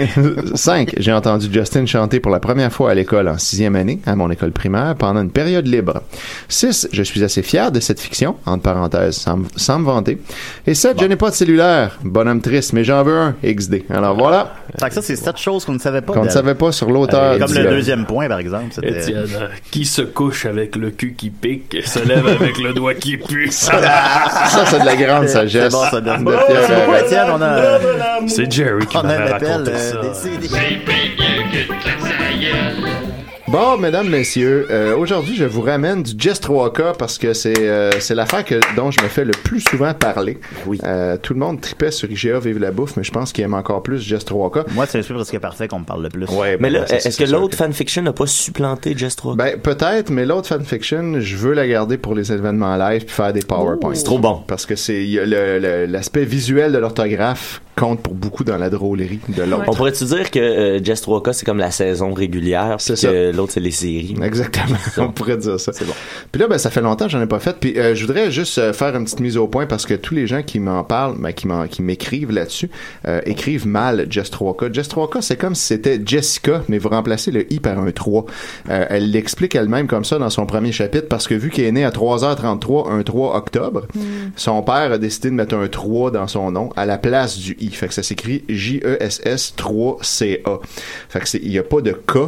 5. J'ai entendu Justin chanter pour la première fois à l'école en sixième année, à mon école primaire, pendant une période libre. 6. Je suis assez fier de cette fiction, entre parenthèses, sans, sans me vanter. Et 7. Je n'ai pas de cellulaire. Bonhomme triste, mais j'en veux un. XD. Alors voilà, Fait que ça, c'est sept choses qu'on ne savait pas. qu'on ne savait pas sur l'auteur Comme le deuxième point, par exemple. Étienne, qui se couche avec le cul qui pique et se lève avec le doigt qui pue? Ça, c'est de la grande sagesse C'est bon, ça donne. de C'est on a, C'est Jerry qui on a un m'avait appel raconté euh, ça. Bon, mesdames, messieurs, euh, aujourd'hui, je vous ramène du Jess 3K parce que c'est euh, c'est l'affaire que dont je me fais le plus souvent parler. Oui. Euh, tout le monde tripait sur IGA Vive la bouffe, mais je pense qu'il aime encore plus Jess 3K. Moi, c'est l'esprit presque parfait qu'on me parle le plus. Ouais, Mais ben, là, est-ce que l'autre fanfiction n'a pas supplanté Jess 3? Ben, peut-être, mais l'autre fanfiction, je veux la garder pour les événements live puis faire des PowerPoints. C'est trop bon. Parce que c'est il y a le- le- l'aspect visuel de l'orthographe compte pour beaucoup dans la drôlerie de l'autre. On pourrait-tu dire que euh, Jess 3K, c'est comme la saison régulière, puis que l'autre, c'est les séries? Exactement. On pourrait dire ça. C'est bon. Puis là, ben, ça fait longtemps que j'en ai pas fait. Puis euh, je voudrais juste euh, faire une petite mise au point parce que tous les gens qui m'en parlent, ben, qui m'écrivent là-dessus, euh, écrivent mal Jess 3K. Jess 3K, c'est comme si c'était Jessica, mais vous remplacez le i par un 3. Euh, elle l'explique elle-même comme ça dans son premier chapitre parce que vu qu'elle est née à 3h33, un 3 octobre, son père a décidé de mettre un 3 dans son nom à la place du i. Fait que ça s'écrit J-E-S-S 3-C-A. Fait que c'est, il y a pas de K.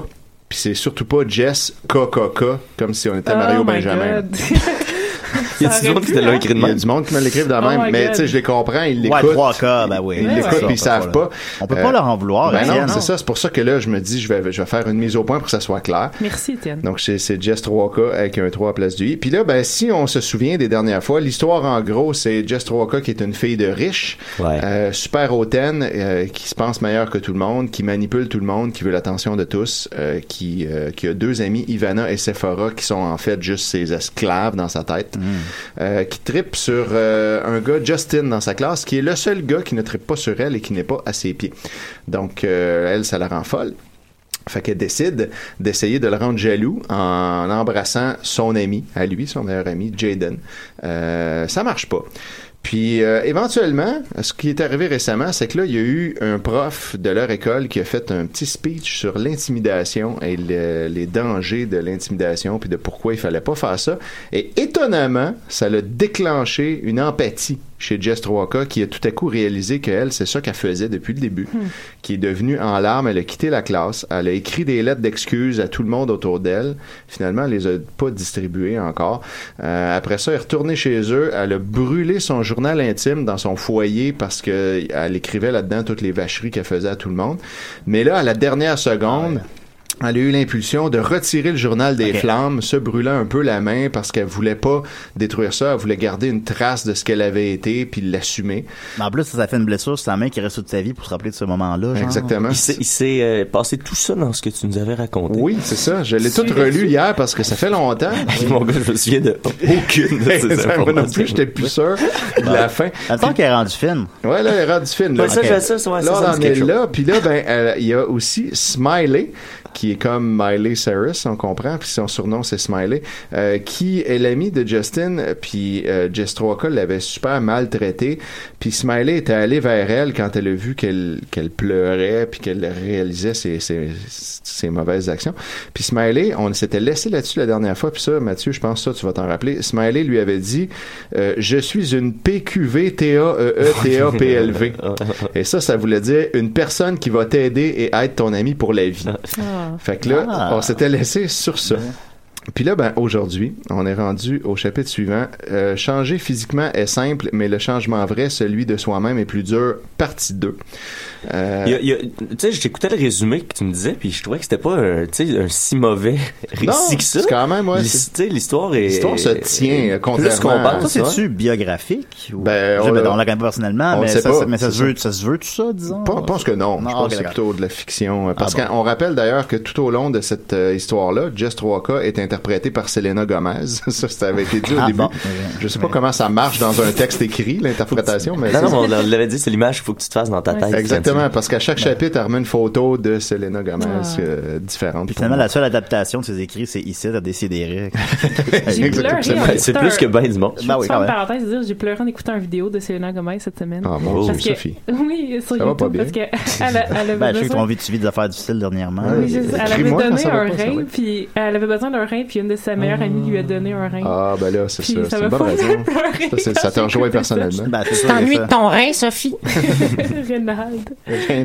Puis c'est surtout pas Jess KKK comme si on était Mario Oh my Benjamin. Il y a du monde qui te l'a écrit de Il y a même? du monde qui me l'écrivent de Oh même, my mais tu sais, je les comprends, ils Ouais, l'écoutent. 3K, ben oui. Ils l'écoutent puis ils savent pas. On peut Euh, pas leur en vouloir, Ben non, c'est ça. C'est pour ça que là, je me dis, je vais, je vais faire une mise au point pour que ça soit clair. Merci, Étienne. Donc, c'est Jess 3K avec un 3 à place du I. Puis là, ben, si on se souvient des dernières fois, l'histoire, en gros, c'est Jess 3K qui est une fille de riche, Ouais. euh, super hautaine, euh, qui se pense meilleure que tout le monde, qui manipule tout le monde, qui veut l'attention de tous, euh, qui, euh, qui a deux amis, Ivana et Sephora, qui sont en fait juste ses esclaves dans sa tête, euh, qui tripe sur euh, un gars, Justin, dans sa classe, qui est le seul gars qui ne tripe pas sur elle et qui n'est pas à ses pieds. Donc, euh, elle, ça la rend folle. Fait qu'elle décide d'essayer de le rendre jaloux en embrassant son ami, à lui, son meilleur ami, Jaden. Euh, ça marche pas. Puis euh, éventuellement, ce qui est arrivé récemment, c'est que là, il y a eu un prof de leur école qui a fait un petit speech sur l'intimidation et le- les dangers de l'intimidation, puis de pourquoi il fallait pas faire ça. Et étonnamment, ça l'a déclenché une empathie chez Jess 3K qui a tout à coup réalisé qu'elle, c'est ça qu'elle faisait depuis le début, qui est devenue en larmes, elle a quitté la classe, elle a écrit des lettres d'excuses à tout le monde autour d'elle. Finalement, elle les a pas distribuées encore. Euh, après ça, elle est retournée chez eux, elle a brûlé son journal intime dans son foyer parce que elle écrivait là-dedans toutes les vacheries qu'elle faisait à tout le monde. Mais là, à la dernière seconde, elle a eu l'impulsion de retirer le journal des flammes, se brûlant un peu la main parce qu'elle voulait pas détruire ça, elle voulait garder une trace de ce qu'elle avait été puis l'assumer. Mais en plus, ça fait une blessure sur sa main qui reste toute sa vie pour se rappeler de ce moment-là. genre. Exactement. Il s'est, il s'est, euh, passé tout ça dans ce que tu nous avais raconté. Oui, c'est ça. Je l'ai tout relu hier parce que ça fait longtemps. Mon gars, je me souviens de aucune de ces Moi non informations. plus, j'étais plus sûr de la fin. Attends qu'elle est rendue fine. Ouais, là, elle est rendue fine. Là, Ouais, ça, Ok. je- ça, ça, ouais, ça, là, ça on en est là. Puis là, ben, elle- il y a aussi Smiley, qui est comme Miley Cyrus, on comprend, puis son surnom c'est Smiley, euh, qui est l'ami de Justin, puis euh, Jess l'avait super maltraité, puis Smiley était allé vers elle quand elle a vu qu'elle qu'elle pleurait, puis qu'elle réalisait ses, ses, ses mauvaises actions. Puis Smiley, on s'était laissé là-dessus la dernière fois, puis ça, Mathieu, je pense ça, tu vas t'en rappeler. Smiley lui avait dit euh, Je suis une PQV E T-A-E-E-T-A-P-L-V. Et ça, ça voulait dire une personne qui va t'aider et être ton ami pour la vie. Fait que là, Ah. on s'était laissé sur ça. Puis là, ben, aujourd'hui, on est rendu au chapitre suivant. Euh, changer physiquement est simple, mais le changement vrai, celui de soi-même, est plus dur. Partie 2. Euh, tu sais, j'écoutais le résumé que tu me disais, puis je trouvais que c'était pas un, tu sais, un si mauvais récit que ça. c'est quand même, ouais, L'histoire est. L'histoire se tient, contrairement qu'on à- pense. Ça. C'est-tu biographique? Ou... Ben, on ben, l'a- on l'a quand même pas personnellement, on mais ça, pas, mais ça se veut, ça se veut tout ça, disons? Je pense que non. Non, je pense que c'est plutôt de la fiction. Parce Ah bon. qu'on rappelle d'ailleurs que tout au long de cette euh, histoire-là, Jess 3K est interprétée par Selena Gomez. ça, ça avait été dit au Ah début. bon. Je sais pas comment ça marche dans un texte écrit, l'interprétation, mais Non, c'est- non, on l'avait dit, c'est l'image qu'il faut que tu te fasses dans ta tête. Exactement, parce qu'à chaque chapitre, elle remet une photo de Selena Gomez Ah. euh, différente. Puis finalement, moi. la seule adaptation de ses écrits, c'est ici, à décider. J'ai pleuré en C'est plus que ben du monde. Je Ben oui, faire quand une même. parenthèse dire j'ai pleuré en écoutant une vidéo de Selena Gomez cette semaine. Ah, mon Parce que- Sophie. Oui, sur Ça va pas YouTube, bien. parce qu'elle elle, a- elle avait Ben, je sais que besoin... ton envie de suivre des affaires difficiles dernièrement. Oui, elle avait donné un rein, puis elle avait besoin d'un rein, puis une de ses meilleures amies lui a donné un rein. Ah, ben là, c'est ça. ça C'est m'a une bonne fait Ça, ça t'a rejoint personnellement. Ben, c'est Tu sûr, t'ennuies ça. de ton rein, Sophie? Rénald.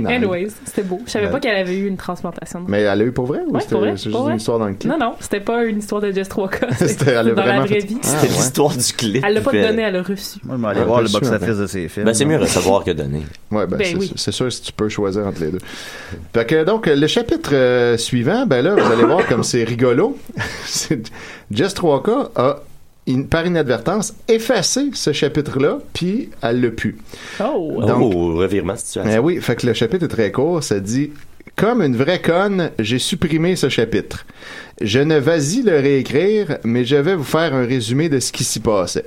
Anyways, c'était beau. Je savais Ben. pas qu'elle avait eu une transplantation. Mais elle a eu pour vrai ou Ouais, c'était pour vrai, c'est juste une histoire dans le clip? Non, non, c'était pas une histoire de Jess 3K. C'était- dans la vraie fait- vie. Ah, C'était l'histoire du clip. Elle l'a pas Euh, donné, elle l'a reçu. Moi, je vais aller Ouais, voir le box-office ben. de ces films. Ben, c'est mieux recevoir que donner. Ouais, ben, Ben c'est sûr si tu peux choisir entre les deux. Fait que, donc, le chapitre euh, suivant, ben là, vous allez voir comme c'est rigolo. Jess 3K a, in- par inadvertance, effacé ce chapitre-là, puis elle l'a pu. Oh! Donc- oh, revirement situation. Eh oui, fait que le chapitre est très court. Ça dit Comme une vraie conne, j'ai supprimé ce chapitre. Je ne vas-y le réécrire, mais je vais vous faire un résumé de ce qui s'y passait.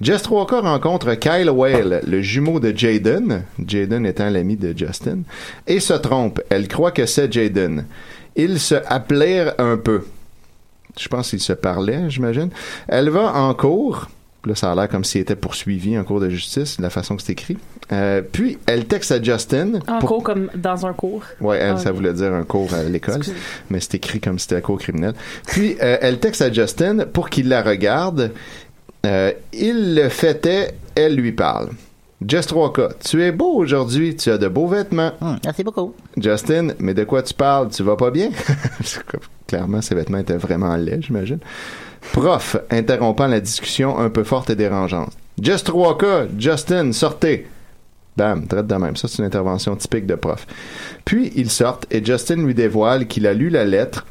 Jess 3K rencontre Kyle Whale, le jumeau de Jaden, Jaden étant l'ami de Justin, et se trompe. Elle croit que c'est Jaden. Ils se appelèrent un peu. Je pense qu'ils se parlaient, j'imagine. Elle va en cours. Là, ça a l'air comme s'il était poursuivi en cours de justice, de la façon que c'est écrit. Euh, puis, elle texte à Justin. En pour- cours comme dans un cours. Elle, Ah, ça voulait dire un cours à l'école, mais c'est écrit comme si c'était un cours criminel. Puis, euh, elle texte à Justin pour qu'il la regarde. Euh, il le fêtait, elle lui parle. Just 3K, tu es beau aujourd'hui, tu as de beaux vêtements. merci beaucoup. Justin, mais de quoi tu parles, tu vas pas bien? Clairement, ses vêtements étaient vraiment laids, j'imagine. Prof, interrompant la discussion un peu forte et dérangeante. Just 3K, Justin, sortez. Bam, traite de même. Ça, c'est une intervention typique de prof. Puis, ils sortent et Justin lui dévoile qu'il a lu la lettre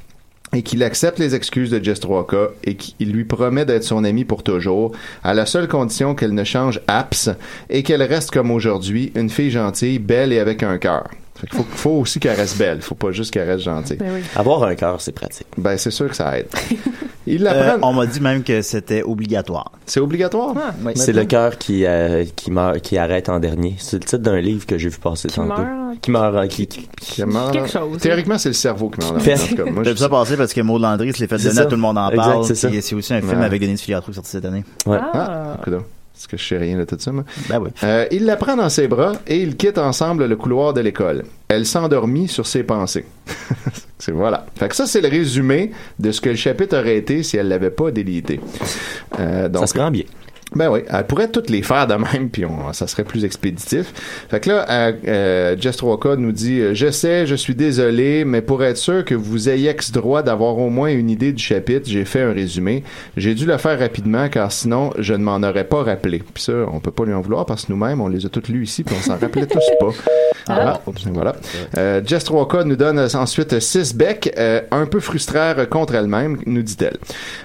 et qu'il accepte les excuses de Jess 3K et qu'il lui promet d'être son ami pour toujours, à la seule condition qu'elle ne change apps et qu'elle reste comme aujourd'hui, une fille gentille, belle et avec un cœur. Fait qu'il faut, faut aussi qu'elle reste belle, faut pas juste qu'elle reste gentille. Ben oui. Avoir un cœur, c'est pratique. Ben, c'est sûr que ça aide. Il Euh, on m'a dit même que c'était obligatoire. C'est obligatoire? Oui. C'est le cœur qui, euh, qui meurt, qui arrête en dernier. C'est le titre d'un livre que j'ai vu passer tantôt. meurt? Qui meurt, euh, qui, qui- Qui meurt- Quelque chose. Théoriquement, c'est le cerveau qui meurt. en Fait- tout cas. Moi, je- vu ça passer parce que Maud Landry se l'est fait donner ça. à tout le monde en Exact, parle. c'est ça. puis C'est aussi un film Ouais. avec Denis Filiatro sorti cette année. Ouais. Ah, coudonc. Est-ce que je sais rien de tout ça, moi? Ben oui. Euh, il la prend dans ses bras et ils quittent ensemble le couloir de l'école. Elle s'endormit sur ses pensées. c'est voilà. Fait que ça, c'est le résumé de ce que le chapitre aurait été si elle l'avait pas délité. Euh, donc, ça se rend bien. Ben oui, elle pourrait toutes les faire de même, puis on, ça serait plus expéditif. Fait que là, euh, euh, Jess 3K nous dit euh, Je sais, je suis désolé, mais pour être sûr que vous ayez ex droit d'avoir au moins une idée du chapitre, j'ai fait un résumé. J'ai dû le faire rapidement, car sinon, je ne m'en aurais pas rappelé. Puis ça, on peut pas lui en vouloir, parce que nous-mêmes, on les a toutes lus ici, puis on s'en rappelait tous pas. Ah, voilà. Euh, 3K nous donne ensuite 6 becs, euh, un peu frustrée contre elle-même, nous dit-elle.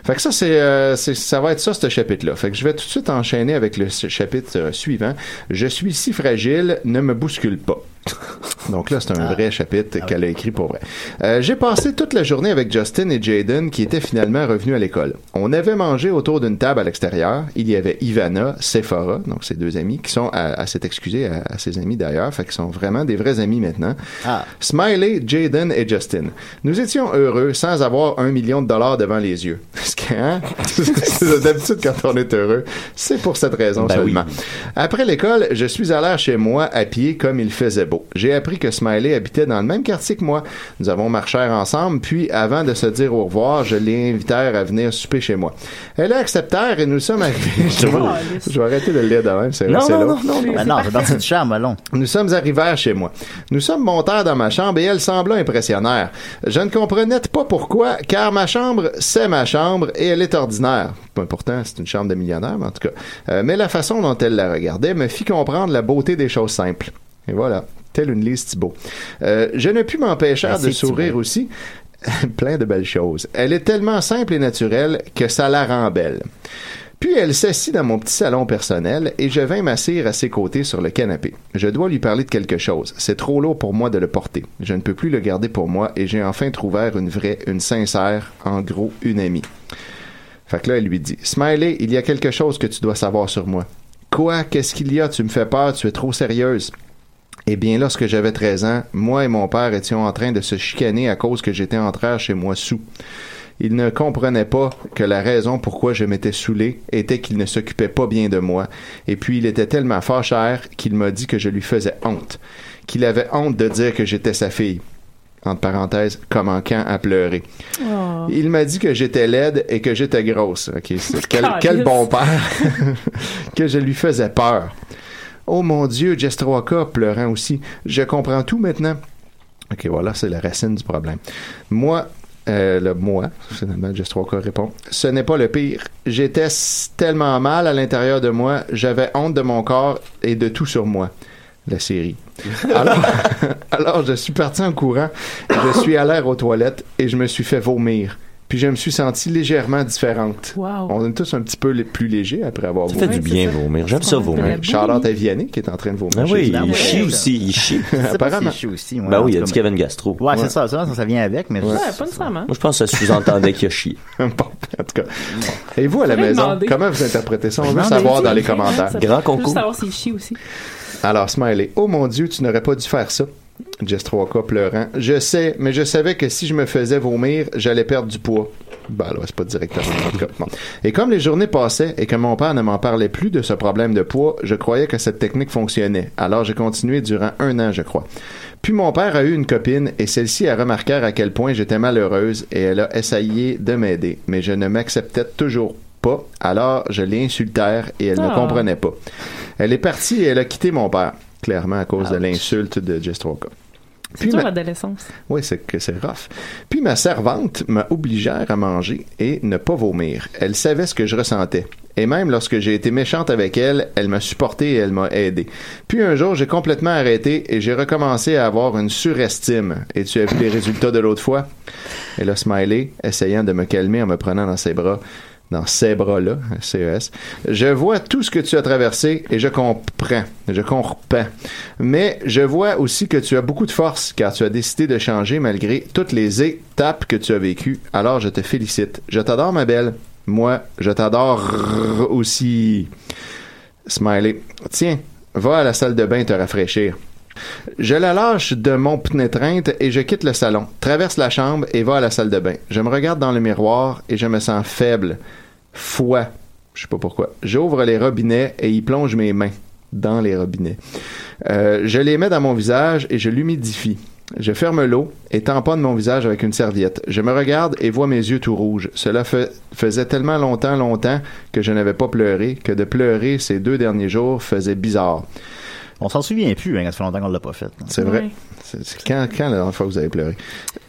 Fait que ça, c'est, euh, c'est- ça va être ça, ce chapitre-là. Fait que je vais tout de suite enchaîner avec le chapitre euh, suivant. Je suis si fragile, ne me bouscule pas. Donc là, c'est un vrai chapitre qu'elle a écrit pour vrai. Euh, J'ai passé toute la journée avec Justin et Jaden qui étaient finalement revenus à l'école. On avait mangé autour d'une table à l'extérieur. Il y avait Ivana, Sephora, donc ces deux amis qui sont à, à s'être excusés à, à ses amis d'ailleurs, fait qu'ils sont vraiment des vrais amis maintenant. Smiley, Jaden et Justin. Nous étions heureux sans avoir un million de dollars devant les yeux. Parce que, hein? D'habitude, quand on est heureux, c'est pour cette raison Ben oui. seulement. Après l'école, je suis allé chez moi à pied comme il faisait beau. J'ai appris que Smiley habitait dans le même quartier que moi. Nous avons marché ensemble, puis avant de se dire au revoir, je l'ai invité à venir souper chez moi. Elle a accepté et nous sommes arrivés chez moi. Je vais arrêter de le lire de même, c'est Non, c'est non, non, non, non. Ben non, c'est parti du charme, allons. Nous sommes arrivés chez moi. Nous sommes montés dans ma chambre et elle semblait impressionnaire. Je ne comprenais pas pourquoi, car ma chambre, c'est ma chambre et elle est ordinaire. Ben, Pourtant, c'est une chambre de millionnaire, mais en tout cas. Euh, mais la façon dont elle la regardait me fit comprendre la beauté des choses simples. Et voilà, telle une Lise Thibault. Euh, je ne pus m'empêcher de sourire Thibault. aussi. Plein de belles choses. Elle est tellement simple et naturelle que ça la rend belle. Puis elle s'assit dans mon petit salon personnel et je vins m'asseoir à ses côtés sur le canapé. Je dois lui parler de quelque chose. C'est trop lourd pour moi de le porter. Je ne peux plus le garder pour moi et j'ai enfin trouvé une vraie, une sincère, en gros, une amie. Fait que là, elle lui dit Smiley, il y a quelque chose que tu dois savoir sur moi. Quoi? Qu'est-ce qu'il y a? Tu me fais peur, tu es trop sérieuse. Eh bien, lorsque j'avais 13 ans, moi et mon père étions en train de se chicaner à cause que j'étais entré chez moi sous. Il ne comprenait pas que la raison pourquoi je m'étais saoulé était qu'il ne s'occupait pas bien de moi, et puis il était tellement fâché qu'il m'a dit que je lui faisais honte, qu'il avait honte de dire que j'étais sa fille. Entre parenthèses, comme en camp à pleurer. Oh. Il m'a dit que j'étais laide et que j'étais grosse. Ok, c'est- quel, Calice. quel bon père que je lui faisais peur. Oh mon Dieu, Jestroaka pleurant aussi. Je comprends tout maintenant. Ok, voilà, c'est la racine du problème. Moi, euh, le moi, finalement, Jestroaka répond. Ce n'est pas le pire. J'étais tellement mal à l'intérieur de moi, j'avais honte de mon corps et de tout sur moi. La série. Alors, alors je suis parti en courant, je suis allé aux toilettes et je me suis fait vomir. Puis je me suis senti légèrement différente. Wow. On est tous un petit peu les- plus légers après avoir Ça fait du bien vomir. J'aime ça vomir. Charlotte à Vianney qui est en train de vomir. Ah oui, il nous. chie aussi, il chie. Apparemment. chie aussi, ouais, Ben en oui, il a dit qu'il y avait une gastro. Ouais, c'est ça, ça, ça vient avec, mais. Ouais, pas nécessairement. Moi, je pense que ça sous-entendait qu'il a chié. bon, en tout cas. Et vous, à la maison, comment vous interprétez ça? On veut savoir dans les commentaires. Je veux savoir s'il chie aussi. Alors, Smiley, oh mon Dieu, tu n'aurais pas dû faire ça. Jess 3K pleurant. Je sais, mais je savais que si je me faisais vomir, j'allais perdre du poids. Ben là, c'est pas directement cas. Bon. Et comme les journées passaient et que mon père ne m'en parlait plus de ce problème de poids, je croyais que cette technique fonctionnait. Alors j'ai continué durant un an, je crois. Puis mon père a eu une copine et celle-ci a remarqué à quel point j'étais malheureuse et elle a essayé de m'aider, mais je ne m'acceptais toujours pas. Alors je l'ai insultère et elle ne Ah. comprenait pas. Elle est partie et elle a quitté mon père, clairement à cause de l'insulte de Jess 3K. C'est dur l'adolescence. Oui, c'est que c'est rough. Puis ma servante m'a obligé à manger et ne pas vomir. Elle savait ce que je ressentais. Et même lorsque j'ai été méchante avec elle, elle m'a supporté et elle m'a aidé. Puis un jour, j'ai complètement arrêté et j'ai recommencé à avoir une surestime. Et tu as vu les résultats de l'autre fois? Elle a smiley, essayant de me calmer en me prenant dans ses bras. Dans ces bras-là, CES. Je vois tout ce que tu as traversé et je comprends. Je comprends. Mais je vois aussi que tu as beaucoup de force car tu as décidé de changer malgré toutes les étapes que tu as vécues. Alors je te félicite. Je t'adore, ma belle. Moi, je t'adore aussi. Smiley. Tiens, va à la salle de bain te rafraîchir. Je la lâche de mon pénétreinte et je quitte le salon, traverse la chambre et va à la salle de bain. Je me regarde dans le miroir et je me sens faible. Foi. Je sais pas pourquoi. J'ouvre les robinets et y plonge mes mains dans les robinets. Euh, je les mets dans mon visage et je l'humidifie. Je ferme l'eau et tamponne mon visage avec une serviette. Je me regarde et vois mes yeux tout rouges. Cela faisait tellement longtemps, longtemps que je n'avais pas pleuré, que de pleurer ces deux derniers jours faisait bizarre. On s'en souvient plus, hein, quand ça fait longtemps qu'on l'a pas fait. C'est vrai. Ouais. C'est- quand, quand la dernière fois que vous avez pleuré?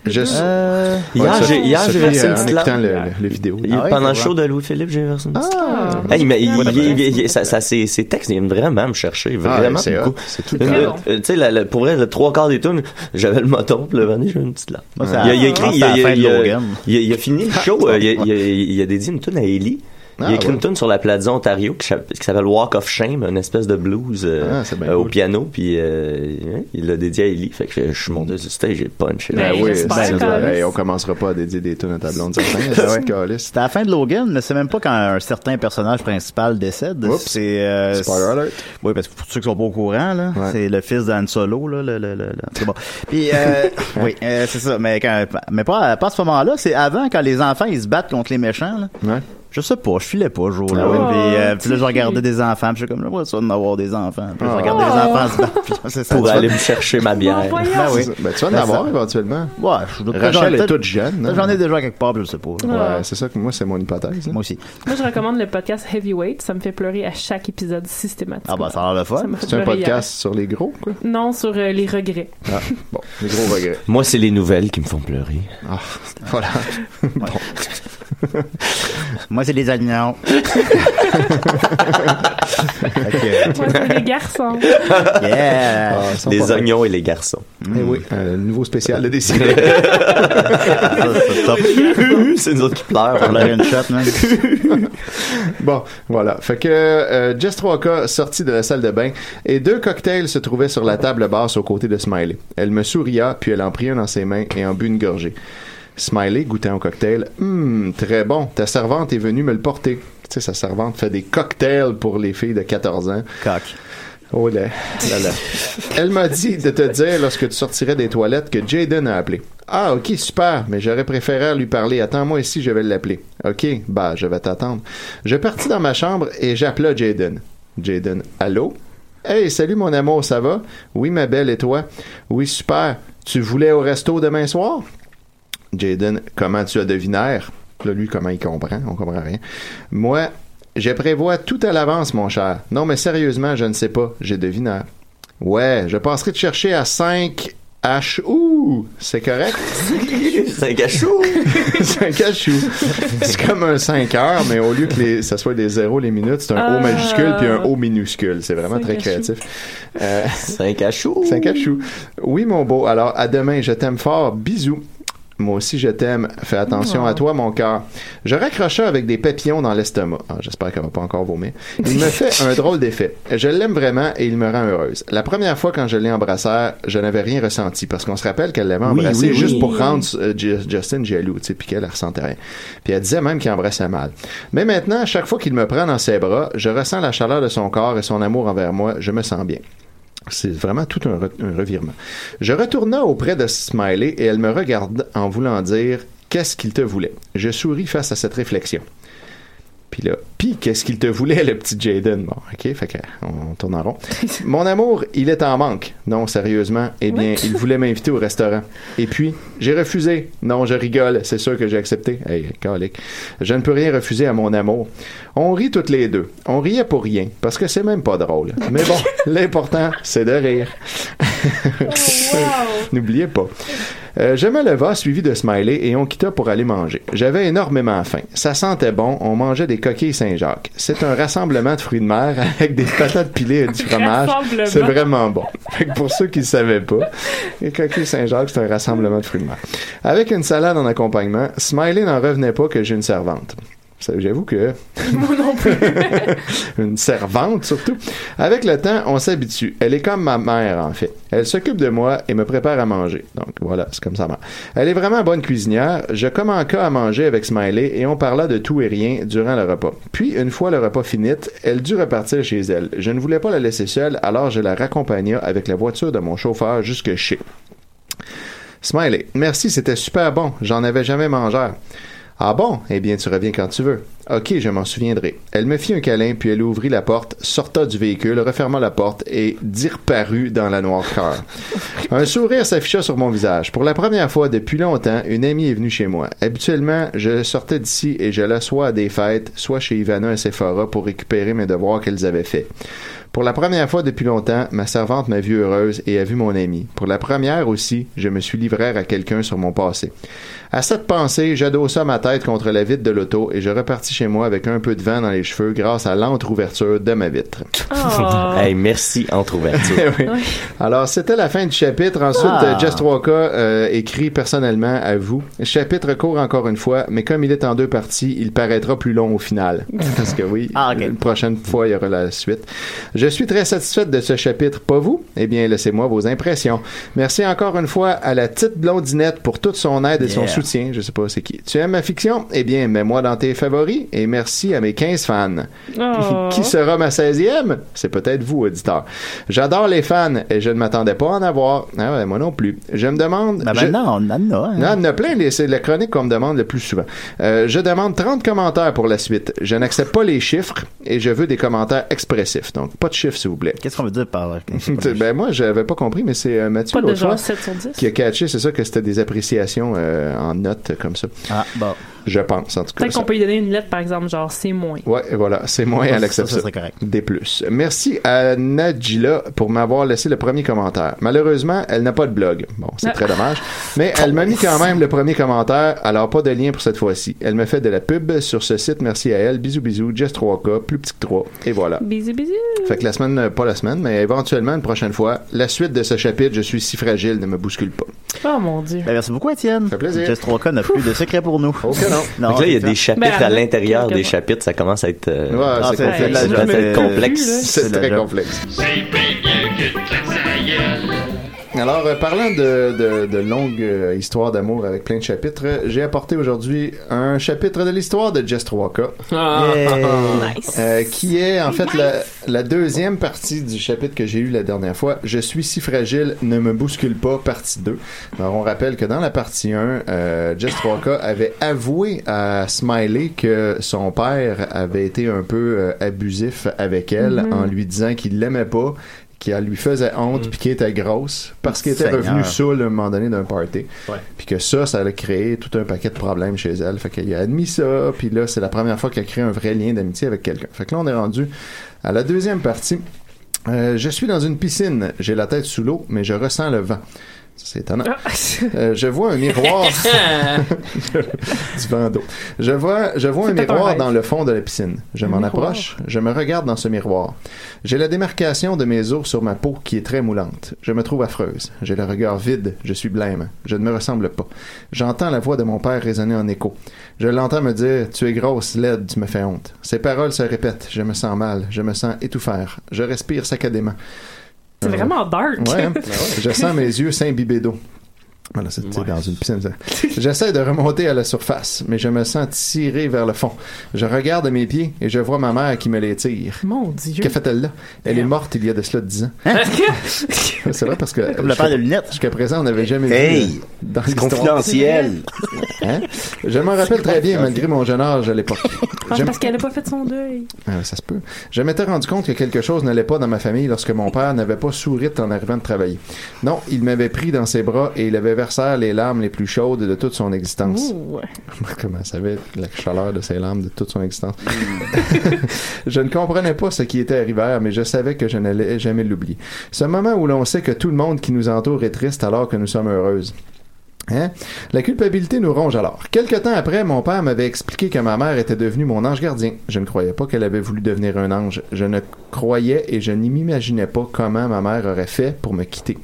Je Euh, Hier, Ouais, j'ai, hier, j'ai versé euh, une en petite écoutant larme. le, le, le vidéo. Il- pendant le show de Louis-Philippe, j'ai versé une petite Ah. Hey, mais il, il- il- il- ça, ça, ses, ses textes viennent vraiment me chercher, Ah, vraiment c'est beaucoup. C'est tout le Une- temps. euh, Tu sais, pour vrai, le trois quarts des tunes, j'avais le moton, puis le dernier, j'ai une petite larme. Il, a, à- il a écrit, il a, la il a- fin de il a- Logan. il a- il a fini le show, euh, il a, il a- il a dédié une tune à Ellie. Il a écrit une tune sur la Plaza Ontario qui, s'appelle- qui s'appelle Walk of Shame, une espèce de blues euh, Ah, euh, au piano, puis euh, il l'a dédié à Ellie. Fait que je suis monté sur le stage, j'ai punch. Ben oui, même. hey, on commencera pas à dédier des tunes à ta blonde. Ah. C'était à la fin de Logan, mais c'est même pas quand un certain personnage principal décède. Oups. C'est euh, Spoiler alert. Oui, parce que pour ceux qui sont pas au courant, là, Ouais. c'est le fils d'Anne Solo, là, le, le, le, le- c'est bon. Puis, euh, oui, euh, c'est ça. Mais quand, mais pas, pas à ce moment-là. C'est avant quand les enfants ils se battent contre les méchants. Là. Ouais. Je sais pas, je filais pas ce jour-là. Ah? Puis, euh, puis là, je regardais des enfants. Puis je suis comme, là, ça d'avoir des enfants? Puis là, je Ah. regardais les enfants se battre. Là, ça. Pour aller me chercher ma bière. Ben oui. Ben, tu vas en Ben, avoir ça- éventuellement. Ouais, je Rachel est toute jeune. hein? J'en ai déjà quelque part, je sais pas. Ouais, c'est ça que moi, c'est mon hypothèse. là. Moi aussi. Moi, je recommande le podcast Heavyweight. Ça me fait pleurer à chaque épisode systématiquement. Ah, bah, ça a l'air le fun. C'est un podcast sur les gros, quoi. Non, sur euh, les regrets. Ah, bon, les gros regrets. Moi, c'est les nouvelles qui me font pleurer. Ah, voilà. bon. Moi, c'est les oignons. Moi, c'est les garçons. Yeah! Ah, Les oignons et les garçons. Eh oui, un nouveau spécial de Décidé. c'est nous autres qui pleurent. On a une shot, man. Bon, voilà. Fait que euh, Jess 3K sortit de la salle de bain et deux cocktails se trouvaient sur la table basse aux côtés de Smiley. Elle me souria, puis elle en prit un dans ses mains et en but une gorgée. Smiley goûtant au cocktail. Hum, très bon. Ta servante est venue me le porter. Tu sais, sa servante fait des cocktails pour les filles de 14 ans. Coq. Oh là, là, là. Elle m'a dit de te dire lorsque tu sortirais des toilettes que Jaden a appelé. Ah, ok, super, mais j'aurais préféré lui parler. Attends-moi ici, je vais l'appeler. Ok, bah, je vais t'attendre. Je partis dans ma chambre et j'appela Jaden. Jaden, allô? Hey, salut mon amour, ça va? Oui, ma belle, et toi? Oui, super. Tu voulais au resto demain soir? Jaden, comment tu as deviné? Là, lui, comment il comprend? On comprend rien. Moi, je prévois tout à l'avance, mon cher. Non, mais sérieusement, je ne sais pas. J'ai deviné. Ouais, je passerai te chercher à 5 H. Ouh, c'est correct? C'est un cachou. c'est un cachou. C'est comme un 5 heures, mais au lieu que les, ça soit des zéros les minutes, c'est un O Ah. majuscule puis un O minuscule. C'est vraiment très cachou. créatif. Euh, C'est un cachou. c'est un cachou. Oui, mon beau. Alors, à demain. Je t'aime fort. Bisous. Moi aussi, je t'aime. Fais attention Oh. à toi, mon cœur. Je raccrochais avec des papillons dans l'estomac. Ah, J'espère qu'elle va pas encore vomir. Il me fait un drôle d'effet. Je l'aime vraiment et il me rend heureuse. La première fois quand je l'ai embrassé, je n'avais rien ressenti parce qu'on se rappelle qu'elle l'avait embrassé oui, oui. juste pour rendre euh, Ju- Justin jaloux, tu sais, puis qu'elle elle ressentait rien. Puis elle disait même qu'il embrassait mal. Mais maintenant, à chaque fois qu'il me prend dans ses bras, je ressens la chaleur de son corps et son amour envers moi. Je me sens bien. C'est vraiment tout un, re- un revirement. Je retourna auprès de Smiley et elle me regarde en voulant dire Qu'est-ce qu'il te voulait Je souris face à cette réflexion. Puis là, puis qu'est-ce qu'il te voulait, le petit Jaden Bon, ok, fait que on tourne en rond. Mon amour, il est en manque. Non, sérieusement. Eh bien, il voulait m'inviter au restaurant. Et puis, j'ai refusé. Non, je rigole. C'est sûr que j'ai accepté. Hey, calique. Je ne peux rien refuser à mon amour. On rit toutes les deux. On riait pour rien, parce que c'est même pas drôle. Mais bon, l'important, c'est de rire. N'oubliez pas. Euh, je me leva, suivi de Smiley, et on quitta pour aller manger. J'avais énormément faim. Ça sentait bon. On mangeait des coquilles Saint-Jacques. C'est un rassemblement de fruits de mer avec des patates pilées et du fromage. C'est vraiment bon. Fait que pour ceux qui ne savaient pas, les coquilles Saint-Jacques, c'est un rassemblement de fruits de mer. Avec une salade en accompagnement, Smiley n'en revenait pas que j'ai une servante. J'avoue que Moi non plus. une servante surtout. Avec le temps, on s'habitue. Elle est comme ma mère en fait. Elle s'occupe de moi et me prépare à manger. Donc voilà, c'est comme ça. mère. Elle est vraiment bonne cuisinière. Je commença à manger avec Smiley et on parla de tout et rien durant le repas. Puis une fois le repas fini, elle dut repartir chez elle. Je ne voulais pas la laisser seule, alors je la raccompagna avec la voiture de mon chauffeur jusque chez. Smiley, merci, c'était super bon. J'en avais jamais mangé. Ah bon? Eh bien, tu reviens quand tu veux. Ok, je m'en souviendrai. Elle me fit un câlin, puis elle ouvrit la porte, sorta du véhicule, referma la porte et disparut dans la noirceur. Un sourire s'afficha sur mon visage. Pour la première fois depuis longtemps, une amie est venue chez moi. Habituellement, je sortais d'ici et je la soit à des fêtes, soit chez Ivana et Sephora pour récupérer mes devoirs qu'elles avaient faits. Pour la première fois depuis longtemps, ma servante m'a vue heureuse et a vu mon ami. Pour la première aussi, je me suis livré à quelqu'un sur mon passé. À cette pensée, j'adossa ma tête contre la vitre de l'auto et je repartis chez moi avec un peu de vent dans les cheveux grâce à l'entre-ouverture de ma vitre. Oh. Hey, merci, entre-ouverture. Oui. Alors, c'était la fin du chapitre. Ensuite, Ah. Just Walker euh, écrit personnellement à vous. Le chapitre court encore une fois, mais comme il est en deux parties, il paraîtra plus long au final. Parce que oui, la prochaine fois, il y aura la suite. Je suis très satisfaite de ce chapitre, pas vous? Eh bien, laissez-moi vos impressions. Merci encore une fois à la petite blondinette pour toute son aide et son Yeah. Soutien. Je sais pas c'est qui. Tu aimes ma fiction? Eh bien, mets-moi dans tes favoris et merci à mes 15 fans. Oh. Qui sera ma 16e? C'est peut-être vous, auditeur. J'adore les fans et je ne m'attendais pas à en avoir. Ah ouais, moi non plus. Je me demande. Ben je- maintenant, on en a. hein. non, y en a plein. les- C'est la chronique qu'on me demande le plus souvent. Euh, je demande 30 commentaires pour la suite. Je n'accepte pas les chiffres et je veux des commentaires expressifs. Donc, pas de chiffres, s'il vous plaît. Qu'est-ce qu'on veut dire par là? ben, moi, j'avais pas compris, mais c'est euh, Mathieu Pas de l'autre fois, genre 7 sur 10. qui a catché, c'est ça, que c'était des appréciations euh, en notes comme ça. Ah, bon. Je pense, en tout cas. Peut-être qu'on peut lui donner une lettre, par exemple, genre c'est moins. Ouais, et voilà, c'est moins, Ça, elle accepte ça ça. correct. Des plus. Merci à Najila pour m'avoir laissé le premier commentaire. Malheureusement, elle n'a pas de blog. Bon, c'est Ah. très dommage. Mais elle m'a mis quand même le premier commentaire, alors pas de lien pour cette fois-ci. Elle me fait de la pub sur ce site, merci à elle. Bisous, bisous, Just 3K, plus petit que 3. Et voilà. Bisous, bisous. Fait que la semaine, euh, pas la semaine, mais éventuellement, une prochaine fois, la suite de ce chapitre, je suis si fragile, ne me bouscule pas. Oh mon dieu. Ben, merci beaucoup, Étienne. Ça fait plaisir. Jess 3K n'a plus de secret pour nous. Ok, non. Donc là, il y a des chapitres à l'intérieur des chapitres, ça commence à être. euh, Ouais, Ah, c'est c'est- complexe. complexe. C'est très complexe. Alors, euh, parlant de, de, de longues euh, histoires d'amour avec plein de chapitres, euh, j'ai apporté aujourd'hui un chapitre de l'histoire de Jess 3K, Ah. Nice. euh, qui est en fait la, la deuxième partie du chapitre que j'ai eu la dernière fois. Je suis si fragile, ne me bouscule pas, partie 2. Alors, on rappelle que dans la partie 1, euh, Jess 3K avait avoué à Smiley que son père avait été un peu euh, abusif avec elle Mhm. en lui disant qu'il l'aimait pas qu'elle lui faisait honte puis qu'elle était grosse parce qu'elle était Seigneur. revenue saoule à un moment donné d'un party. Puis que ça ça a créé tout un paquet de problèmes chez elle. Fait qu'elle a admis ça puis là c'est la première fois qu'elle a créé un vrai lien d'amitié avec quelqu'un. Fait que là on est rendu à la deuxième partie. Euh, je suis dans une piscine. J'ai la tête sous l'eau mais je ressens le vent c'est étonnant. Ah. Euh, je vois un miroir du vent d'eau. Je vois, je vois un miroir dans le fond de la piscine. Je m'en approche, je me regarde dans ce miroir. J'ai la démarcation de mes os sur ma peau qui est très moulante. Je me trouve affreuse. J'ai le regard vide, je suis blême. Je ne me ressemble pas. J'entends la voix de mon père résonner en écho. Je l'entends me dire Tu es grosse, laide, tu me fais honte. Ces paroles se répètent. Je me sens mal, je me sens étouffer. Je respire saccadément. C'est Euh, vraiment dark. Ouais, hein? je sens mes yeux s'imbibber d'eau. Voilà, c'est c'est dans une piscine. J'essaie de remonter à la surface, mais je me sens tiré vers le fond. Je regarde mes pieds et je vois ma mère qui me les tire. Mon Dieu. Que fait-elle là? Elle est morte il y a de cela 10 ans. c'est vrai parce que. Comme le père de lunettes. Jusqu'à présent, on n'avait jamais Hey! vu. euh, Dans confidentiel. Hein? Je m'en rappelle très bien, malgré mon jeune âge à l'époque. Ah, parce qu'elle a pas fait son deuil. ah, ça se peut. Je m'étais rendu compte que quelque chose n'allait pas dans ma famille lorsque mon père n'avait pas souri en arrivant de travailler. Non, il m'avait pris dans ses bras et il avait versé les larmes les plus chaudes de toute son existence. Ouh. Comment ça savait la chaleur de ses larmes de toute son existence? je ne comprenais pas ce qui était arrivé, mais je savais que je n'allais jamais l'oublier. Ce moment où l'on sait que tout le monde qui nous entoure est triste alors que nous sommes heureuses. Hein? La culpabilité nous ronge alors. Quelque temps après, mon père m'avait expliqué que ma mère était devenue mon ange gardien. Je ne croyais pas qu'elle avait voulu devenir un ange. Je ne croyais et je n'y m'imaginais pas comment ma mère aurait fait pour me quitter.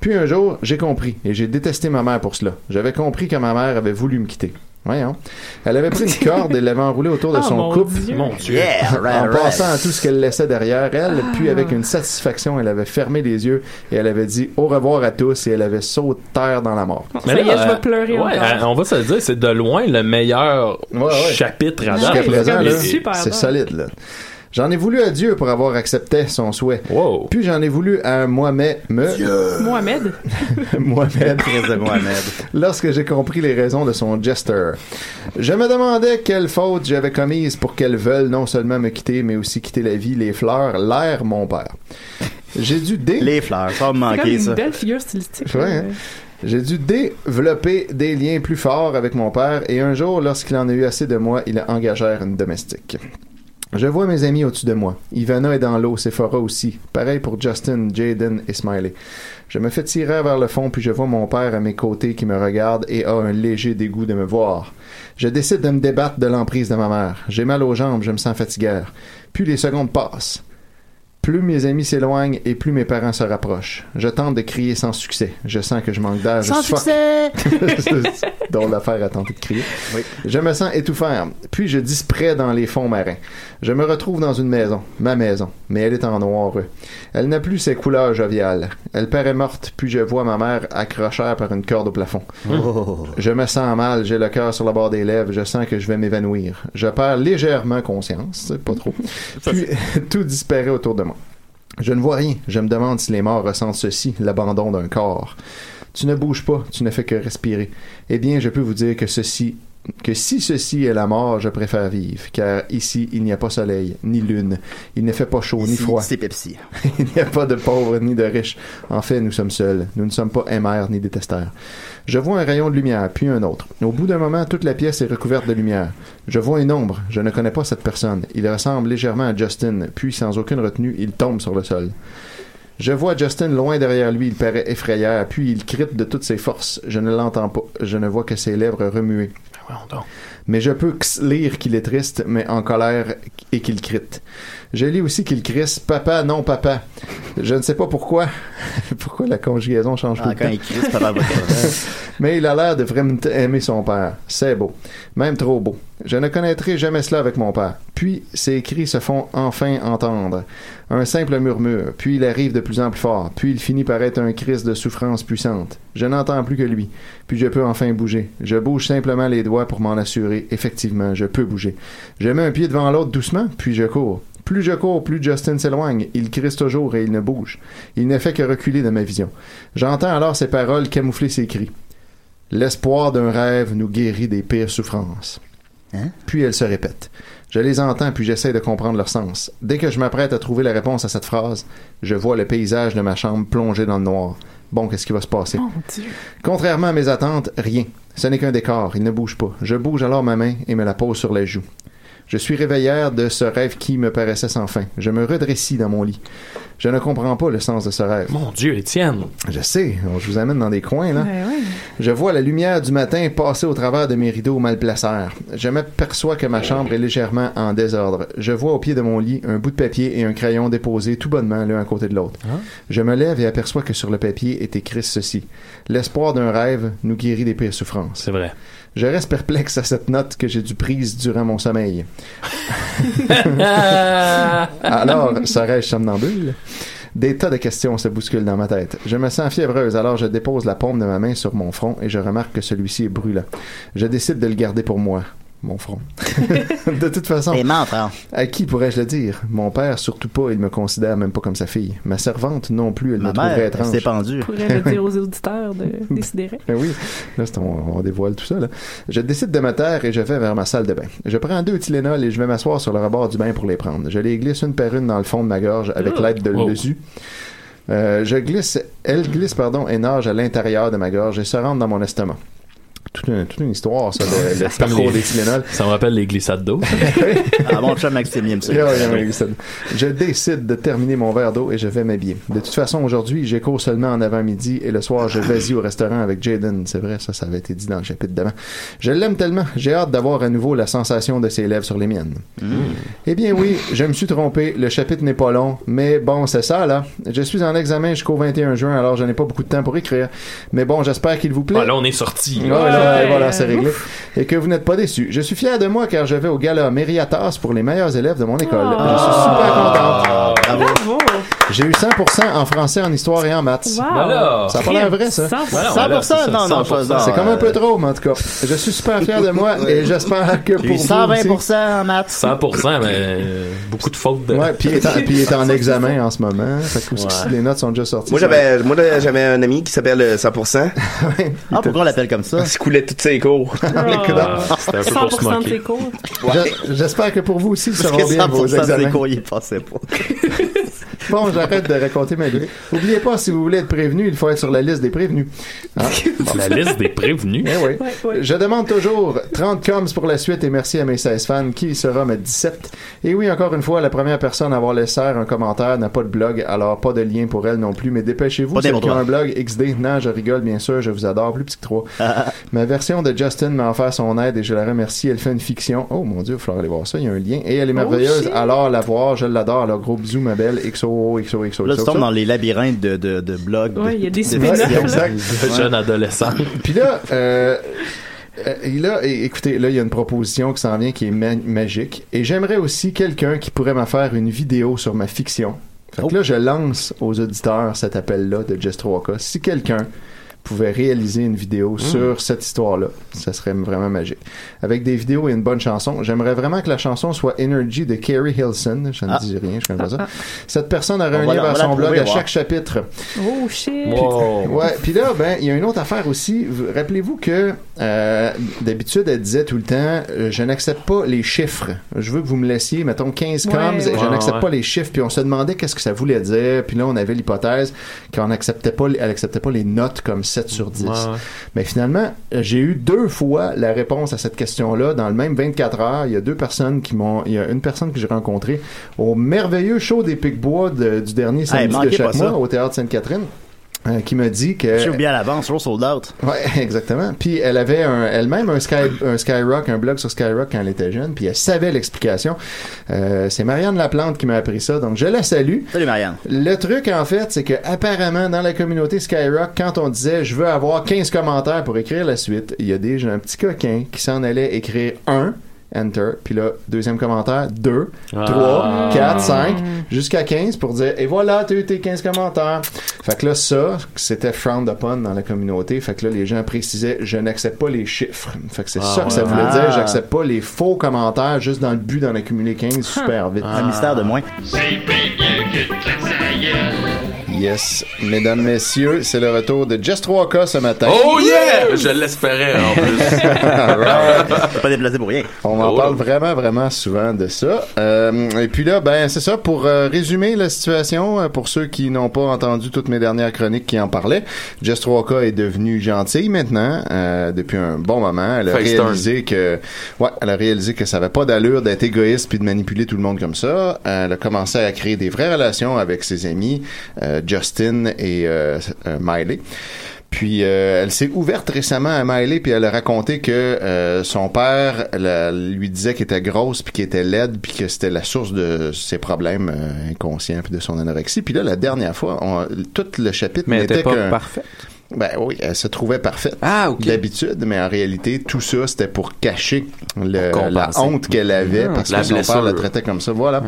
Puis un jour, j'ai compris et j'ai détesté ma mère pour cela. J'avais compris que ma mère avait voulu me quitter. Voyons. Elle avait pris une corde et l'avait enroulée autour de Oh, son mon couple. Dieu. Mon Dieu. Yeah, en right, passant à tout ce qu'elle laissait derrière elle, Ah. puis avec une satisfaction, elle avait fermé les yeux et elle avait dit au revoir à tous et elle avait sauté terre dans la mort. Ça y est, je vais pleurer ouais, euh, on va se le dire, c'est de loin le meilleur Ouais, ouais. chapitre à Jusqu'à présent, là, c'est solide. Là. J'en ai voulu à Dieu pour avoir accepté son souhait. Wow. Puis j'en ai voulu à Mohamed, me, Mohamed? Mohamed Très de Mohamed. lorsque j'ai compris les raisons de son jester. Je me demandais quelle faute j'avais commise pour qu'elle veuille non seulement me quitter, mais aussi quitter la vie, les fleurs, l'air, mon père. J'ai dû dé... Les fleurs, ça va me comme manquer, une ça. belle figure stylistique. Ouais, hein. J'ai dû développer des liens plus forts avec mon père et un jour, lorsqu'il en a eu assez de moi, il a engagé une domestique. Je vois mes amis au-dessus de moi. Ivana est dans l'eau, Sephora aussi. Pareil pour Justin, Jaden et Smiley. Je me fais tirer vers le fond, puis je vois mon père à mes côtés qui me regarde et a un léger dégoût de me voir. Je décide de me débattre de l'emprise de ma mère. J'ai mal aux jambes, je me sens fatigué. Puis les secondes passent. Plus mes amis s'éloignent et plus mes parents se rapprochent. Je tente de crier sans succès. Je sens que je manque d'air. je Sans succès! C'est drôle d'affaire à tenter de crier. Je me sens étouffant. Puis je disparais dans les fonds marins. Je me retrouve dans une maison, ma maison, mais elle est en noir. Elle n'a plus ses couleurs joviales. Elle paraît morte, puis je vois ma mère accrochée par une corde au plafond. Oh. Je me sens mal, j'ai le cœur sur le bord des lèvres, je sens que je vais m'évanouir. Je perds légèrement conscience, pas trop. Puis tout disparaît autour de moi. Je ne vois rien. Je me demande si les morts ressentent ceci, l'abandon d'un corps. Tu ne bouges pas, tu ne fais que respirer. Eh bien, je peux vous dire que ceci, que si ceci est la mort, je préfère vivre, car ici, il n'y a pas soleil, ni lune. Il ne fait pas chaud, ni froid. c'est Pepsi. il n'y a pas de pauvres ni de riches. En fait, nous sommes seuls. Nous ne sommes pas aimers ni détesteurs. Je vois un rayon de lumière, puis un autre. Au bout d'un moment, toute la pièce est recouverte de lumière. Je vois une ombre. Je ne connais pas cette personne. Il ressemble légèrement à Justin, puis sans aucune retenue, il tombe sur le sol. Je vois Justin loin derrière lui, il paraît effrayant, puis il crite de toutes ses forces. Je ne l'entends pas, je ne vois que ses lèvres remuer. Mais je peux lire qu'il est triste, mais en colère et qu'il crite. Je lis aussi qu'il crisse Papa, non papa. Je ne sais pas pourquoi. pourquoi la conjugaison change Ah, tout le quand temps? il crisse, papa va Mais il a l'air de vraiment aimer son père. C'est beau. Même trop beau. Je ne connaîtrai jamais cela avec mon père. Puis, ses cris se font enfin entendre. Un simple murmure. Puis, il arrive de plus en plus fort. Puis, il finit par être un cri de souffrance puissante. Je n'entends plus que lui. Puis, je peux enfin bouger. Je bouge simplement les doigts pour m'en assurer. Effectivement, je peux bouger. Je mets un pied devant l'autre doucement, puis je cours. Plus je cours, plus Justin s'éloigne. Il crisse toujours et il ne bouge. Il ne fait que reculer de ma vision. J'entends alors ses paroles camoufler ses cris. L'espoir d'un rêve nous guérit des pires souffrances. Puis elles se répètent. Je les entends puis j'essaie de comprendre leur sens. Dès que je m'apprête à trouver la réponse à cette phrase, je vois le paysage de ma chambre plongé dans le noir. Bon, qu'est-ce qui va se passer? Contrairement à mes attentes, rien. Ce n'est qu'un décor, il ne bouge pas. Je bouge alors ma main et me la pose sur les joues. Je suis réveillère de ce rêve qui me paraissait sans fin. Je me redressis dans mon lit. Je ne comprends pas le sens de ce rêve. Mon Dieu, Étienne! Je sais, je vous amène dans des coins, là. Je vois la lumière du matin passer au travers de mes rideaux mal placés. Je m'aperçois que ma chambre est légèrement en désordre. Je vois au pied de mon lit un bout de papier et un crayon déposés tout bonnement l'un à côté de l'autre. Je me lève et aperçois que sur le papier est écrit ceci. L'espoir d'un rêve nous guérit des pires souffrances. C'est vrai. Je reste perplexe à cette note que j'ai dû prise durant mon sommeil. alors, serais-je somnambule? Des tas de questions se bousculent dans ma tête. Je me sens fiévreuse, alors je dépose la paume de ma main sur mon front et je remarque que celui-ci est brûlant. Je décide de le garder pour moi. Mon front. de toute façon. À qui pourrais-je le dire? Mon père, surtout pas, il me considère même pas comme sa fille. Ma servante, non plus, elle Ma me trouverait mère, étrange. elle s'est pendue. Je pourrais le dire aux auditeurs de décider. Ben oui, là, c'est- on, on dévoile tout ça. Là. Je décide de me taire et je vais vers ma salle de bain. Je prends deux Tylenol et je vais m'asseoir sur le rebord du bain pour les prendre. Je les glisse une par une dans le fond de ma gorge avec Oh. l'aide de Wow. l'usu. Euh, je glisse, elle glisse, pardon, et nage à l'intérieur de ma gorge et se rentre dans mon estomac. Toute une, toute une histoire, ça, le, le parcours des Tylenol. Ça me rappelle les glissades d'eau. Ah, mon ça. Glissade. Je décide de terminer mon verre d'eau et je vais m'habiller. De toute façon, aujourd'hui, j'ai cours seulement en avant-midi et le soir, je vais au restaurant avec Jaden. C'est vrai, ça, ça avait été dit dans le chapitre d'avant. Je l'aime tellement. J'ai hâte d'avoir à nouveau la sensation de ses lèvres sur les miennes. Eh bien oui, je me suis trompé. Le chapitre n'est pas long, mais bon, c'est ça, là. Je suis en examen jusqu'au 21 juin, alors je n'ai pas beaucoup de temps pour écrire. Mais bon, j'espère qu'il vous plaît. Ah, là, on est sorti. Ouais, là, voilà, c'est réglé. Et que vous n'êtes pas déçus. Je suis fier de moi car je vais au gala Mériatas pour les meilleurs élèves de mon école. Je suis super content. Bravo! J'ai eu 100% en français, en histoire et en maths. Wow. Voilà. Ça a pas l'air vrai, ça. 100%. Voilà, voilà, c'est ça, non, non, 100%. pas- C'est comme un peu trop, mais en tout cas. Je suis super fier de moi et j'espère que pour vous 120% aussi. en maths. 100%, mais euh, beaucoup de fautes. De... Ouais, puis il est en, puis il est en examen en ce moment. Fait que Ouais. les notes sont déjà sorties. Moi, j'avais, moi, j'avais un ami qui s'appelle euh, 100%. Ah, pourquoi on l'appelle comme ça? Il se coulait toutes ses cours. Ah, C'était un peu pour se 100% de moquer. tes cours. Je- J'espère que pour vous aussi, Parce seront que bien vos 100% de ses examens. cours, il passait pas. Bon, j'arrête de raconter ma vie. Oubliez pas, si vous voulez être prévenu, il faut être sur la liste des prévenus. Hein? La liste des prévenus? Eh oui. Je demande toujours 30 coms pour la suite et merci à mes 16 fans qui sera ma 17. Et oui, encore une fois, la première personne à avoir laissé un commentaire n'a pas de blog, alors pas de lien pour elle non plus, mais dépêchez-vous, Pas ceux qui ont un blog XD. Non, je rigole, bien sûr, je vous adore, plus petit que trois. ma version de Justin m'a offert son aide et je la remercie. Elle fait une fiction. Oh mon dieu, il va falloir aller voir ça, il y a un lien. Et elle est merveilleuse, shit. alors la voir, je l'adore. Alors gros bisous, ma belle. XO, XO, XO, Là, tu tombes dans les labyrinthes de, de, de blogs. Ouais, il y a des de- spin-offs, jeune adolescent. Puis là, euh, euh, et là, écoutez, là, il y a une proposition qui s'en vient qui est ma- magique. Et j'aimerais aussi quelqu'un qui pourrait me faire une vidéo sur ma fiction. Fait que là, je lance aux auditeurs cet appel-là de Just 3K. Si quelqu'un pouvait réaliser une vidéo sur cette histoire-là, ça serait vraiment magique. Avec des vidéos et une bonne chanson. J'aimerais vraiment que la chanson soit Energy de Carrie Hilson. Je ne Ah. dis rien, je connais pas ça. Ah, Cette personne aurait un vers son blog à chaque chapitre. Oh shit! Ouais, puis là, ben, il y a une autre affaire aussi. Vous- Rappelez-vous que euh, d'habitude, elle disait tout le temps, euh, je n'accepte pas les chiffres. Je veux que vous me laissiez, mettons 15 Ouais. coms, et je Ouais, n'accepte ouais. pas les chiffres. Puis on se demandait qu'est-ce que ça voulait dire. Puis là, on avait l'hypothèse qu'on n'acceptait pas, elle acceptait pas les notes comme 7 sur 10. Ouais, ouais. Mais finalement, euh, j'ai eu deux fois la réponse à cette question-là dans le même 24 heures. Il y a deux personnes qui m'ont, il y a une personne que j'ai rencontrée au merveilleux show des Pic-Bois de- du dernier samedi de chaque mois au Théâtre Sainte-Catherine. Euh, qui me dit que J'ai oublié à l'avance, Roll Sold Out. Ouais, exactement. Puis elle avait elle-même un, Sky, un Skyrock, un blog sur Skyrock quand elle était jeune, puis elle savait l'explication. Euh, c'est Marianne Laplante qui m'a appris ça, donc je la salue. Salut Marianne. Le truc, en fait, c'est que apparemment dans la communauté Skyrock, quand on disait je veux avoir 15 commentaires pour écrire la suite, il y a déjà un petit coquin qui s'en allait écrire un. Enter, puis là, deuxième commentaire, 2, Ah. 3, 4, 5, jusqu'à 15 pour dire, et voilà, t'as eu tes 15 commentaires. Fait que là, ça, c'était frowned upon dans la communauté. Fait que là, les gens précisaient, je n'accepte pas les chiffres. Fait que c'est Ah, ça que ça voulait Ah. dire, j'accepte pas les faux commentaires juste dans le but d'en accumuler 15 super vite. Un mystère de moins. Yes, mesdames, messieurs, c'est le retour de Just 3K ce matin. Oh yeah! Je l'espérais en plus. Alright. T'as pas déplacé pour rien. On en Oh. parle vraiment, vraiment souvent de ça. Euh, et puis là, ben c'est ça, pour euh, résumer la situation, euh, pour ceux qui n'ont pas entendu toutes mes dernières chroniques qui en parlaient, Jess 3K est devenue gentille maintenant, euh, depuis un bon moment. Elle a Face turn. réalisé que, ouais, elle a réalisé que ça avait pas d'allure d'être égoïste puis de manipuler tout le monde comme ça. Elle a commencé à créer des vraies relations avec ses amis, euh, Justin et euh, euh, Miley. Puis euh, elle s'est ouverte récemment à Miley puis elle a raconté que euh, son père la- lui disait qu'elle était grosse puis qu'elle était laide puis que c'était la source de ses problèmes euh, inconscients puis de son anorexie. Puis là la dernière fois, on- tout le chapitre Mais elle n'était était pas parfaite. Ben oui, elle se trouvait parfaite. Ah. D'habitude, mais en réalité, tout ça, c'était pour cacher le- Pour la honte qu'elle avait Ah, parce que son blessure. père la traitait comme ça. Voilà.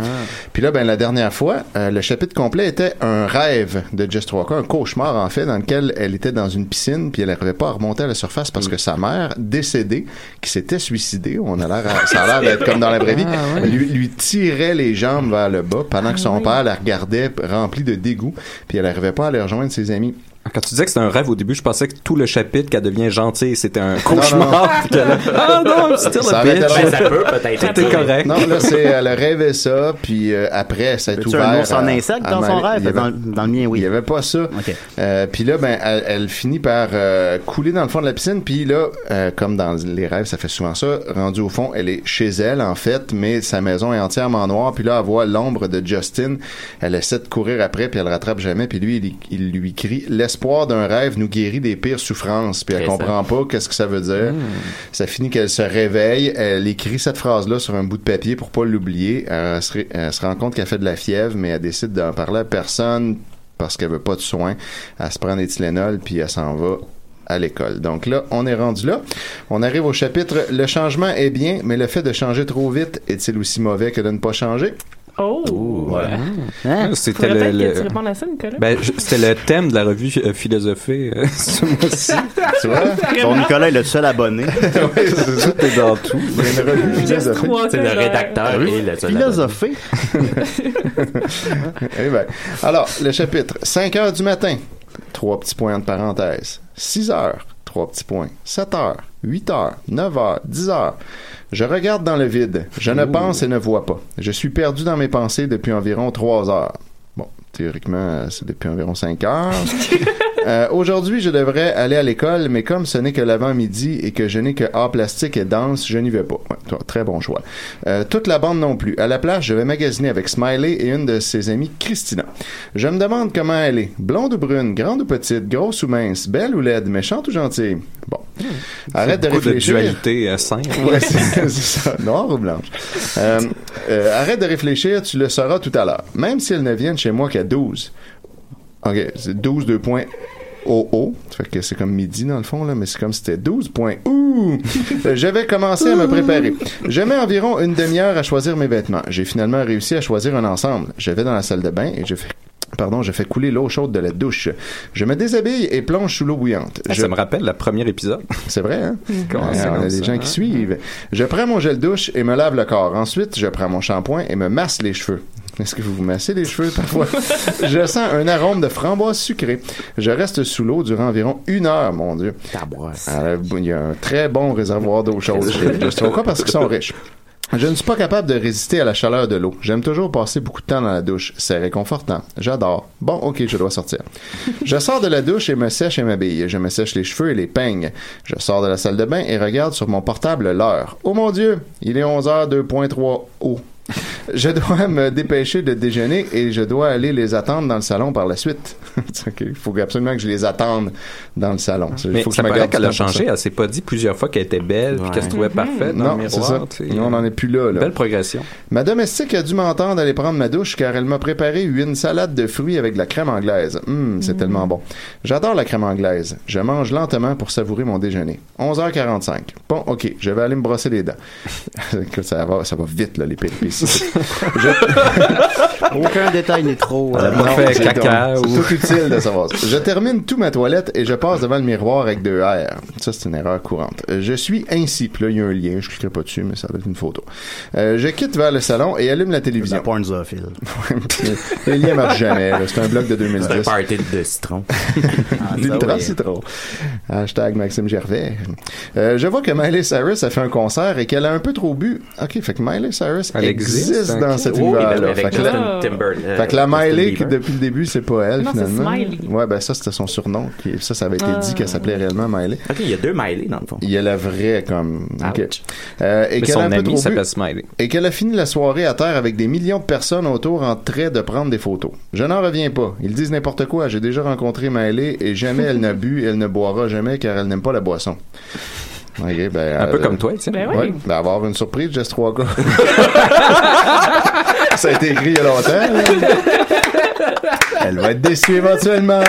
Puis là, ben, la dernière fois, euh, le chapitre complet était un rêve de Jess Walker, un cauchemar, en fait, dans lequel elle était dans une piscine puis elle n'arrivait pas à remonter à la surface parce que sa mère, décédée, qui s'était suicidée, on a l'air, ça a l'air d'être comme dans la vraie vie, lui, lui tirait les jambes vers le bas pendant que son père la regardait remplie de dégoût puis elle n'arrivait pas à aller rejoindre ses amis. Quand tu disais que c'était un rêve au début, je pensais que tout le chapitre qu'elle devient gentille, c'était un non, cauchemar. puis qu'elle a- ah non, a avait bitch. Ben, ça peut peut-être. Tout est correct. Non, là, c'est, elle a rêvé ça, puis euh, après, ça Veux-tu ouvert. un ours en à- insecte dans son rêve? Avait- Dans, dans le mien, oui. Il y avait pas ça. Euh, puis là, ben, elle, elle finit par euh, couler dans le fond de la piscine. Puis là, euh, comme dans les rêves, ça fait souvent ça. Rendue au fond, elle est chez elle en fait, mais sa maison est entièrement noire. Puis là, elle voit l'ombre de Justin. Elle essaie de courir après, puis elle le rattrape jamais. Puis lui, il, il lui crie l'espoir d'un rêve nous guérit des pires souffrances. Puis elle comprend pas qu'est-ce que ça veut dire. Ça finit qu'elle se réveille. Elle écrit cette phrase-là sur un bout de papier pour pas l'oublier. Elle, se ré- elle se rend compte qu'elle fait de la fièvre, mais elle décide d'en parler à personne parce qu'elle veut pas de soins. Elle se prend des Tylenol puis elle s'en va à l'école. Donc là, on est rendu là. On arrive au chapitre Le changement est bien, mais le fait de changer trop vite est-il aussi mauvais que de ne pas changer? Oh! Hein? C'était le, peut-être que tu le- répondes à ça, Nicolas. ben, c'était le thème de la revue euh, Philosophie euh, ce mois-ci. Tu vois? Bon, Nicolas est le seul abonné. Tout est dans tout. A une revue philosophique. C'est le rédacteur là. et le Philosophé. Eh ben, alors, le chapitre. 5 heures du matin. Trois petits points de parenthèse. 6 heures. Trois petits points. 7 heures. 8 heures. 9 heures. 10 heures. Je regarde dans le vide. Je ne pense et ne vois pas. Je suis perdu dans mes pensées depuis environ 3 heures. Bon, Théoriquement, euh, c'est depuis environ 5 heures. Euh, Aujourd'hui, je devrais aller à l'école, mais comme ce n'est que l'avant-midi et que je n'ai que art plastique et danse, je n'y vais pas. Ouais, très bon choix. Euh, toute la bande non plus. À la place, je vais magasiner avec Smiley et une de ses amies, Christina. Je me demande comment elle est. Blonde ou brune, grande ou petite, grosse ou mince, belle ou laide, méchante ou gentille? Bon. Arrête de beaucoup de réfléchir. dualité euh, simple. Ouais, c'est c'est ça. Noir ou blanche? Euh, euh, arrête de réfléchir, tu le sauras tout à l'heure. Même si elles ne viennent chez moi qu'à 12. OK, c'est 12, deux points. OO, fait que c'est comme midi dans le fond là, mais c'est comme si c'était 12 points. Ouh! Je vais commencer à me préparer. Je mets environ une demi-heure à choisir mes vêtements. J'ai finalement réussi à choisir un ensemble. Je vais dans la salle de bain et je fais Pardon, je fais couler l'eau chaude de la douche. Je me déshabille et plonge sous l'eau bouillante. Ah, Je- Ça me rappelle le premier épisode. c'est vrai, hein? Comment Ouais, ça, on a des gens hein? qui suivent. Je prends mon gel douche et me lave le corps. Ensuite, je prends mon shampoing et me masse les cheveux. Est-ce que vous vous massez les cheveux parfois? je sens un arôme de framboise sucrée. Je reste sous l'eau durant environ une heure, mon Dieu. Alors, Il y a un très bon réservoir d'eau chaude chez Just Roca parce qu'ils sont riches. Je ne suis pas capable de résister à la chaleur de l'eau. J'aime toujours passer beaucoup de temps dans la douche. C'est réconfortant. J'adore. Bon, ok, je dois sortir. Je sors de la douche et me sèche et m'habille. Je me sèche les cheveux et les peignes. Je sors de la salle de bain et regarde sur mon portable l'heure. Oh mon Dieu, il est 11h 2.3 O. Je dois me dépêcher de déjeuner et je dois aller les attendre dans le salon par la suite. Il faut absolument que je les attende dans le salon. Il Mais faut que ça paraît qu'elle a changé. Elle s'est pas dit plusieurs fois qu'elle était belle puis qu'elle se trouvait parfaite dans Non, le c'est miroir. ça. tu sais. Nous, on n'en est plus là, là. Belle progression. Ma domestique a dû m'entendre aller prendre ma douche car elle m'a préparé une salade de fruits avec de la crème anglaise. Hum, c'est tellement bon. J'adore la crème anglaise. Je mange lentement pour savourer mon déjeuner. 11h45. Bon, ok, je vais aller me brosser les dents. Ça va, ça va vite, là, les péripéties. Aucun détail n'est trop. Euh, non, fait c'est caca donc- ou- C'est tout utile de savoir ça. Je termine tout ma toilette et je passe devant le miroir avec deux R. Ça, c'est une erreur courante. Euh, Je suis ainsi. Puis là, il y a un lien. Je cliquerai pas dessus, mais ça va être une photo. Euh, je quitte vers le salon et allume la télévision. La le lien marche jamais. là. C'est un blog de 2010. C'est un party de citron. L'ultra oui. citron. Hashtag Maxime Gervais. Euh, je vois que Miley Cyrus a fait un concert et qu'elle a un peu trop bu. Ok, fait que Miley Cyrus Elle existe, existe, dans cet Oui, univers-là. Fait que que la Miley, qui depuis le début, c'est pas elle, finalement. Smiley. Ouais, ben ça, c'était son surnom. Qui- Ça, ça avait été dit qu'elle s'appelait réellement Miley. Ok, il y a deux Miley dans le fond. Il y a la vraie, comme. Euh, et qu'elle s'appelle Smiley. Et qu'elle a fini la soirée à terre avec des millions de personnes autour en train de prendre des photos. Je n'en reviens pas. Ils disent n'importe quoi. J'ai déjà rencontré Miley et jamais elle n'a bu et elle ne boira jamais car elle n'aime pas la boisson. Ben, Un peu euh, comme toi, tu sais. Ben oui. Ouais, ben avoir une surprise, Jess 3 gars. Ça a été écrit il y a longtemps. Elle va être déçue éventuellement.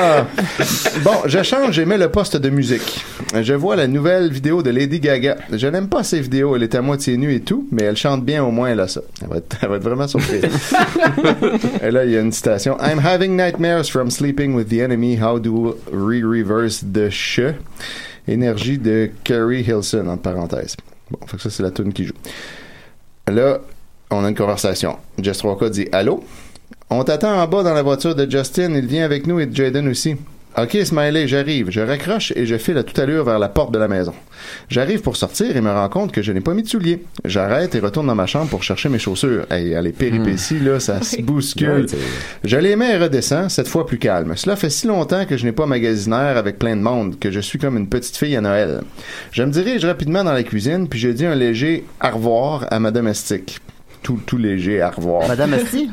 Bon, je change mets le poste de musique. Je vois la nouvelle vidéo de Lady Gaga. Je n'aime pas ces vidéos. Elle est à moitié nue et tout, mais elle chante bien au moins, elle a ça. Elle va être, elle va être vraiment surprise. et là, il y a une citation. I'm having nightmares from sleeping with the enemy. How do we reverse the sh? Énergie de Kerry Hilson, entre parenthèses. Bon, fait que ça, c'est la tune qui joue. Là, on a une conversation. Jess Roca dit Allô? On t'attend en bas dans la voiture de Justin. Il vient avec nous et de Jaden aussi. Ok, Smiley, j'arrive. Je raccroche et je file à toute allure vers la porte de la maison. J'arrive pour sortir et me rends compte que je n'ai pas mis de souliers. J'arrête et retourne dans ma chambre pour chercher mes chaussures. Hey, les péripéties, là, ça se bouscule. Je les mets et redescends, cette fois plus calme. Cela fait si longtemps que je n'ai pas magasinaire avec plein de monde que je suis comme une petite fille à Noël. Je me dirige rapidement dans la cuisine puis je dis un léger au revoir à ma domestique. Tout, tout léger au revoir. Madame Esti?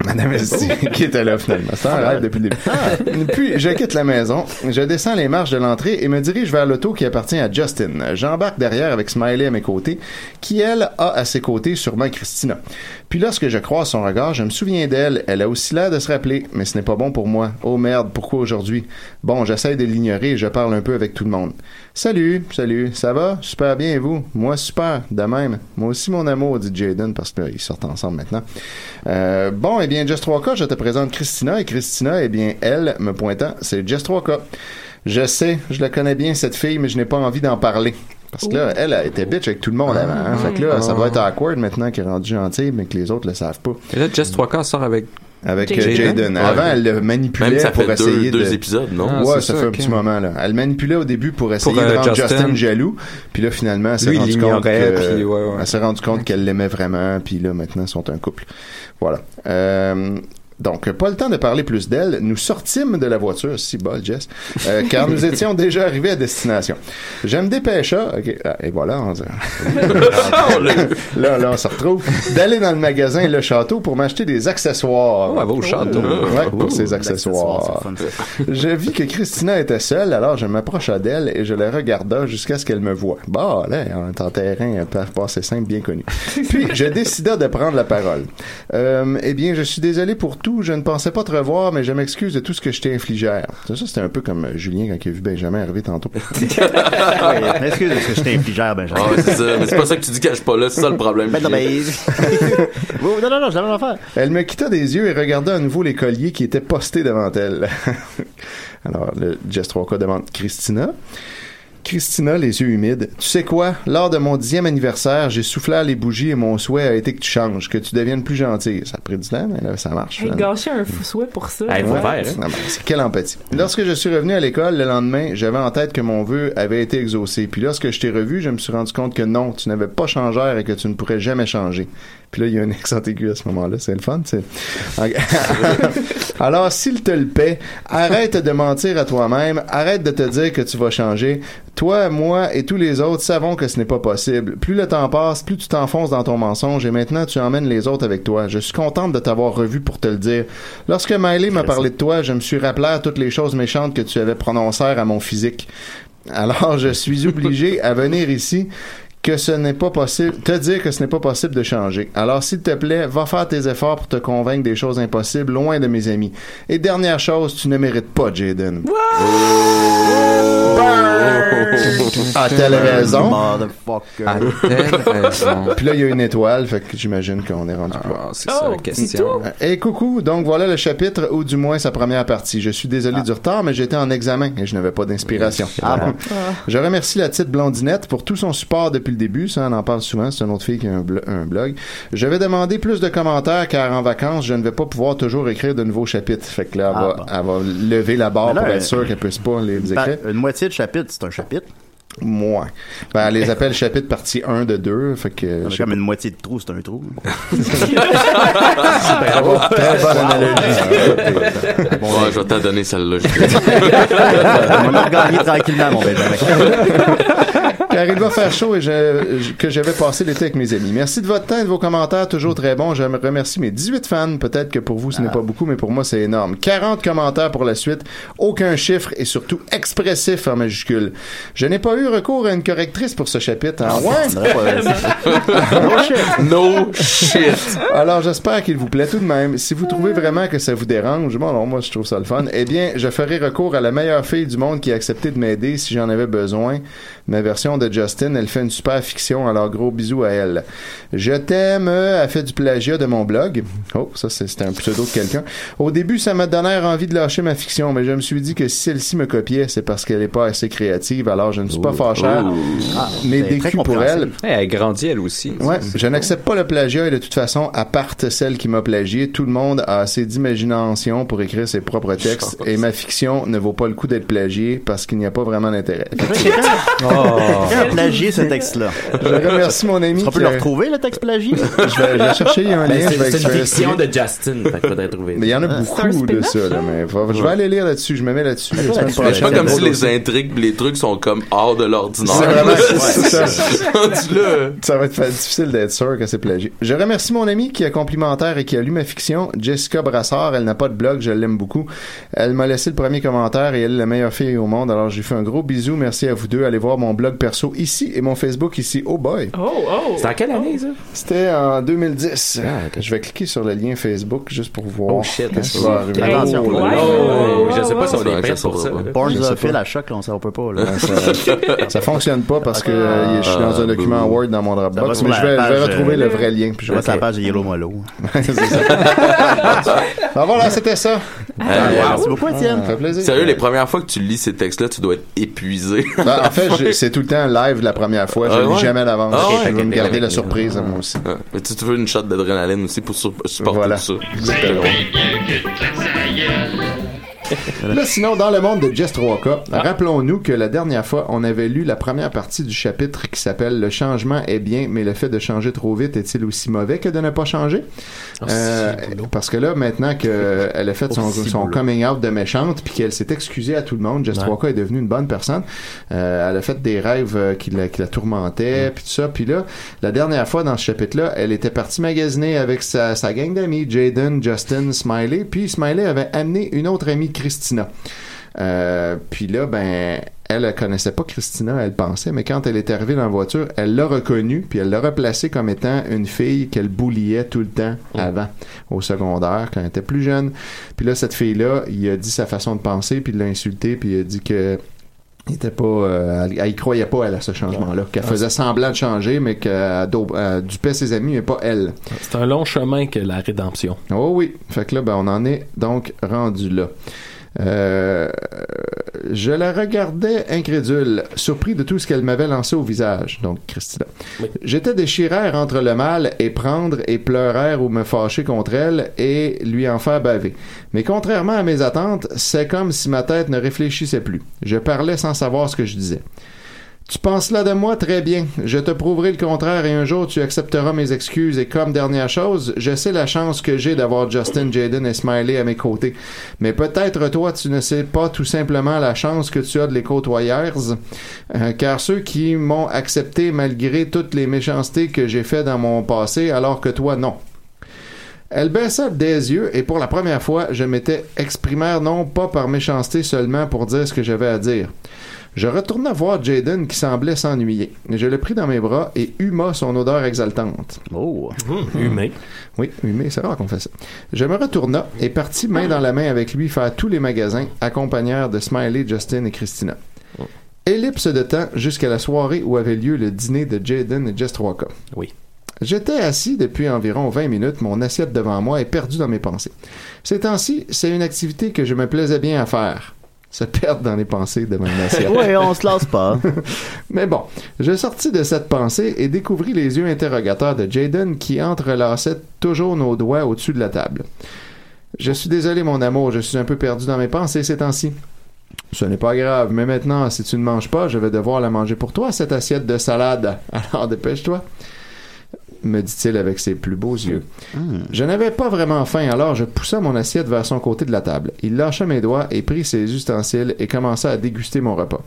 Madame Esti, qui était là finalement. C'est un rêve depuis le début. Puis, je quitte la maison, je descends les marches de l'entrée et me dirige vers l'auto qui appartient à Justin. J'embarque derrière avec Smiley à mes côtés, qui, elle, a à ses côtés sûrement Christina. Puis lorsque je croise son regard, je me souviens d'elle. Elle a aussi l'air de se rappeler, mais ce n'est pas bon pour moi. Oh merde, pourquoi aujourd'hui? Bon, j'essaie de l'ignorer et je parle un peu avec tout le monde. Salut, salut, ça va? Super bien, et vous? Moi, super, de même. Moi aussi, mon amour, dit Jaden, parce qu'ils sortent ensemble maintenant. Euh, bon, eh bien, Just 3K, je te présente Christina, et Christina, eh bien, elle, me pointant, c'est Just 3K. Je sais, je la connais bien, cette fille, mais je n'ai pas envie d'en parler. Parce que là, elle a été bitch avec tout le monde avant. hein. Fait que là, ça va être awkward maintenant qu'elle est rendue gentille, mais que les autres le savent pas. Et là, Jess 3K sort avec. Avec euh, Jaden. Jaden. Ouais. Avant, elle le manipulait Même ça pour fait deux- essayer deux de... épisodes, non? Ah, ouais, ça, ça, fait un petit moment, là. Elle manipulait au début pour essayer Pour, de euh, rendre Justin. Justin. jaloux. Puis là, finalement, elle s'est Lui, il rendu compte l'ignorait, que... puis ouais, ouais. Elle s'est rendu compte qu'elle l'aimait vraiment, puis là, maintenant, ils sont un couple. Voilà. Euh, Donc, pas le temps de parler plus d'elle. Nous sortîmes de la voiture, si bol, Jess, euh, car nous étions déjà arrivés à destination. Je me dépêcha, ok, ah, et voilà, on, là, là, on se retrouve, d'aller dans le magasin Le Château pour m'acheter des accessoires. Ouais, va au château. Ouais, pour Ouh, ses accessoires. Je vis que Christina était seule, alors je m'approcha d'elle et je la regarda jusqu'à ce qu'elle me voie. Bah, là, on est en terrain pas pas assez simple, bien connu. Puis, je décida de prendre la parole. Euh, eh bien, je suis désolé pour tout. Je ne pensais pas te revoir, mais je m'excuse de tout ce que je t'ai infligé. Ça, ça, c'était un peu comme euh, Julien quand il a vu Benjamin arriver tantôt. Oui, excuse parce que je t'ai infligé, Benjamin. Ah ouais, c'est ça. Mais c'est pas ça que tu dis quand je suis pas là, c'est ça le problème. Ben non, mais... Non, non, non, affaire. Elle me quitta des yeux et regarda à nouveau les colliers qui étaient postés devant elle. Alors, le Jess 3K demande Christina. Christina, les yeux humides. Tu sais quoi? Lors de mon dixième anniversaire, j'ai soufflé à les bougies et mon souhait a été que tu changes, que tu deviennes plus gentille. Ça a pris du temps, mais là, ça marche. Hey, gâcher un fou souhait pour ça. Ouais. Non, ben, c'est quelle empathie. Lorsque je suis revenu à l'école le lendemain, j'avais en tête que mon vœu avait été exaucé. Puis lorsque je t'ai revu, je me suis rendu compte que non, tu n'avais pas changé et que tu ne pourrais jamais changer. Puis là, il y a un accent aigu à ce moment-là. C'est le fun, c'est. Alors, s'il te le paie, arrête de mentir à toi-même. Arrête de te dire que tu vas changer. Toi, moi et tous les autres savons que ce n'est pas possible. Plus le temps passe, plus tu t'enfonces dans ton mensonge et maintenant tu emmènes les autres avec toi. Je suis contente de t'avoir revu pour te le dire. Lorsque Miley m'a parlé de toi, je me suis rappelé à toutes les choses méchantes que tu avais prononcées à mon physique. Alors, je suis obligé à venir ici que ce n'est pas possible, te dire que ce n'est pas possible de changer. Alors, s'il te plaît, va faire tes efforts pour te convaincre des choses impossibles loin de mes amis. Et dernière chose, tu ne mérites pas Jaden. Raison? Motherfucker. A-t-elle raison? Puis là, il y a une étoile, fait que j'imagine qu'on est rendu. Ah, c'est ça la question. Et coucou, donc voilà le chapitre, ou du moins sa première partie. Je suis désolé du retard, mais j'étais en examen et je n'avais pas d'inspiration. Ah bon. Je remercie la petite blondinette pour tout son support depuis le début. Ça, on en parle souvent. C'est une autre fille qui a un, blo- un blog. Je vais demander plus de commentaires car en vacances, je ne vais pas pouvoir toujours écrire de nouveaux chapitres. Fait que là, elle, Ah va, bon. elle va lever la barre là, pour être sûr qu'elle puisse pas les écrire. une moitié de chapitre, c'est un chapitre. Moi. Ben, elle les appelle chapitre partie 1 de 2. Fait que, je sais Comme pas. une moitié de trou, c'est un trou. Bravo. Très bonne analogie. Ouais, je vais t'en donner celle-là. On a regagné tranquillement, mon Benjamin. Car il va faire chaud et je- je- que j'avais passé l'été avec mes amis. Merci de votre temps et de vos commentaires, toujours très bons. Je me remercie mes 18 fans. Peut-être que pour vous, ce n'est pas beaucoup, mais pour moi, c'est énorme. 40 commentaires pour la suite. Aucun chiffre et surtout expressif en majuscule. Je n'ai pas eu recours à une correctrice pour ce chapitre. hein? Ouais? no shit. Alors, j'espère qu'il vous plaît tout de même. Si vous trouvez vraiment que ça vous dérange, bon, alors moi, je trouve ça le fun, eh bien, je ferai recours à la meilleure fille du monde qui a accepté de m'aider si j'en avais besoin. Ma version de Justin, elle fait une super fiction, alors gros bisous à elle. Je t'aime, elle fait du plagiat de mon blog. Oh, ça, c'est- c'était un pseudo de quelqu'un. Au début, ça m'a donné envie de lâcher ma fiction, mais je me suis dit que si celle-ci me copiait, c'est parce qu'elle est pas assez créative, alors je ne suis pas fâché. Ah, mais c'est des culs pour elle. Hey, elle grandit elle aussi. Ouais, je n'accepte pas le plagiat et de toute façon, à part celle qui m'a plagié, tout le monde a assez d'imagination pour écrire ses propres textes et ma fiction ne vaut pas le coup d'être plagiée parce qu'il n'y a pas vraiment d'intérêt. Quelqu'un a plagié ce texte-là. Je remercie mon ami. On peut le retrouver, le texte plagié? Je vais, je vais chercher, il y a un Ben, lien. c'est une fiction de Justin. Mais il y en a un beaucoup de ça, là, mais faut- je vais aller lire là-dessus, je me mets là-dessus. C'est pas comme si les intrigues les trucs sont comme hors de l'ordinaire. C'est ça. Va être difficile d'être sûr que c'est plagié. Je remercie mon ami qui a complimentaire et qui a lu ma fiction, Jessica Brassard. Elle n'a pas de blog, je l'aime beaucoup. Elle m'a laissé le premier commentaire et elle est la meilleure fille au monde. Alors j'ai fait un gros bisou. Merci à vous deux. Allez voir mon blog perso ici et mon Facebook ici. Oh boy. Oh, oh. C'est en quelle année, ça? C'était en 2010. Ah. Je vais cliquer sur le lien Facebook juste pour voir. Oh shit, ce qui va arriver. Attention. Oh, là, là. Oh, je sais pas si on est prêt ça pour ça. Je sais fil à choc, là, on on peut pas, là. Ça, ça fonctionne pas parce que euh, je suis dans un document Word dans mon Dropbox, mais je vais, je vais retrouver euh, le vrai lien. Puis je vais sur la page de Yellow Molo. C'est ça. Ah, voilà, c'était ça. Euh, Merci beaucoup, Étienne. Ça fait plaisir. Sérieux, les premières fois que tu lis ces textes-là, tu dois être épuisé. Ben, en fait, j'ai- c'est tout le temps live la première fois. Je Ah le lis jamais à l'avance. Ah je veux me garder la surprise à moi aussi. Mais tu, tu veux une shot d'adrénaline aussi pour supporter ça. Là, sinon, dans le monde de Jess 3K, rappelons-nous que la dernière fois, on avait lu la première partie du chapitre qui s'appelle Le changement est bien, mais le fait de changer trop vite est-il aussi mauvais que de ne pas changer? Ah, Euh, parce que là, maintenant qu'elle a fait son, boulot. coming out de méchante, puis qu'elle s'est excusée à tout le monde, Jess Ouais. 3K est devenue une bonne personne. Euh, elle a fait des rêves euh, qui, la, qui la tourmentaient, puis tout ça. Puis là, la dernière fois dans ce chapitre-là, elle était partie magasiner avec sa, sa gang d'amis, Jaden, Justin, Smiley, puis Smiley avait amené une autre amie, Christina. Euh, puis là, ben, elle, elle connaissait pas Christina, elle pensait, mais quand elle est arrivée dans la voiture, elle l'a reconnue, puis elle l'a replacée comme étant une fille qu'elle bouliait tout le temps avant, au secondaire, quand elle était plus jeune. Puis là, cette fille-là, il a dit sa façon de penser, puis il l'a insulté, puis il a dit que il était pas, euh, elle, elle croyait pas elle à ce changement-là, qu'elle faisait semblant de changer, mais qu'elle dupait ses amis, mais pas elle. C'est un long chemin que la rédemption. Oh oui. Fait que là, ben, on en est donc rendu là. Euh, je la regardais incrédule, surpris de tout ce qu'elle m'avait lancé au visage, donc Christina. J'étais déchiré entre le mal et prendre et pleurer ou me fâcher contre elle et lui en faire baver. Mais contrairement à mes attentes, c'est comme si ma tête ne réfléchissait plus. Je parlais sans savoir ce que je disais. Tu penses là de moi? Très bien. Je te prouverai le contraire et un jour tu accepteras mes excuses. Et comme dernière chose, je sais la chance que j'ai d'avoir Justin, Jaden et Smiley à mes côtés. Mais peut-être toi, tu ne sais pas tout simplement la chance que tu as de les côtoyer. Euh, car ceux qui m'ont accepté malgré toutes les méchancetés que j'ai fait dans mon passé, alors que toi, non. Elle baissa des yeux et pour la première fois, je m'étais exprimé non pas par méchanceté seulement pour dire ce que j'avais à dire. Je retourna voir Jaden qui semblait s'ennuyer. Je le pris dans mes bras et huma son odeur exaltante. Oh! humé. Oui, humé, c'est rare qu'on fait ça. Je me retourna et partis main dans la main avec lui faire tous les magasins, accompagnés de Smiley, Justin et Christina. Ellipse de temps jusqu'à la soirée où avait lieu le dîner de Jaden et Jess 3K. Oui. J'étais assis depuis environ 20 minutes, mon assiette devant moi et perdu dans mes pensées. Ces temps-ci, c'est une activité que je me plaisais bien à faire. Se perdre dans les pensées une assiette. Oui, on se lasse pas. Mais bon, je sortis de cette pensée et découvris les yeux interrogateurs de Jaden qui entrelaçaient toujours nos doigts au-dessus de la table. Je suis désolé, mon amour, je suis un peu perdu dans mes pensées ces temps-ci. Ce n'est pas grave, mais maintenant, si tu ne manges pas, je vais devoir la manger pour toi, cette assiette de salade. Alors dépêche-toi me dit-il avec ses plus beaux yeux. Je n'avais pas vraiment faim, alors je poussa mon assiette vers son côté de la table. Il lâcha mes doigts et prit ses ustensiles et commença à déguster mon repas.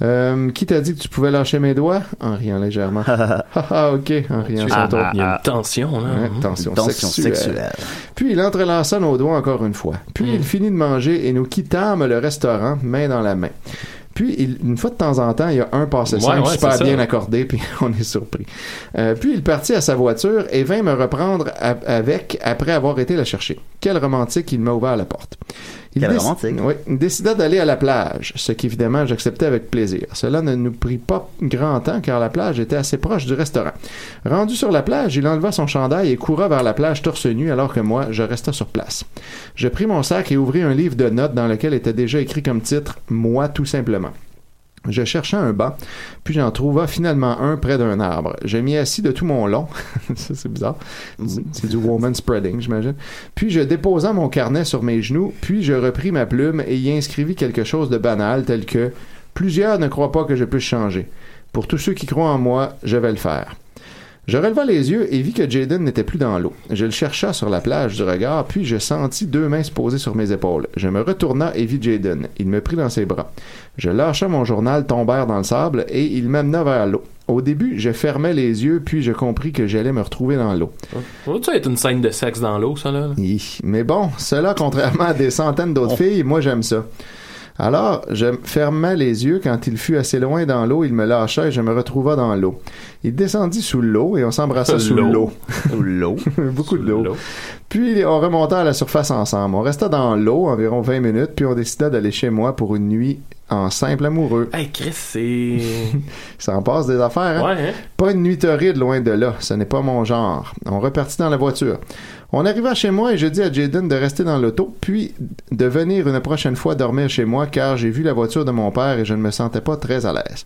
Euh, qui t'a dit que tu pouvais lâcher mes doigts? En riant légèrement. ah ah, ok, en riant Ah, tour. il y a une tension, là. Ouais, tension, Tension sexuelle. sexuelle. Puis il entrelaça nos doigts encore une fois. Puis Mm. il finit de manger et nous quittâmes le restaurant, main dans la main. Puis, il- une fois de temps en temps, il y a un passé Ouais, simple ouais, super ça. bien accordé, puis on est surpris. Euh, puis, il partit à sa voiture et vint me reprendre avec après avoir été la chercher. Quel romantique, il m'a ouvert la porte. Déc-. Oui, décida d'aller à la plage, ce qu'évidemment j'acceptais avec plaisir. Cela ne nous prit pas grand temps car la plage était assez proche du restaurant. Rendu sur la plage, il enleva son chandail et coura vers la plage torse nu alors que moi, je restais sur place. Je pris mon sac et ouvris un livre de notes dans lequel était déjà écrit comme titre Moi tout simplement. Je cherchais un banc, puis j'en trouva finalement un près d'un arbre. Je m'y assis de tout mon long. ça, c'est bizarre. C'est du woman spreading, j'imagine. Puis je déposa mon carnet sur mes genoux, puis je repris ma plume et y inscrivis quelque chose de banal tel que Plusieurs ne croient pas que je puisse changer. Pour tous ceux qui croient en moi, je vais le faire. Je releva les yeux et vis que Jaden n'était plus dans l'eau. Je le chercha sur la plage du regard, puis je sentis deux mains se poser sur mes épaules. Je me retourna et vis Jaden. Il me prit dans ses bras. Je lâcha mon journal tombèrent dans le sable et il m'amena vers l'eau. Au début, je fermais les yeux, puis je compris que j'allais me retrouver dans l'eau. Ça être une scène de sexe dans l'eau, ça, là? Hi. Mais bon, cela, contrairement à des centaines d'autres filles, moi j'aime ça. Alors, je fermais les yeux quand il fut assez loin dans l'eau, il me lâcha et je me retrouva dans l'eau. Il descendit sous l'eau et on s'embrassa sous L'eau. l'eau. Sous l'eau. Beaucoup de l'eau. Puis on remonta à la surface ensemble. On resta dans l'eau environ 20 minutes, puis on décida d'aller chez moi pour une nuit en simple amoureux. Hey, Chris, c'est. Ça en passe des affaires, hein? Ouais, hein? Pas une nuit torride loin de là. Ce n'est pas mon genre. On repartit dans la voiture. On arriva chez moi et je dis à Jaden de rester dans l'auto, puis de venir une prochaine fois dormir chez moi car j'ai vu la voiture de mon père et je ne me sentais pas très à l'aise.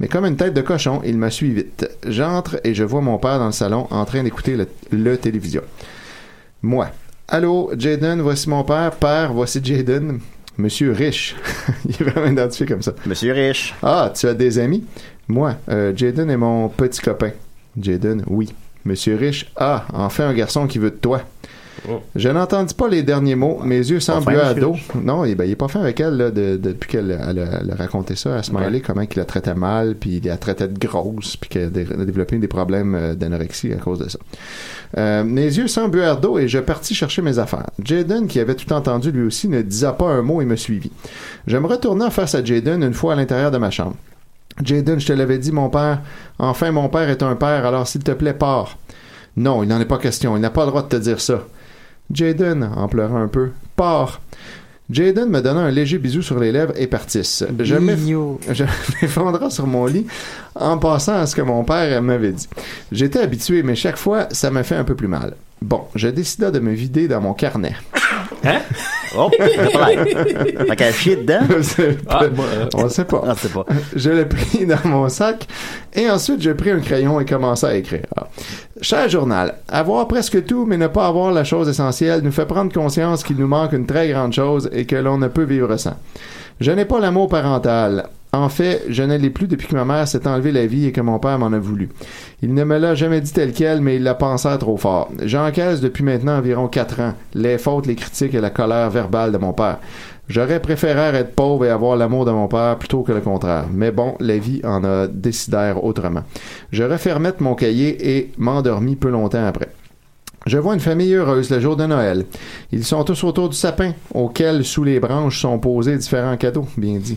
Mais comme une tête de cochon, il m'a suivi vite. J'entre et je vois mon père dans le salon en train d'écouter le, le télévision. Moi. Allô, Jaden, voici mon père. Père, voici Jaden. Monsieur Riche. Il est vraiment identifié comme ça. Monsieur Riche. Ah, tu as des amis? Moi, euh, Jaden est mon petit copain. Jaden, oui. Monsieur Riche, ah, enfin un garçon qui veut de toi. Je n'entendis pas les derniers mots. Mes yeux semblaient fin, à dos. Non, eh ben, il est pas fin avec elle là, de- de- depuis qu'elle elle a, elle a raconté ça à Smiley, comment il la traitait mal, puis il la traitait de grosse, puis qu'elle a dé- a développé des problèmes euh, d'anorexie à cause de ça. Euh, mes yeux s'embuèrent d'eau et je partis chercher mes affaires. Jaden, qui avait tout entendu lui aussi, ne disa pas un mot et me suivit. Je me retournai face à Jaden une fois à l'intérieur de ma chambre. Jaden, je te l'avais dit, mon père. Enfin, mon père est un père, alors s'il te plaît, pars. Non, il n'en est pas question. Il n'a pas le droit de te dire ça. Jaden, en pleurant un peu, pars. Jaden me donna un léger bisou sur les lèvres et partisse. Je m'eff- je m'effondra sur mon lit en passant à ce que mon père m'avait dit. J'étais habitué, mais chaque fois, ça m'a fait un peu plus mal. Bon, je décida de me vider dans mon carnet. Hein? Oh, Fait qu'elle chier dedans? Ah, On sait pas. Ah, c'est pas. Je l'ai pris dans mon sac et ensuite j'ai pris un crayon et commencé à écrire. Ah. Cher journal, avoir presque tout mais ne pas avoir la chose essentielle nous fait prendre conscience qu'il nous manque une très grande chose et que l'on ne peut vivre sans. Je n'ai pas l'amour parental. En fait, je ne l'ai plus depuis que ma mère s'est enlevé la vie et que mon père m'en a voulu. Il ne me l'a jamais dit tel quel, mais il l'a pensé trop fort. J'encaisse depuis maintenant environ quatre ans les fautes, les critiques et la colère verbale de mon père. J'aurais préféré être pauvre et avoir l'amour de mon père plutôt que le contraire. Mais bon, la vie en a décidé autrement. Je refermais mon cahier et m'endormis peu longtemps après. Je vois une famille heureuse le jour de Noël. Ils sont tous autour du sapin, auquel sous les branches sont posés différents cadeaux, bien dit.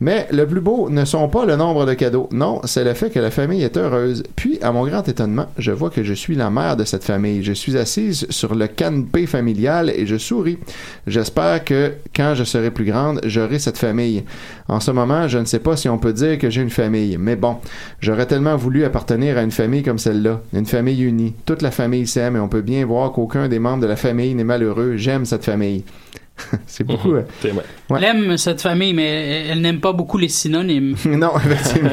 Mais le plus beau ne sont pas le nombre de cadeaux, non, c'est le fait que la famille est heureuse. Puis, à mon grand étonnement, je vois que je suis la mère de cette famille. Je suis assise sur le canapé familial et je souris. J'espère que quand je serai plus grande, j'aurai cette famille. En ce moment, je ne sais pas si on peut dire que j'ai une famille, mais bon, j'aurais tellement voulu appartenir à une famille comme celle-là, une famille unie. Toute la famille s'aime et on peut bien voir qu'aucun des membres de la famille n'est malheureux. J'aime cette famille. C'est beaucoup. euh, Ouais. Elle aime cette famille, mais elle n'aime pas beaucoup les synonymes. non, effectivement.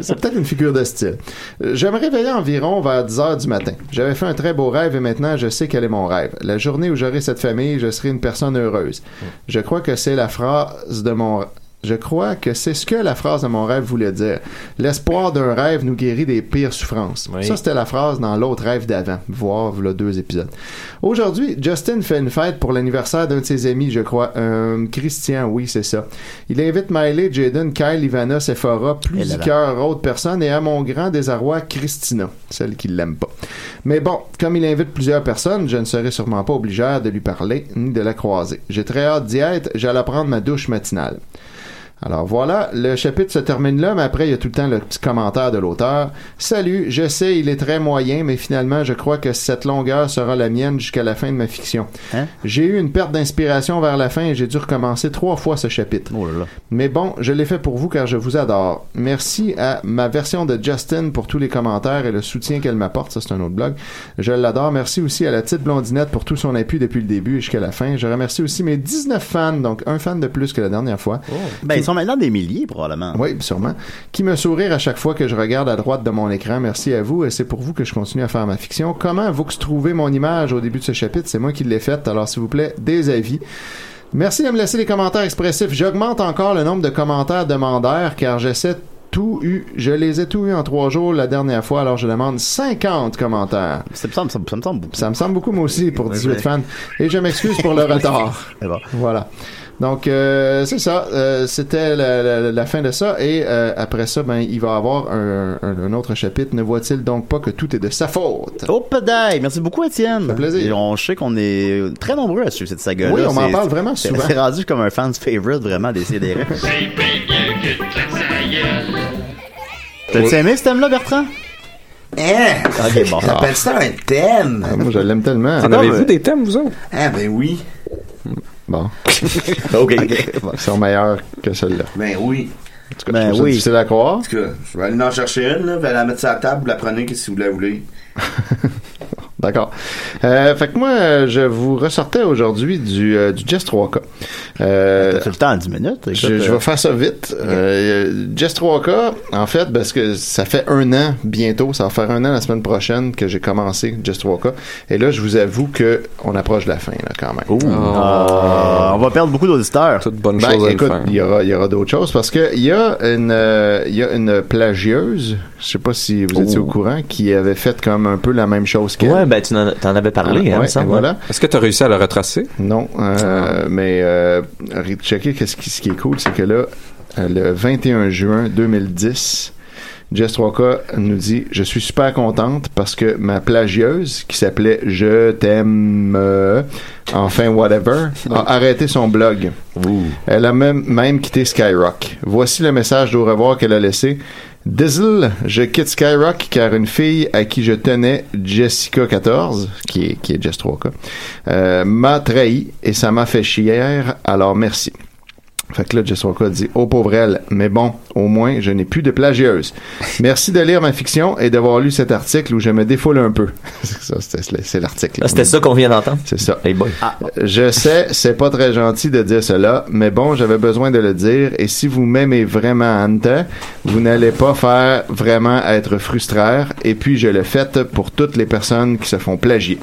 C'est peut-être une figure de style. Euh, Je me réveillais environ vers 10 heures du matin. J'avais fait un très beau rêve et maintenant je sais quel est mon rêve. La journée où j'aurai cette famille, je serai une personne heureuse. Je crois que c'est la phrase de mon je crois que c'est ce que la phrase de mon rêve voulait dire. L'espoir d'un rêve nous guérit des pires souffrances. Ça, c'était la phrase dans l'autre rêve d'avant. Voir, là, deux épisodes. Aujourd'hui, Justin fait une fête pour l'anniversaire d'un de ses amis, je crois. Euh, Christian, oui, c'est ça. Il invite Miley, Jaden, Kyle, Ivana, Sephora, plusieurs autres personnes et à mon grand désarroi, Christina, celle qui l'aime pas. Mais bon, comme il invite plusieurs personnes, je ne serai sûrement pas obligé de lui parler ni de la croiser. J'ai très hâte d'y être, j'allais prendre ma douche matinale. Alors voilà, le chapitre se termine là, mais après il y a tout le temps le petit commentaire de l'auteur. Salut, je sais, il est très moyen, mais finalement je crois que cette longueur sera la mienne jusqu'à la fin de ma fiction. J'ai eu une perte d'inspiration vers la fin et j'ai dû recommencer trois fois ce chapitre. Mais bon, je l'ai fait pour vous car je vous adore. Merci à ma version de Justin pour tous les commentaires et le soutien qu'elle m'apporte. Ça, c'est un autre blog. Je l'adore. Merci aussi à la petite blondinette pour tout son appui depuis le début jusqu'à la fin. Je remercie aussi mes 19 fans, donc un fan de plus que la dernière fois. Ben, ils sont maintenant des milliers, probablement. Oui, sûrement. Qui me sourire à chaque fois que je regarde à droite de mon écran. Merci à vous et c'est pour vous que je continue à faire ma fiction. Comment vous trouvez mon image au début de ce chapitre? C'est moi qui l'ai faite. Alors, s'il vous plaît, des avis. Merci de me laisser les commentaires expressifs. J'augmente encore le nombre de commentaires demandeurs car j'essaie tout eu. Je les ai tout eu en trois jours la dernière fois, alors je demande 50 commentaires. Ça me semble, ça me semble beaucoup. Ça me semble beaucoup, moi aussi, pour 18 ouais. fans. Et je m'excuse pour le retard. Voilà. Donc, euh, c'est ça. Euh, C'était la, la- la fin de ça. Et euh, après ça, ben, il va y avoir un, un- un autre chapitre. Ne voit-il donc pas que tout est de sa faute? Oh, pédale! Merci beaucoup, Étienne. fait plaisir. Et on sait qu'on est très nombreux à suivre cette saga-là. Oui, on m'en parle vraiment c'est- souvent. C'est rendu comme un fan's favorite, vraiment, des CDR. T'as-tu aimé ce thème-là, Bertrand? Hein? Ok, bon. T'appelles ça un thème? Ah, moi, je l'aime tellement. En avez-vous des thèmes, vous autres? Ah, ben oui. Bon. OK. Ils sont meilleurs que celle-là. Ben oui. En tout cas, je trouve ça difficile à croire. En tout cas, je vais aller en chercher une, là, je vais la mettre sur la table, vous la prenez, que vous la voulez. D'accord. Euh, fait que moi, euh, je vous ressortais aujourd'hui du, euh, du Jess 3K. Euh, T'as le temps en 10 minutes? écoute, je, je euh, vais faire ça vite. Euh, Jess 3K, en fait, parce que ça fait un an bientôt, ça va faire un an la semaine prochaine que j'ai commencé Jess 3K. Et là, je vous avoue que on approche de la fin, là, quand même. Ah, on va perdre beaucoup d'auditeurs. Toute bonne Ben, chose écoute, il y aura, il y aura d'autres choses parce que il y a une, euh, il y a une plagieuse, je sais pas si vous étiez au courant, qui avait fait comme un peu la même chose qu'elle. Ouais, ben tu en, avais parlé, Ah, hein, ouais, voilà. Est-ce que tu as réussi à le retracer? Non, euh, mais euh, checker qu'est-ce qui, ce qui est cool, c'est que là, euh, le 21 juin 2010, Jess 3K nous dit Je suis super contente parce que ma plagieuse, qui s'appelait Je t'aime, euh, enfin whatever, a arrêté son blog. Elle a même, même quitté Skyrock. Voici le message d'au revoir qu'elle a laissé. Dizzle, je quitte Skyrock car une fille à qui je tenais, Jessica14, qui est, qui est Jess 3K, euh, m'a trahi et ça m'a fait chier, alors merci. Fait que là, Jess 3K dit, oh pauvre elle, mais bon, au moins, je n'ai plus de plagieuse. Merci de lire ma fiction et d'avoir lu cet article où je me défoule un peu. ça, c'était- c'est l'article. Ah, c'était ça qu'on vient d'entendre? C'est ça. Hey boy. Je sais, c'est pas très gentil de dire cela, mais bon, j'avais besoin de le dire. Et si vous m'aimez vraiment, Anta, vous n'allez pas faire vraiment être frustraire. Et puis, je le fais pour toutes les personnes qui se font plagier.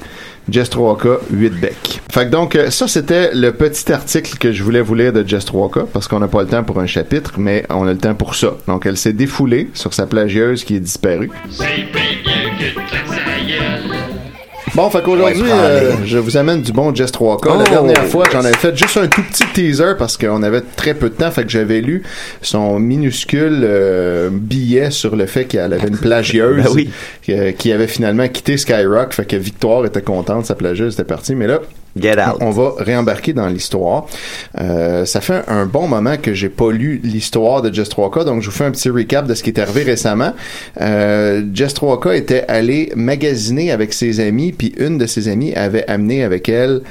Jess 3K, 8 bec. Fait que donc, euh, ça, c'était le petit article que je voulais vous lire de Jess 3K, parce qu'on n'a pas le temps pour un chapitre, mais on a le temps pour ça. Donc, elle s'est défoulée sur sa plagieuse qui est disparue. Bon, fait qu'aujourd'hui, euh, je vous amène du bon Jess 3K. Oh! La dernière fois, j'en avais fait juste un tout petit teaser parce qu'on avait très peu de temps. Fait que j'avais lu son minuscule euh, billet sur le fait qu'elle avait une plagieuse Ben oui. qui, euh, qui avait finalement quitté Skyrock. Fait que Victoire était contente, sa plagieuse était partie. Mais là, on on va réembarquer dans l'histoire. Euh, ça fait un bon moment que j'ai pas lu l'histoire de Jess 3K, donc je vous fais un petit recap de ce qui est arrivé récemment. Euh, Jess 3K était allée magasiner avec ses amis, puis une de ses amies avait amené avec elle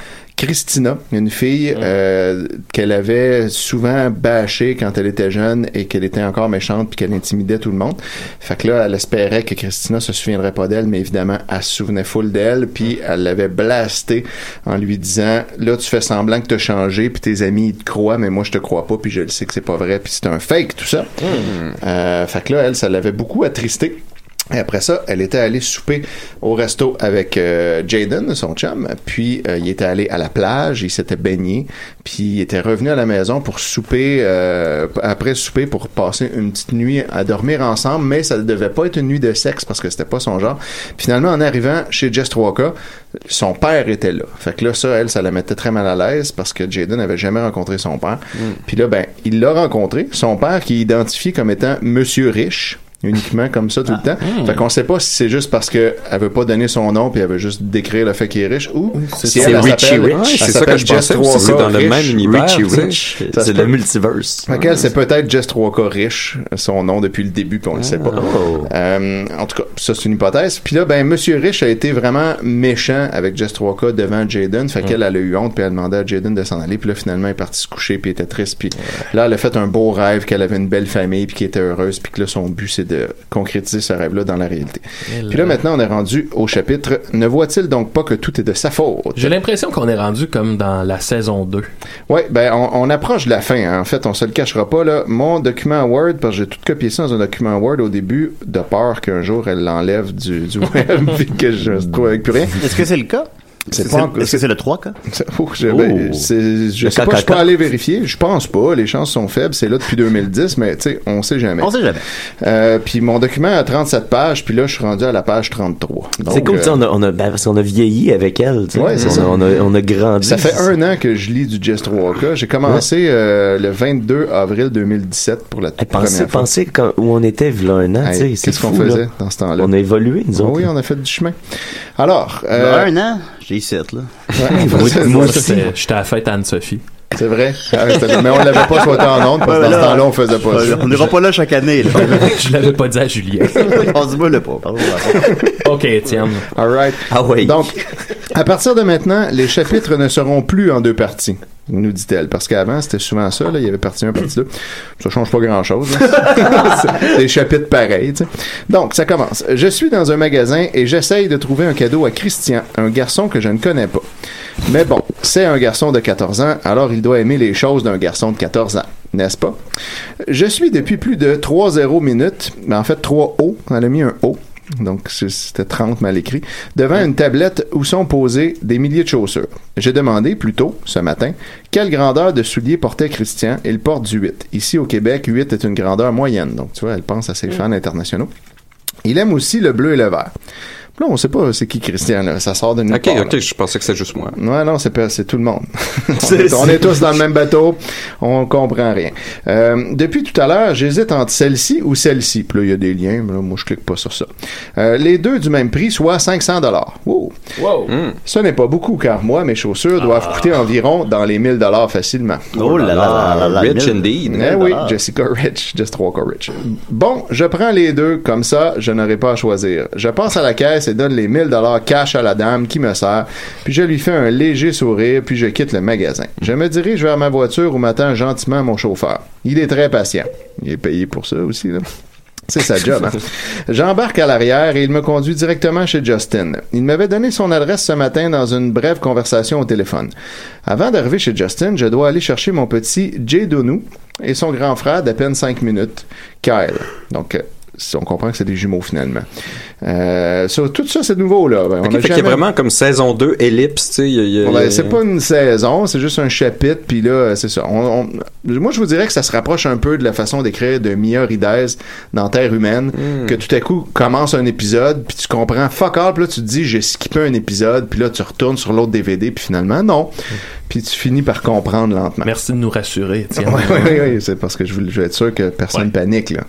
Christina, une fille euh, qu'elle avait souvent bâchée quand elle était jeune et qu'elle était encore méchante puis qu'elle intimidait tout le monde. Fait que là, elle espérait que Christina se souviendrait pas d'elle, mais évidemment, elle se souvenait full d'elle puis elle l'avait blasté en lui disant là tu fais semblant que t'as changé puis tes amis ils te croient mais moi je te crois pas puis je le sais que c'est pas vrai puis c'est un fake tout ça. Euh, fait que là, elle, ça l'avait beaucoup attristé. Et après ça, elle était allée souper au resto avec euh, Jaden, son chum. Puis euh, il était allé à la plage, il s'était baigné. Puis il était revenu à la maison pour souper, euh, après souper pour passer une petite nuit à dormir ensemble. Mais ça ne devait pas être une nuit de sexe parce que c'était pas son genre. Finalement, en arrivant chez Jess 3K, son père était là. Fait que là, ça, elle, ça la mettait très mal à l'aise parce que Jaden n'avait jamais rencontré son père. Puis là, ben, il l'a rencontré. Son père qui est identifié comme étant Monsieur Riche uniquement comme ça tout le temps. Fait qu'on sait pas si c'est juste parce que elle veut pas donner son nom puis elle veut juste décrire le fait qu'il est riche ou C'est si elle, elle Richie Rich. Ouais, c'est ça que je pensais aussi, 3K c'est dans le même univers. C'est le multiverse. Fait qu'elle, c'est peut-être Jess 3K riche, son nom depuis le début, puis on le sait pas. Oh. Euh, en tout cas, ça c'est une hypothèse. Puis là, ben Monsieur Rich a été vraiment méchant avec Jess 3K devant Jaden. Fait qu'elle, elle a eu honte, puis elle demandait à Jaden de s'en aller. Puis là, finalement, elle est partie se coucher, puis elle était triste. Puis là, elle a fait un beau rêve qu'elle avait une belle famille, puis qu'elle était heureuse, puis que là, son but, c'est de concrétiser ce rêve-là dans la réalité. Puis là, maintenant, on est rendu au chapitre. Ne voit-il donc pas que tout est de sa faute? J'ai l'impression qu'on est rendu comme dans la saison 2. Ouais, ben on, on approche de la fin. hein. En fait, on se le cachera pas là. Mon document Word, parce que j'ai tout copié ça dans un document Word au début, de peur qu'un jour elle l'enlève du, du web et que je me retrouve avec plus rien. Est-ce que c'est le cas? C'est Est-ce pas que encore- Est-ce que c'est le 3 cas? Oh, je, ben, c'est- je Le sais pas, je pas allé vérifier. Je pense pas. Les chances sont faibles. C'est là depuis 2010, mais tu sais, on sait jamais. On sait jamais. Euh, puis mon document a 37 pages, puis là, je suis rendu à la page 33. C'est cool, euh, on a, on a, ben, parce qu'on a vieilli avec elle. Ouais, c'est on, ça. A, on, a, on a grandi. Ça fait un an que je lis du Jess 3K. J'ai commencé euh, le 22 avril 2017 pour la toute Pensez, première fois. pensez quand- où on était v'là un an, Hey, tu sais. c'est Qu'est-ce qu'on là. faisait dans ce temps-là? On a évolué, nous autres. Oui, on a fait du chemin. Alors, Il y a euh, un an, j'ai 7 là. Ouais, moi, j'étais à la fête Anne-Sophie. C'est vrai? Ah, mais on l'avait pas souhaité en ondes parce que dans ce là, temps-là, on faisait pas ça. On n'ira pas là chaque année, là. je l'avais pas dit à Julien. on se le pas, pardon. ok, tiens. All right. Ah oui. Donc, à partir de maintenant, les chapitres ne seront plus en deux parties. Nous dit-elle. Parce qu'avant, c'était souvent ça, là, il y avait partie 1, partie 2. Ça change pas grand-chose. Des chapitres pareils. Donc, ça commence. Je suis dans un magasin et j'essaye de trouver un cadeau à Christian, un garçon que je ne connais pas. Mais bon, c'est un garçon de 14 ans, alors il doit aimer les choses d'un garçon de 14 ans, n'est-ce pas? Je suis depuis plus de 3-0 minutes, mais en fait 3 O, on a mis un O, donc c'était 30 mal écrit, devant une tablette où sont posés des milliers de chaussures. J'ai demandé plus tôt, ce matin, quelle grandeur de souliers portait Christian. Il porte du 8. Ici au Québec, 8 est une grandeur moyenne, donc tu vois, elle pense à ses fans internationaux. Il aime aussi le bleu et le vert. Là, on sait pas c'est qui Christian, là. ça sort de nulle Ok, part, là. ok, je pensais que c'était juste moi. Ouais, non, c'est pas- c'est tout le monde. on, C'est- est, on est tous dans le même bateau, on comprend rien. Euh, depuis tout à l'heure, j'hésite entre celle-ci ou celle-ci. Puis là, il y a des liens, mais là, moi, je clique pas sur ça. Euh, les deux du même prix, soit 500 dollars. Wow. Wow. Ce n'est pas beaucoup, car moi, mes chaussures doivent coûter environ dans les 1000 dollars facilement. Oh là là là là, Rich mille- indeed. Eh oui, dollars. Jessica Rich, Just Walker Rich. Bon, je prends les deux, comme ça, je n'aurai pas à choisir. Je passe à la caisse et donne les 1000 dollars cash à la dame qui me sert, puis je lui fais un léger sourire, puis je quitte le magasin. Je me dirige vers ma voiture où m'attend gentiment mon chauffeur. Il est très patient. Il est payé pour ça aussi, là. C'est sa job. hein. J'embarque à l'arrière et il me conduit directement chez Justin. Il m'avait donné son adresse ce matin dans une brève conversation au téléphone. Avant d'arriver chez Justin, je dois aller chercher mon petit Jay Donou et son grand frère d'à peine 5 minutes, Kyle. Donc, euh, on comprend que c'est des jumeaux finalement. Euh, sur tout ça, c'est nouveau là. Ben, on Ok, a fait qu'il y a vraiment comme saison 2, ellipse, tu sais. il il c'est pas une saison, c'est juste un chapitre, puis là, c'est ça. On- on- moi, je vous dirais que ça se rapproche un peu de la façon d'écrire de Mia Ridez dans Terre humaine, Hmm. que tout à coup commence un épisode, puis tu comprends fuck all, puis là, tu te dis, j'ai skippé un épisode, puis là, tu retournes sur l'autre DVD, puis finalement, non. Puis tu finis par comprendre lentement. Merci de nous rassurer, tiens. Oui, oui, oui, oui, c'est parce que je voulais je veux être sûr que personne panique. Là.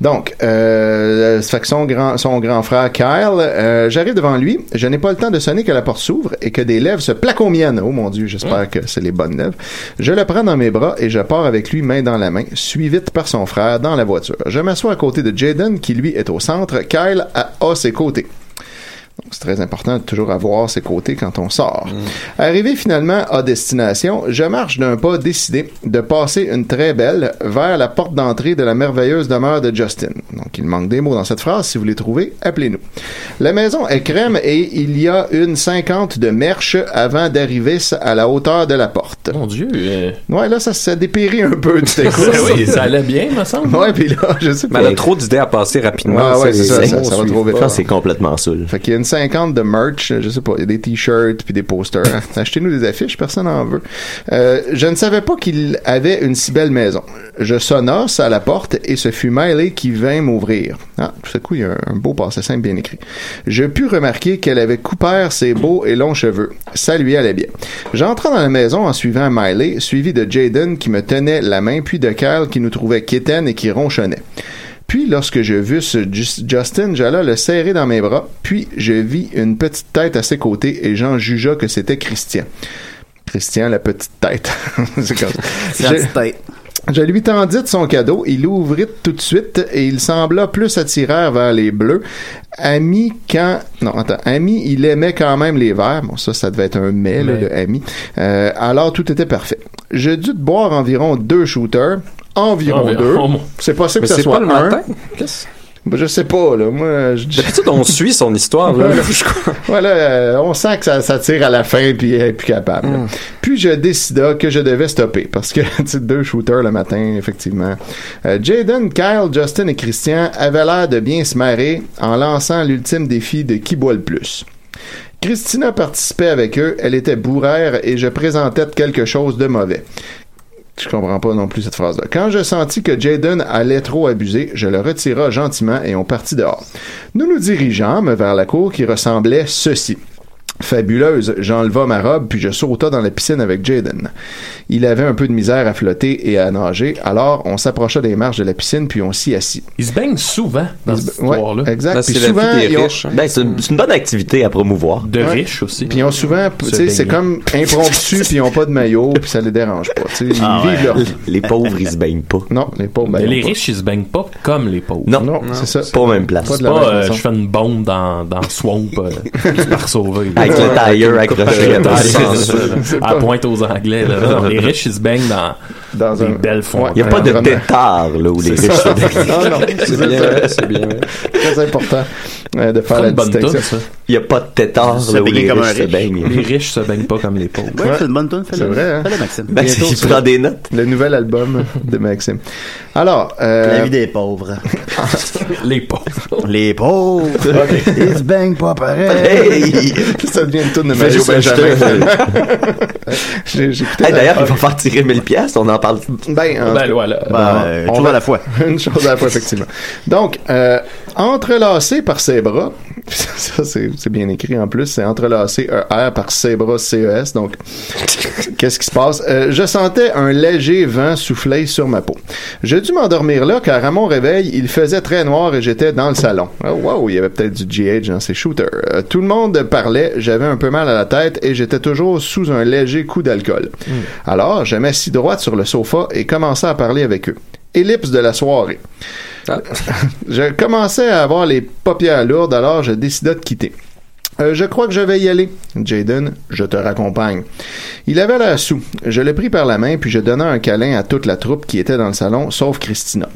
Donc, euh, ça fait que son grand, son grand frère Kyle, euh, j'arrive devant lui, je n'ai pas le temps de sonner que la porte s'ouvre et que des lèvres se plaquent aux miennes. Oh mon Dieu, j'espère que c'est les bonnes lèvres. Je le prends dans mes bras et je pars avec lui main dans la main, suivi par son frère dans la voiture. Je m'assois à côté de Jaden qui lui est au centre, Kyle a, à ses côtés. Donc, c'est très important de toujours avoir ses côtés quand on sort. Arrivé finalement à destination, je marche d'un pas décidé de passer une très belle vers la porte d'entrée de la merveilleuse demeure de Justin. Donc, il manque des mots dans cette phrase. Si vous les trouvez, appelez-nous. La maison est crème et il y a une cinquante de merche avant d'arriver à la hauteur de la porte. Mon Dieu. euh, Ouais, là, ça s'est dépéri un peu du texte. oui, ça allait bien, me semble. Ouais, puis là, je sais Mais pas. elle a trop d'idées à passer rapidement. Ouais, ouais, c'est ça, ça, ça va trop vite. c'est complètement saoul. Fait qu'il y a une 50 de merch, je sais pas, des t-shirts puis des posters. Achetez-nous des affiches, personne n'en veut. Euh, je ne savais pas qu'il avait une si belle maison. Je sonnasse à la porte et ce fut Miley qui vint m'ouvrir. Ah, tout à coup, il y a un, beau passé simple bien écrit. Je pus remarquer qu'elle avait coupé ses beaux et longs cheveux. Ça lui allait bien. J'entrais dans la maison en suivant Miley, suivi de Jaden qui me tenait la main, puis de Kyle qui nous trouvait quétaine et qui ronchonnait. Puis, lorsque je vis ce Jus- Justin, j'allais le serrer dans mes bras, puis je vis une petite tête à ses côtés et j'en jugea que c'était Christian. Christian, la petite tête. C'est comme Je- tête. Je lui tendis de son cadeau, il l'ouvrit tout de suite et il sembla plus attiré vers les bleus. Ami quand... Non, attends. Ami, il aimait quand même les verts. Bon, ça, ça devait être un mais, là, de ami. Euh, alors, tout était parfait. Je de boire environ deux shooters. Environ Environ. deux. Oh, C'est possible que c'est soit pas le un. matin? Ben, Je sais pas, là. Moi, je... D'habitude, on suit son histoire. Là. Voilà, on sent que ça, ça tire à la fin puis elle est plus capable. là. Puis je décida que je devais stopper parce que deux shooters le matin, effectivement. Euh, Jaden, Kyle, Justin et Christian avaient l'air de bien se marrer en lançant l'ultime défi de qui boit le plus. Christina participait avec eux, elle était bourrère et je présentais quelque chose de mauvais. Je comprends pas non plus cette phrase-là. Quand je sentis que Jaden allait trop abuser, je le retira gentiment et on partit dehors. Nous nous dirigeâmes vers la cour qui ressemblait ceci. Fabuleuse, j'enleva ma robe puis je sauta dans la piscine avec Jaden. Il avait un peu de misère à flotter et à nager, alors on s'approcha des marches de la piscine puis on s'y assit. Il se baigne souvent dans cette Ouais, histoire-là. exact. Ben, Puis c'est la souvent, vie des ils ont- riches. hein. Ben, c'est une, c'est une bonne activité à promouvoir. De Ouais. riches aussi. Puis ils ont souvent, tu sais, c'est comme impromptu puis ils ont pas de maillot puis ça les dérange pas. Ils Ah vivent ouais. leur vie. Les pauvres, ils se baignent pas. Non, les pauvres. ben, Mais ils les pas. riches, ils se baignent pas comme les pauvres. Non, Non, c'est ça. pas aux mêmes places. Pas de C'est la pas, même euh, je fais une bombe dans, dans Swamp, euh, pars sauver. Avec le tailleur accroché à À pointe aux Anglais, là. Riches, ils se baignent dans, dans des belles fontaines. Il n'y a pas de tétard, là, où les riches se baignent. Non, non, C'est bien vrai, c'est bien vrai. Très important euh, de faire la distinction. Il n'y a pas de tétard, Se là, où les comme un riches se baignent. Les riches se baignent pas comme les pauvres. Ouais, c'est une bonne tune. C'est vrai, hein? Fais-le, Maxime. Ben, Bientôt, il c'est- prend des notes. Le nouvel album de Maxime. Alors, euh, La vie des pauvres. Les pauvres. Les pauvres. Ils se baignent pas pareil. Hey! ça devient une tourne de Mario Benjamin. D'ailleurs, il va faire tirer 1000 pièces, on en parle. Ben, en- Ben, voilà. Ben, euh, on tout va- à la fois. Une chose à la fois, effectivement. Donc, euh, entrelacé par ses bras, ça c'est bien écrit en plus, c'est entrelacé ER par ses bras CES, donc qu'est-ce qui se passe? Euh, je sentais un léger vent souffler sur ma peau. J'ai dû m'endormir là car à mon réveil, il faisait très noir et j'étais dans le salon. Oh, wow, il y avait peut-être du GH dans ces shooters. Euh, tout le monde parlait, j'avais un peu mal à la tête et j'étais toujours sous un léger coup d'alcool. Alors, je m'assis droite sur le sofa et commençai à parler avec eux. Ellipse de la soirée. je commençais à avoir les paupières lourdes, alors je décidai de quitter. Euh, je crois que je vais y aller. Jaden, je te raccompagne. Il avait l'air sous. Je le pris par la main, puis je donnai un câlin à toute la troupe qui était dans le salon, sauf Christina.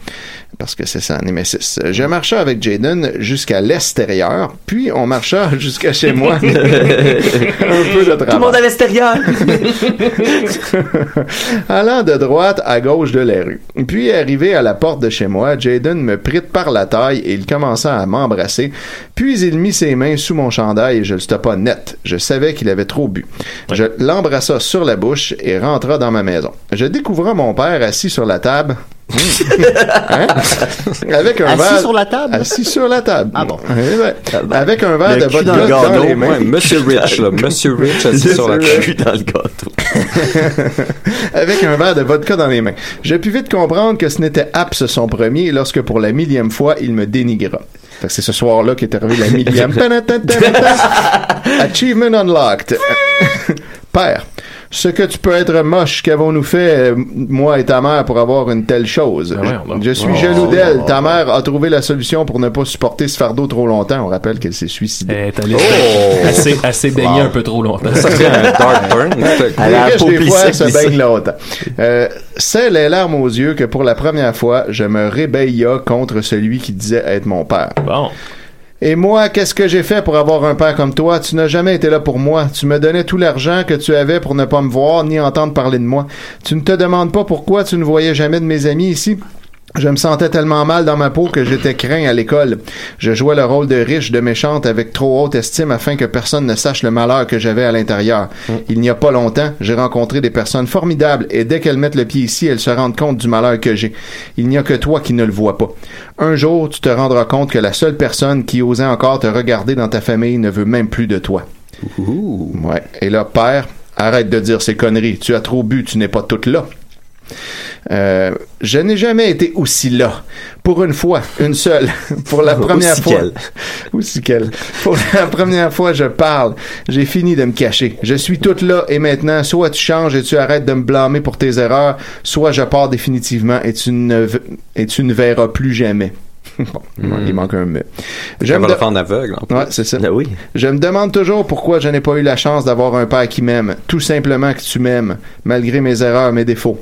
Parce que c'est sa némésis. Je marchai avec Jaden jusqu'à l'extérieur, puis on marcha jusqu'à chez moi. un peu de Tout le monde à l'extérieur! Allant de droite à gauche de la rue. Puis arrivé à la porte de chez moi, Jaden me prit par la taille et il commença à m'embrasser. Puis il mit ses mains sous mon chandail et je le stoppa net. Je savais qu'il avait trop bu. Je l'embrassa sur la bouche et rentra dans ma maison. Je découvra mon père assis sur la table. Hein? Avec un Assis verre. sur la table? Assis sur la table. Ah bon. Ouais. Avec un verre Le de cul dans vodka dans, les mains. Ouais, Monsieur Rich, là. Monsieur Rich assis sur la Le table. cul dans le gâteau. avec un verre de vodka dans les mains. J'ai pu vite comprendre que ce n'était Apps son premier lorsque pour la millième fois il me dénigra. C'est ce soir-là qu'est arrivé la millième. Achievement unlocked. Père, ce que tu peux être moche, qu'avons-nous fait, euh, moi et ta mère, pour avoir une telle chose? Je, on- je suis Oh. jaloux d'elle. Ta mère a trouvé la solution pour ne pas supporter ce fardeau trop longtemps. On rappelle qu'elle s'est suicidée. Elle est allée Oh! assez, assez baignée un peu trop longtemps. Ça serait un dark burn. Elle a des fois, se baignent longtemps. Euh, c'est les larmes aux yeux que pour la première fois, je me rébella contre celui qui disait être mon père. Bon. Et moi, qu'est-ce que j'ai fait pour avoir un père comme toi? Tu n'as jamais été là pour moi. Tu me donnais tout l'argent que tu avais pour ne pas me voir ni entendre parler de moi. Tu ne te demandes pas pourquoi tu ne voyais jamais de mes amis ici? Je me sentais tellement mal dans ma peau que j'étais craint à l'école. Je jouais le rôle de riche, de méchante avec trop haute estime afin que personne ne sache le malheur que j'avais à l'intérieur. Il n'y a pas longtemps, j'ai rencontré des personnes formidables et dès qu'elles mettent le pied ici, elles se rendent compte du malheur que j'ai. Il n'y a que toi qui ne le vois pas. Un jour, tu te rendras compte que la seule personne qui osait encore te regarder dans ta famille ne veut même plus de toi. Ouais. Et là, père, arrête de dire ces conneries. Tu as trop bu, tu n'es pas toute là. Euh, je n'ai jamais été aussi là. Pour une fois, une seule. Pour la première Aussi fois. qu'elle. Aussi qu'elle. Pour la première fois, je parle. J'ai fini de me cacher. Je suis toute là et maintenant, soit tu changes et tu arrêtes de me blâmer pour tes erreurs, soit je pars définitivement et tu ne, et tu ne verras plus jamais. bon, il manque un mais. Je Elle me va le de- faire en aveugle. en plus. Ouais, c'est ça. Ben oui. Je me demande toujours pourquoi je n'ai pas eu la chance d'avoir un père qui m'aime. Tout simplement que tu m'aimes, malgré mes erreurs, mes défauts.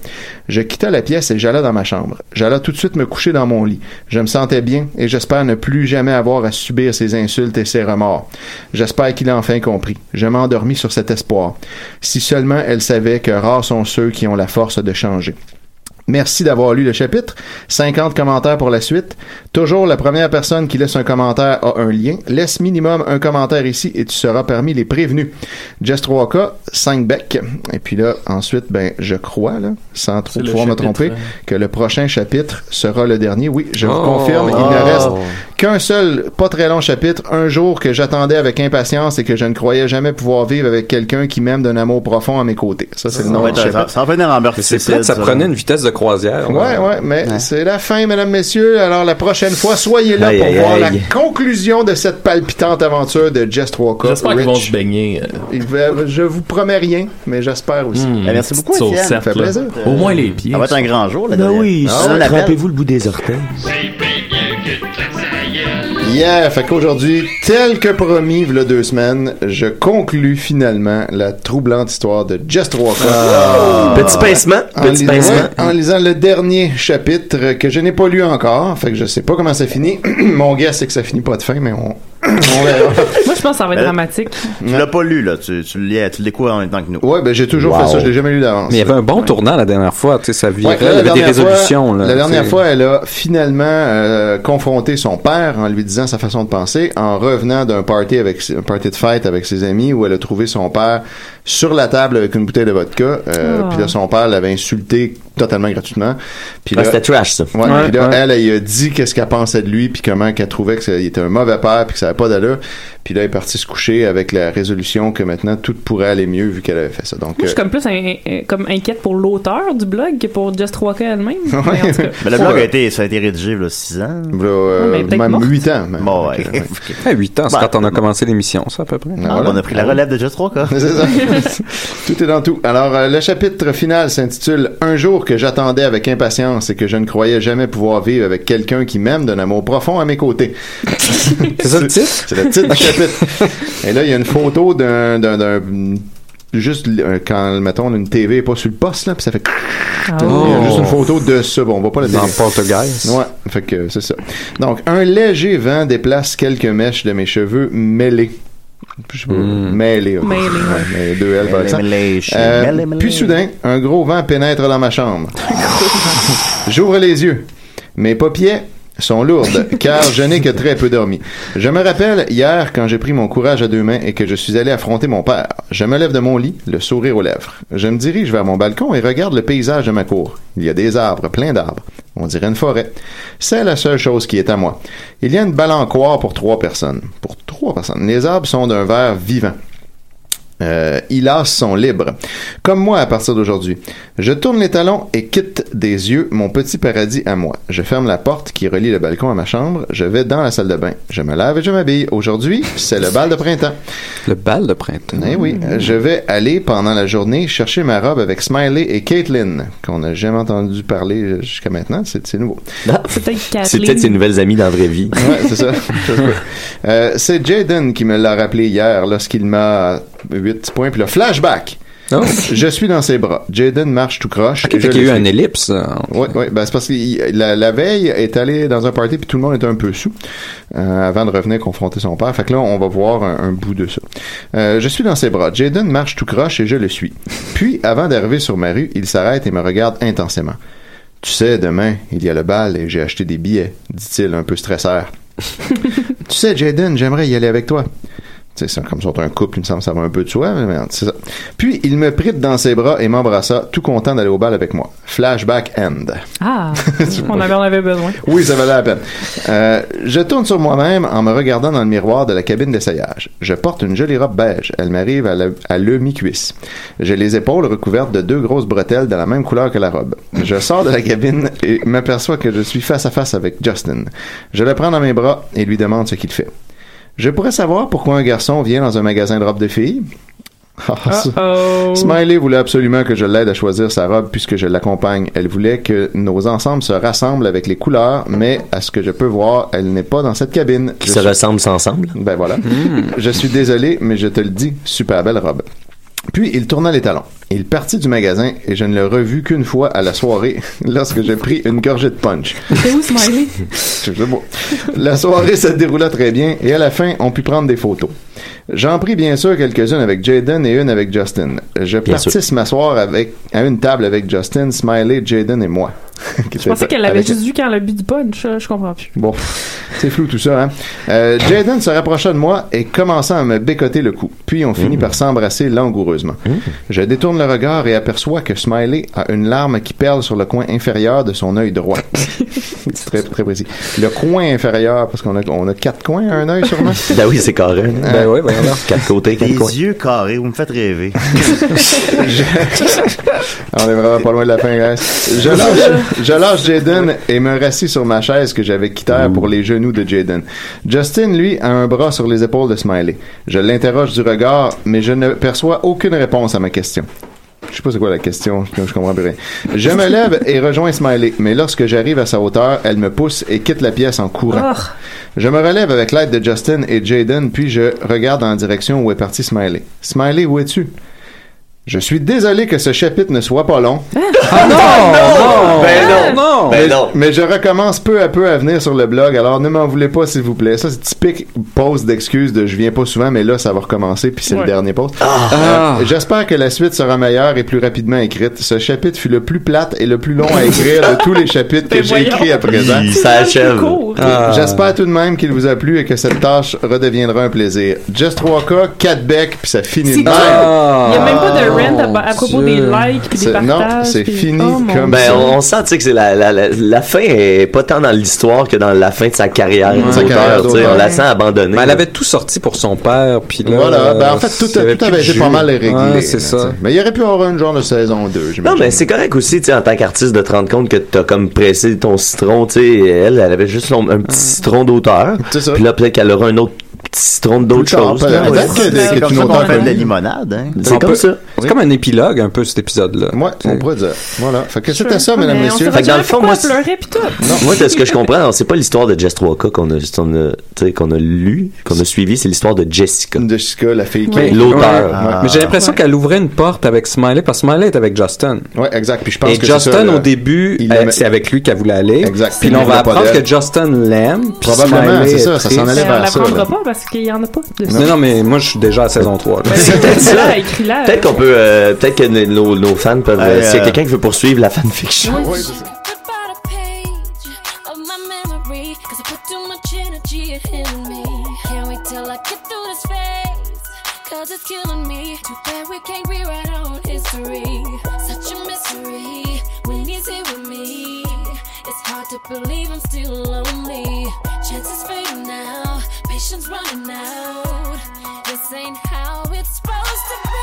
Je quittai la pièce et j'allai dans ma chambre. J'allai tout de suite me coucher dans mon lit. Je me sentais bien et j'espère ne plus jamais avoir à subir ces insultes et ces remords. J'espère qu'il a enfin compris. Je m'endormis sur cet espoir. Si seulement elle savait que rares sont ceux qui ont la force de changer. Merci d'avoir lu le chapitre. 50 commentaires pour la suite. Toujours, la première personne qui laisse un commentaire a un lien. Laisse minimum un commentaire ici et tu seras parmi les prévenus. Jess 3K, 5 becs. Et puis là, ensuite, ben, je crois, là, sans trop pouvoir me tromper, hein. que le prochain chapitre sera le dernier. Oui, je vous Oh. confirme, il Oh. ne reste qu'un seul, pas très long chapitre, un jour que j'attendais avec impatience et que je ne croyais jamais pouvoir vivre avec quelqu'un qui m'aime d'un amour profond à mes côtés. Ça, c'est le nom du ça, chapitre. ça c'est plate, ça prenait une vitesse de croisière. Ouais, ouais, mais c'est la fin, mesdames, messieurs. Alors, la prochaine fois, soyez là Aïe, pour aïe, voir aïe. la conclusion de cette palpitante aventure de Jess 3K. J'espère qu'ils vont se baigner. euh, Je vous promets rien, mais j'espère aussi. hmm, Ben, merci beaucoup, Étienne. Ça fait plaisir. Au moins les pieds. Ça va être un grand jour, là. Ben oui, Ah, trempez-vous le bout des orteils. Yeah, fait qu'aujourd'hui, tel que promis, il deux semaines, je conclus finalement la troublante histoire de Just Walker. Ah. Petit pincement, En petit lisant- pincement. ouais, en lisant le dernier chapitre que je n'ai pas lu encore, fait que je sais pas comment ça finit. Mon gars, c'est que ça finit pas de fin, mais on. Moi, je pense que ça va être Mais- dramatique. Tu l'as pas lu, là. Tu, tu, le lis- tu le découvres en même temps que nous. Ouais, ben j'ai toujours Wow. fait ça, je l'ai jamais lu d'avance. Mais il y avait un bon tournant la dernière fois, tu sais, ça virait, Ouais, là, il y la avait des dernière fois- résolutions. là, la dernière fois, elle a finalement euh, confronté son père en lui disant sa façon de penser, en revenant d'un party avec un party de fête avec ses amis où elle a trouvé son père sur la table avec une bouteille de vodka. Euh, Ah. Puis là, son père l'avait insulté totalement gratuitement. Puis Ah, là, c'était trash, ça. Ouais, Ouais, puis là, ouais. elle, elle, a dit qu'est-ce qu'elle pensait de lui, puis comment qu'elle trouvait qu'il était un mauvais père, puis que ça n'avait pas d'allure. Puis là, elle est partie se coucher avec la résolution que maintenant tout pourrait aller mieux vu qu'elle avait fait ça. Donc, Moi, je suis euh, comme plus un- un- comme inquiète pour l'auteur du blog que pour Just Walker elle-même. Mais le blog Ouais. a été, ça a été rédigé, là, 6 ans. là, euh, même morte. 8 ans. même. Bon, ouais. Ah, 8 ans, c'est Bah, quand on a commencé l'émission, ça, à peu près. Ah, on a pris la relève de Just Walker. C'est ça. tout est dans tout. Alors, euh, le chapitre final s'intitule Un jour que j'attendais avec impatience et que je ne croyais jamais pouvoir vivre avec quelqu'un qui m'aime d'un amour profond à mes côtés. C'est ça le titre? C'est le titre Et là, il y a une photo d'un, d'un, d'un- juste euh, quand, mettons, une TV est pas sur le poste, là, puis ça fait... Il y a juste une photo de ça. Bon, on va pas la Dans télé. Poltergeist. Ouais, fait que c'est ça. Donc, un léger vent déplace quelques mèches de mes cheveux mêlés. Je mêlés. Mêlés, ouais. deux L par Mêlés, exemple. mêlés, Euh, mêlés, mêlés. puis soudain, un gros vent pénètre dans ma chambre. J'ouvre les yeux. Mes paupières sont lourdes, car je n'ai que très peu dormi. Je me rappelle hier quand j'ai pris mon courage à deux mains et que je suis allé affronter mon père. Je me lève de mon lit, le sourire aux lèvres. Je me dirige vers mon balcon et regarde le paysage de ma cour. Il y a des arbres, plein d'arbres. On dirait une forêt. C'est la seule chose qui est à moi. Il y a une balancoire pour trois personnes. Pour trois personnes. Les arbres sont d'un vert vivant. Euh, Hilas sont libres. Comme moi à partir d'aujourd'hui. Je tourne les talons et quitte des yeux mon petit paradis à moi. Je ferme la porte qui relie le balcon à ma chambre. Je vais dans la salle de bain. Je me lave et je m'habille. Aujourd'hui, c'est le bal de printemps. Le bal de printemps. Eh oui, je vais aller pendant la journée chercher ma robe avec Smiley et Caitlin, qu'on n'a jamais entendu parler jusqu'à maintenant. C'est nouveau. C'est peut-être C'est peut-être ses nouvelles amies dans la vraie vie. Ouais, c'est ça. Euh, c'est Jaden qui me l'a rappelé hier lorsqu'il m'a 8 petits points. Puis le flashback. Oh. Je suis dans ses bras. Jaden marche tout croche. Ok, et je fait qu'il y a eu un ellipse. Oui, oui. Ben, c'est parce que il- la, la veille est allé dans un party puis tout le monde était un peu sous euh, avant de revenir confronter son père. Fait que là, on va voir un, un bout de ça. Euh, je suis dans ses bras. Jaden marche tout croche et je le suis. Puis, avant d'arriver sur ma rue, il s'arrête et me regarde intensément. Tu sais, demain, il y a le bal et j'ai acheté des billets, dit-il un peu stresseur. tu sais, Jaden, j'aimerais y aller avec toi. C'est comme ça, un couple, il me semble que ça va un peu de soi, mais c'est ça. Puis, il me prit dans ses bras et m'embrassa, tout content d'aller au bal avec moi. Flashback end. Ah, on avait, on avait besoin. Oui, ça valait la peine. Euh, je tourne sur moi-même en me regardant dans le miroir de la cabine d'essayage. Je porte une jolie robe beige. Elle m'arrive à le mi-cuisse. J'ai les épaules recouvertes de deux grosses bretelles de la même couleur que la robe. Je sors de la cabine et m'aperçois que je suis face à face avec Justin. Je le prends dans mes bras et lui demande ce qu'il fait. Je pourrais savoir pourquoi un garçon vient dans un magasin de robes de filles? Ah. Smiley voulait absolument que je l'aide à choisir sa robe puisque je l'accompagne. Elle voulait que nos ensembles se rassemblent avec les couleurs, mais à ce que je peux voir, elle n'est pas dans cette cabine. Qui Je se suis- ressemblent ensemble. Ben voilà. Je suis désolé, mais je te le dis, super belle robe. Puis il tourna les talons. Il partit du magasin et je ne l'ai revu qu'une fois à la soirée lorsque j'ai pris une gorgée de punch. C'est où, Smiley? Je sais pas. La soirée se déroula très bien et à la fin, on put prendre des photos. J'en pris bien sûr quelques-unes avec Jaden et une avec Justin. Je partis m'asseoir avec, à une table avec Justin, Smiley, Jaden et moi. Je pensais qu'elle l'avait juste vu quand elle a bu du punch. Je comprends plus. Bon, c'est flou tout ça, hein. Euh, Jaden se rapprocha de moi et commença à me bécoter le cou. Puis on finit par s'embrasser langoureusement. Je détourne le regard et aperçois que Smiley a une larme qui perle sur le coin inférieur de son œil droit. c'est très, très précis. Le coin inférieur, parce qu'on a, on a quatre coins à un œil sûrement. Ben oui, c'est carré. Ben oui, voyons donc. Quatre côtés, quatre Les coins. yeux carrés, vous me faites rêver. On est vraiment pas loin de la fin, guys. Je lâche, je lâche Jaden et me rassis sur ma chaise que j'avais quittée pour les genoux de Jaden. Justin, lui, a un bras sur les épaules de Smiley. Je l'interroge du regard, mais je ne perçois aucune réponse à ma question. Je sais pas c'est quoi la question, je je comprends plus rien. Je me lève et rejoins Smiley, mais lorsque j'arrive à sa hauteur, elle me pousse et quitte la pièce en courant. Oh. Je me relève avec l'aide de Justin et Jaden, puis je regarde en direction où est parti Smiley. Smiley, où es-tu? Je suis désolé que ce chapitre ne soit pas long. Ah non! non! Ben non! mais, Ben non! mais je recommence peu à peu à venir sur le blog, alors ne m'en voulez pas s'il vous plaît. Ça, c'est typique pause d'excuses de je viens pas souvent, mais là, ça va recommencer, puis c'est Ouais. le dernier pause. Ah. Euh, J'espère que la suite sera meilleure et plus rapidement écrite. Ce chapitre fut le plus plate et le plus long à écrire de tous les chapitres que Ben j'ai écrits à présent. Il s'achève. Ah. J'espère tout de même qu'il vous a plu et que cette tâche redeviendra un plaisir. Just 3K, 4 becs, puis ça finit de même. tout. Il y a même pas de rent à, à propos des likes puis des C'est- non, partages. c'est puis- fini Oh, comme Ben, Dieu. on, on sent, tu sais, que c'est la, la, la, la fin est pas tant dans l'histoire que dans la fin de sa carrière Ouais. Sa d'auteur, carrière tu sais. d'auteur. On la sent abandonnée. Mais elle avait tout sorti pour son père, puis là... Voilà, ben en fait, tout, y tout avait été pas mal réglé. Ouais, c'est ça. t'sais. Mais il y aurait pu avoir une genre de saison 2, j'imagine. Non, mais c'est correct aussi, tu sais, en tant qu'artiste, de te rendre compte que t'as comme pressé ton citron, tu sais. Elle, elle avait juste un petit citron d'auteur. Puis là, peut-être qu'elle aura un autre citron d'autre tard, chose. peut- là, ouais. peut-être que tu pas. de la limonade, hein. C'est comme ça. C'est comme un épilogue, un peu, cet épisode-là. Ouais, on pourrait dire. Voilà. Fait que c'était ça, mesdames, messieurs. Fait que dans le fond, moi. Moi, ce que je comprends, c'est pas l'histoire de Jess 3K qu'on a, qu'on a lu, qu'on a suivi, c'est l'histoire de Jessica. Jessica, la fille qui L'auteur. Ah. Mais j'ai l'impression qu'elle ouvrait une porte avec Smiley, parce que Smiley est avec Justin. Ouais, exact. Puis je pense Et que Justin, au début, c'est avec lui qu'elle voulait aller. Exact. Puis là, on va apprendre que Justin l'aime. Probablement, c'est est ça, ça s'en allait vers ça. pas parce qu'il y en a pas de Non, non, mais moi, je suis déjà à saison 3. là. Écris-la, écris-la. Peut-être qu'on peut, euh, peut-être que nos, nos fans peuvent, euh, s'il y a euh, quelqu'un qui veut poursuivre la fanfiction. of my memory. Cause I put too much energy in me. Can't wait till I get through this phase. Cause it's killing me. Too bad we can't rewrite our own history. Such a mystery when he's here with me. It's hard to believe I'm still lonely. Chances patience running out. This ain't how it's supposed to be.